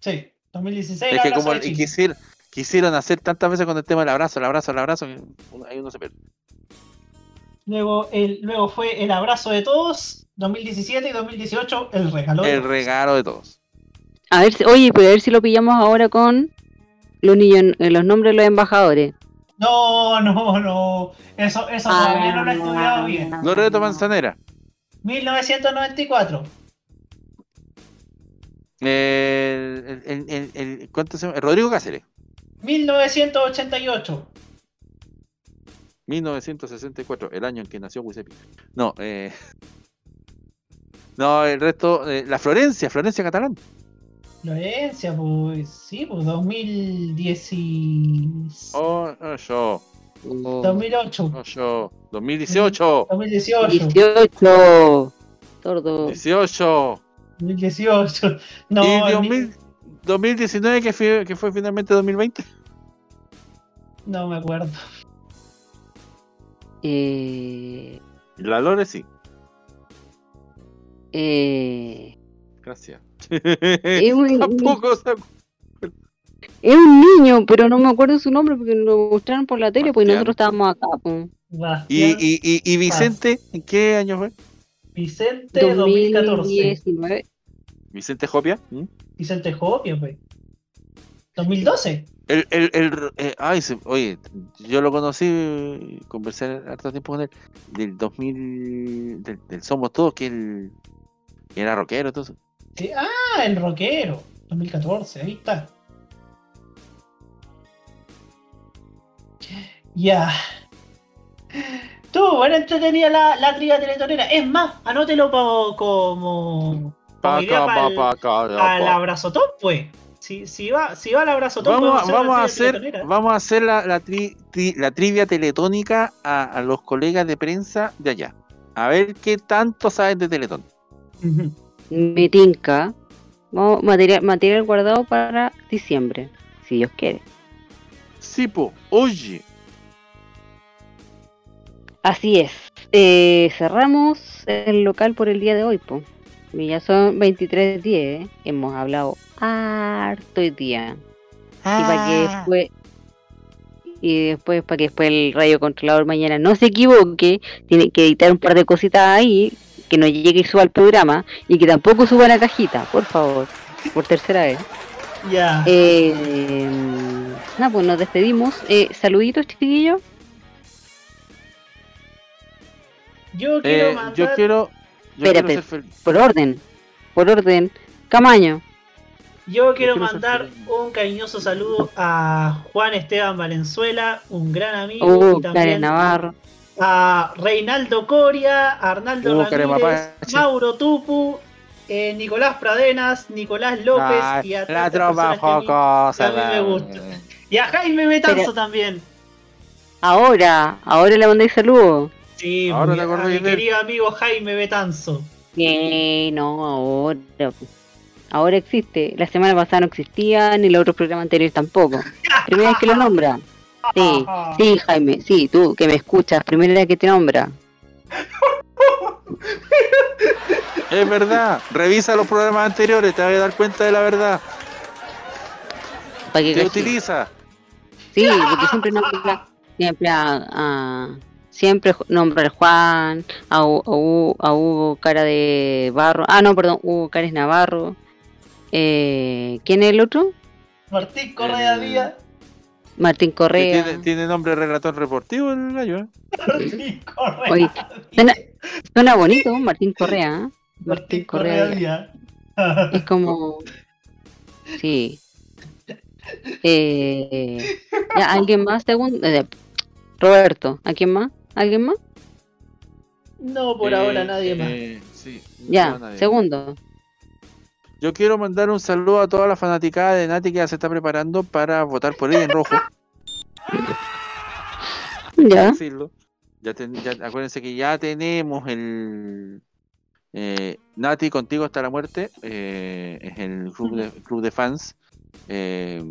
Sí, 2016. es que como de Chile. quisieron, quisieron hacer tantas veces con el tema del abrazo, el abrazo, el abrazo, que uno- ahí uno se pierde. Luego, el, luego fue el abrazo de todos, 2017 y 2018, el regalo. de El todos. regalo de todos. A ver, si- oye, pues a ver si lo pillamos ahora con los niños, eh, los nombres de los embajadores. No, no, no. Eso, eso Ah. todavía no lo he estudiado bien. Loreto Manzanera. 1994. El, el, el, ¿cuánto se llama? Rodrigo Cáceres. 1988. 1964, el año en que nació Giuseppe. No, eh. *laughs* No, el resto. eh, la Florencia, Florencia Catalán. Florencia, pues sí, pues 2010 y... Oh, oh, yo. 2008. Oh, yo. 2018. 2018. 18. Tordo. 18. 2018. *laughs* No, y el 2000 2019, que fue, que fue finalmente 2020. No me acuerdo. Eh, La Lore sí. eh, Gracias. es, un, *laughs* Tampoco se es un niño, pero no me acuerdo su nombre porque lo mostraron por la tele, pues nosotros estábamos acá. pues. ¿Y, y, y, y Vicente, ¿en qué año fue? Vicente 2014. 2019. Vicente Jopia. ¿Mm? Vicente Jopia, pues. 2012. El, el, el, eh, ay, se- oye, yo lo conocí, conversé harto tiempo con él, del 2000, del, del Somos Todos, que él era rockero, entonces. Sí, Ah, el rockero. 2014, ahí está. Ya. Tú, bueno, entretenida la, la trivia teletonera. Es más, anótelo pa- como. como idea Pa, pa'l- pa, pa, al pa. abrazo top, pues. Si, si va, si va al abrazo top, Vamos, vamos a hacer, vamos a hacer la, la, tri- tri- la trivia teletónica a, a los colegas de prensa de allá. A ver qué tanto saben de Teletón. *laughs* Me tinca. Vamos, material, material guardado para diciembre, si Dios quiere. Sí, po, oye. Así es. Eh, cerramos el local por el día de hoy, po. Y ya son 23.10. ¿eh? Hemos hablado harto hoy día. Y para que después. Y después, para que después el radio controlador mañana no se equivoque, tiene que editar un par de cositas ahí, que no llegue y suba al programa, y que tampoco suba la cajita, por favor, por tercera vez. Ya. Eh, nada, pues nos despedimos. Eh, saluditos, chiquillos. Yo quiero Eh, mandar. yo quiero, yo quiero ser por orden, por orden. Camaño. Yo quiero mandar un cariñoso saludo a Juan Esteban Valenzuela, un gran amigo, Uh, y también Navarro. a Reinaldo Coria, a Arnaldo Uh, Ramírez. Mauro Tupu, eh, Nicolás Pradenas, Nicolás López y a la personas que a mí- a me gustan. Y a Jaime Betanzo Pero- también. Ahora, ahora le mandé saludos. Sí, Ahora te a mi querido amigo Jaime Betanzo. Que no, ahora. Ahora existe. La semana pasada no existía, ni los otros programas anteriores tampoco. *laughs* Primera vez que lo nombra. Sí, sí, Jaime, sí, tú que me escuchas, primera vez que te nombra. *laughs* Es verdad, revisa los programas anteriores, te vas a dar cuenta de la verdad. Para que Te utiliza. Sí, porque siempre nombra, siempre a, a- siempre nombra al Juan, a, Hu- a Hu- a Hugo Cara de Barro, ah no, perdón, Hugo Cares Navarro. Eh, ¿Quién es el otro? Martín Correa Díaz. Martín Correa. Tiene, tiene nombre de relator reportivo el gallo, ¿eh? *laughs* Martín Correa. Oye, suena, suena bonito, Martín Correa. ¿eh? Martín Correa Correa Díaz. Es como. Sí. Eh, ya, ¿Alguien más? Segundo. eh, Roberto, ¿a quién más? ¿Alguien más? No, por Eh, ahora nadie más. eh, sí, Ya, nadie. segundo. Yo quiero mandar un saludo a toda la fanaticada de Nati que ya se está preparando para votar por ella en rojo. *laughs* Ya. decirlo. Ya, ten- ya- acuérdense que ya tenemos el eh, Nati contigo hasta la muerte. eh, es el club de, club de fans. eh,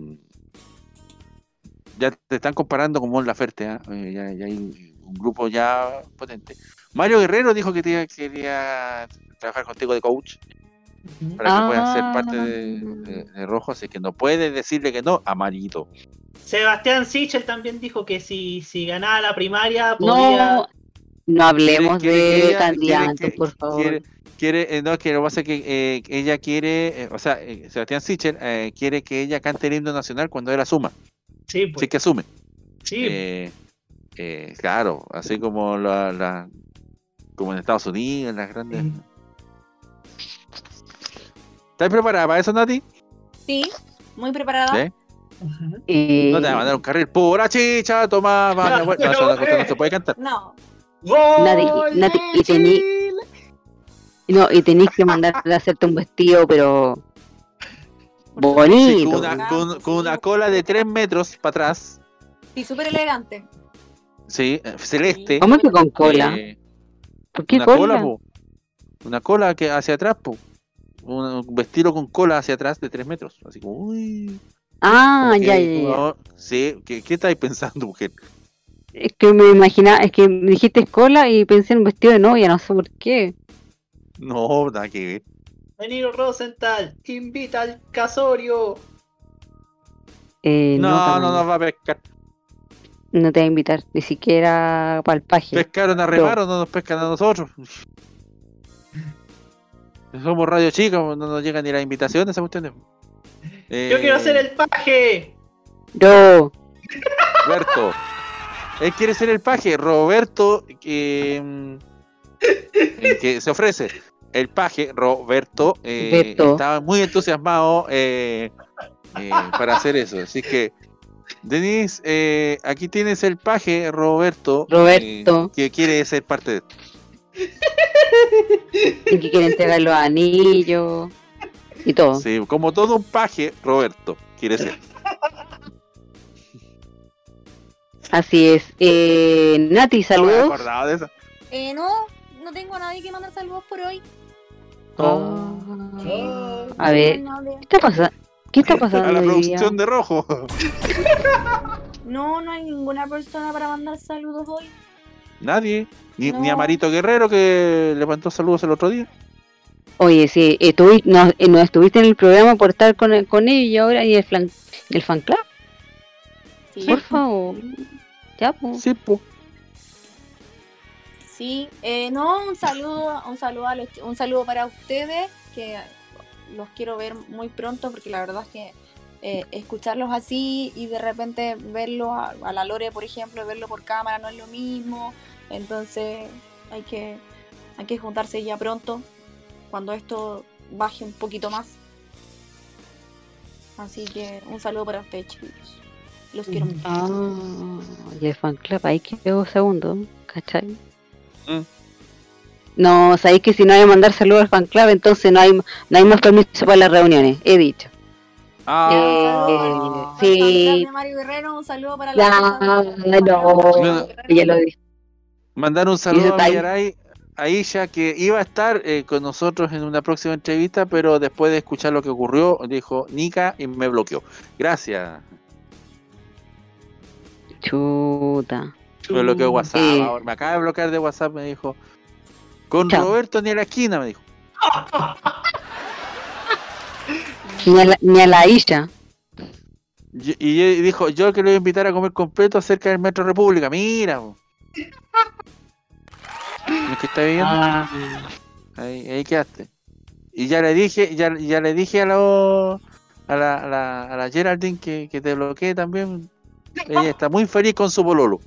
ya te están comparando con Mon Laferte, ¿ah? Eh, ya, ya hay un grupo ya potente. Mario Guerrero dijo que te- quería trabajar contigo de coach para que puedas ser parte de, de- de Rojo, así que no puedes decirle que no a Marito. Sebastián Sichel también dijo que si, si ganaba la primaria podía. No, no hablemos de candidatos, por favor. Quiere, quiere, eh, no, que lo que pasa es que eh, ella quiere, eh, o sea, eh, Sebastián Sichel eh, quiere que ella cante el himno nacional cuando él asuma. Sí, pues. Sí que asume. Sí. Eh, claro, así como la, la- como en Estados Unidos, en las grandes. ¿Estás preparada para eso, Nati? Sí, muy preparada. ¿Eh? No te va a mandar un carril pura chicha, toma, va, no, se puede cantar. No. Nati, Nati, y tení, no, y tenés que mandarle a hacerte un vestido, pero Sí, bonito. con, una, con- con una cola de 3 metros para atrás, Sí, súper elegante. Sí, eh, celeste. ¿Cómo que con cola? Eh, ¿Por qué una cola? po. Una cola que hacia atrás, po. Un, un vestido con cola hacia atrás de 3 metros. Así como, uy. Ah, como que- ya, ya, ya. sí, ¿qué, ¿qué estáis pensando, mujer? Es que me imaginaba, es que me dijiste cola y pensé en un vestido de novia, no sé por qué. No, nada que ver. Danilo Rosenthal invita al casorio. Eh, No, no, no, nos va a pescar. No te voy a invitar, ni siquiera para el paje. ¿Pescaron a remar o no nos pescan a nosotros? *laughs* Somos radio chicos, no nos llegan ni las invitaciones, ¿se cuestiones? Yo quiero hacer el paje. Yo, Roberto. Él quiere ser el paje. Roberto, que, mm, el que se ofrece. El paje, Roberto, eh, Roberto. estaba muy entusiasmado eh, eh, para hacer eso. Así que, Denise, eh, aquí tienes el paje, Roberto. Roberto. eh, que quiere ser parte de esto. *laughs* y que quiere entregar los anillos y todo. Sí, como todo un paje, Roberto quiere ser. Así es. Eh, Nati, No me saludos. de eso. Eh, no, no tengo a nadie que mandar saludos por hoy. A ver, ¿qué está, pasa ¿qué está *laughs* A pasando la hoy día? producción de rojo. No, no hay ninguna persona para mandar saludos hoy. Nadie. Ni, ni a No. Marito Guerrero que le mandó saludos el otro día. Oye, sí, estuvi- no, eh, no estuviste en el programa por estar con, el- con ellos y ahora y el, flan, el fan club. Por favor. Ya, pues. Sí, pues. Sí, eh, no, un saludo, un saludo a los, un saludo para ustedes, que los quiero ver muy pronto, porque la verdad es que eh, escucharlos así y de repente verlo a, a la Lore, por ejemplo, verlo por cámara no es lo mismo. Entonces hay que, hay que juntarse ya pronto, cuando esto baje un poquito más. Así que un saludo para ustedes, chicos. Los quiero mucho. Ah, y el fan club, ahí quedó segundo, ¿cachai? Mm. No, sabéis que si no hay que mandar saludos al fan club, entonces no hay, no hay más permiso para las reuniones, he dicho. Ah, Eh, sí, de Mario Guerrero, un saludo para ya, la no, ya lo dije. Mandar un saludo a. Villaray, a Isha, que iba a estar eh, con nosotros en una próxima entrevista, pero después de escuchar lo que ocurrió, dijo Nika y me bloqueó. Gracias. Chuta. Me bloqueó WhatsApp. Eh. ahora. Me acaba de bloquear de WhatsApp, me dijo. Con Chao. Roberto ni a la esquina, me dijo. Ni a la, ni a la Isha. Y, dijo, yo que lo voy a invitar a comer completo cerca del Metro República. Mira. ¿Es que está viendo? Ah. Ahí, ahí quedaste. Y ya le dije, ya, ya le dije a la, a la, a la, a la Geraldine que, que te bloquee también. Ella está muy feliz con su pololo.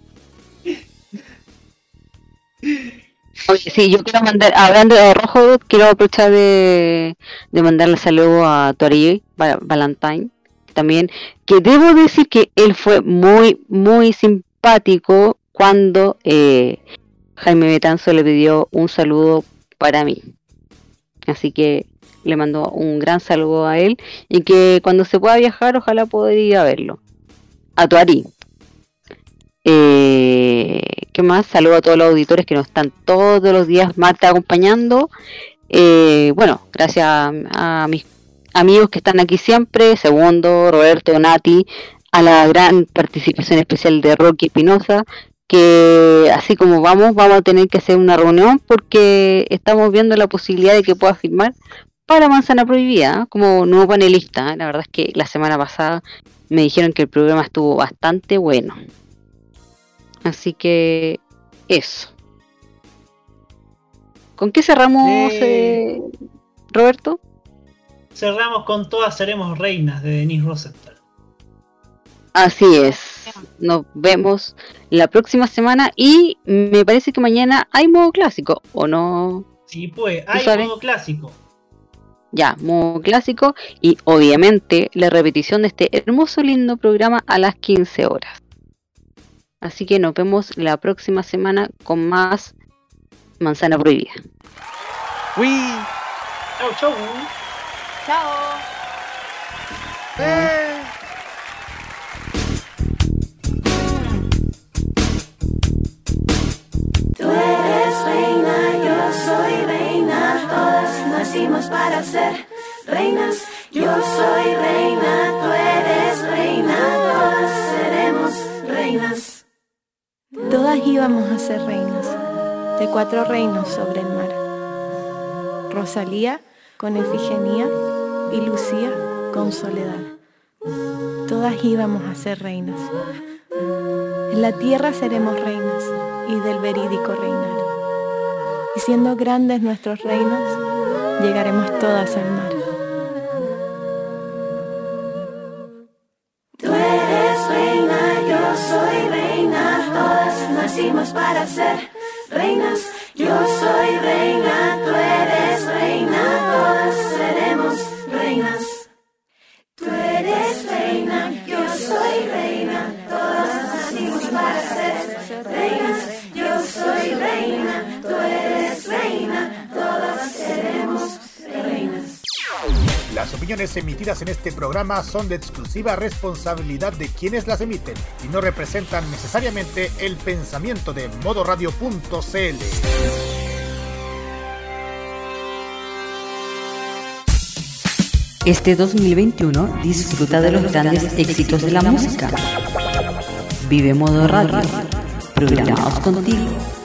Oye, sí, yo quiero mandar, hablando de rojo, quiero aprovechar de, mandarle saludos a Tori Valentine también, que debo decir que él fue muy, muy simpático cuando eh, Jaime Betanzo le pidió un saludo para mí. Así que le mando un gran saludo a él y que cuando se pueda viajar, ojalá poder ir a verlo. A Tuari. Eh, ¿Qué más? Saludo a todos los auditores que nos están todos los días martes acompañando. Eh, bueno, gracias a, a mis amigos que están aquí siempre, Segundo, Roberto, Nati, a la gran participación especial de Rocky Espinosa, que así como vamos, vamos a tener que hacer una reunión porque estamos viendo la posibilidad de que pueda firmar para Manzana Prohibida ¿eh? como nuevo panelista. ¿eh? La verdad es que la semana pasada me dijeron que el programa estuvo bastante bueno. Así que eso. ¿Con qué cerramos, eh, Roberto? Cerramos con Todas Seremos Reinas de Denise Rosenthal. Así es. Nos vemos la próxima semana y me parece que mañana hay modo clásico, ¿o no? Sí, pues, hay modo clásico. Ya, modo clásico y obviamente la repetición de este hermoso lindo programa a las 15 horas. Así que nos vemos la próxima semana con más Manzana Prohibida. ¡Uy! Chau, chau. Chao. Eh. Tú eres reina, yo soy reina, todas nacimos para ser reinas. Yo soy reina, tú eres reina, todas seremos reinas. Todas íbamos a ser reinas, de cuatro reinos sobre el mar. Rosalía con Efigenia y Lucía con Soledad. Todas íbamos a ser reinas. En la tierra seremos reinas y del verídico reinar. Y siendo grandes nuestros reinos, llegaremos todas al mar. Para ser reinas. Yo soy reina, opiniones emitidas en este programa son de exclusiva responsabilidad de quienes las emiten y no representan necesariamente el pensamiento de modoradio.cl. Este 2021 disfruta de los grandes éxitos de la música. Vive Modo Radio, programados contigo.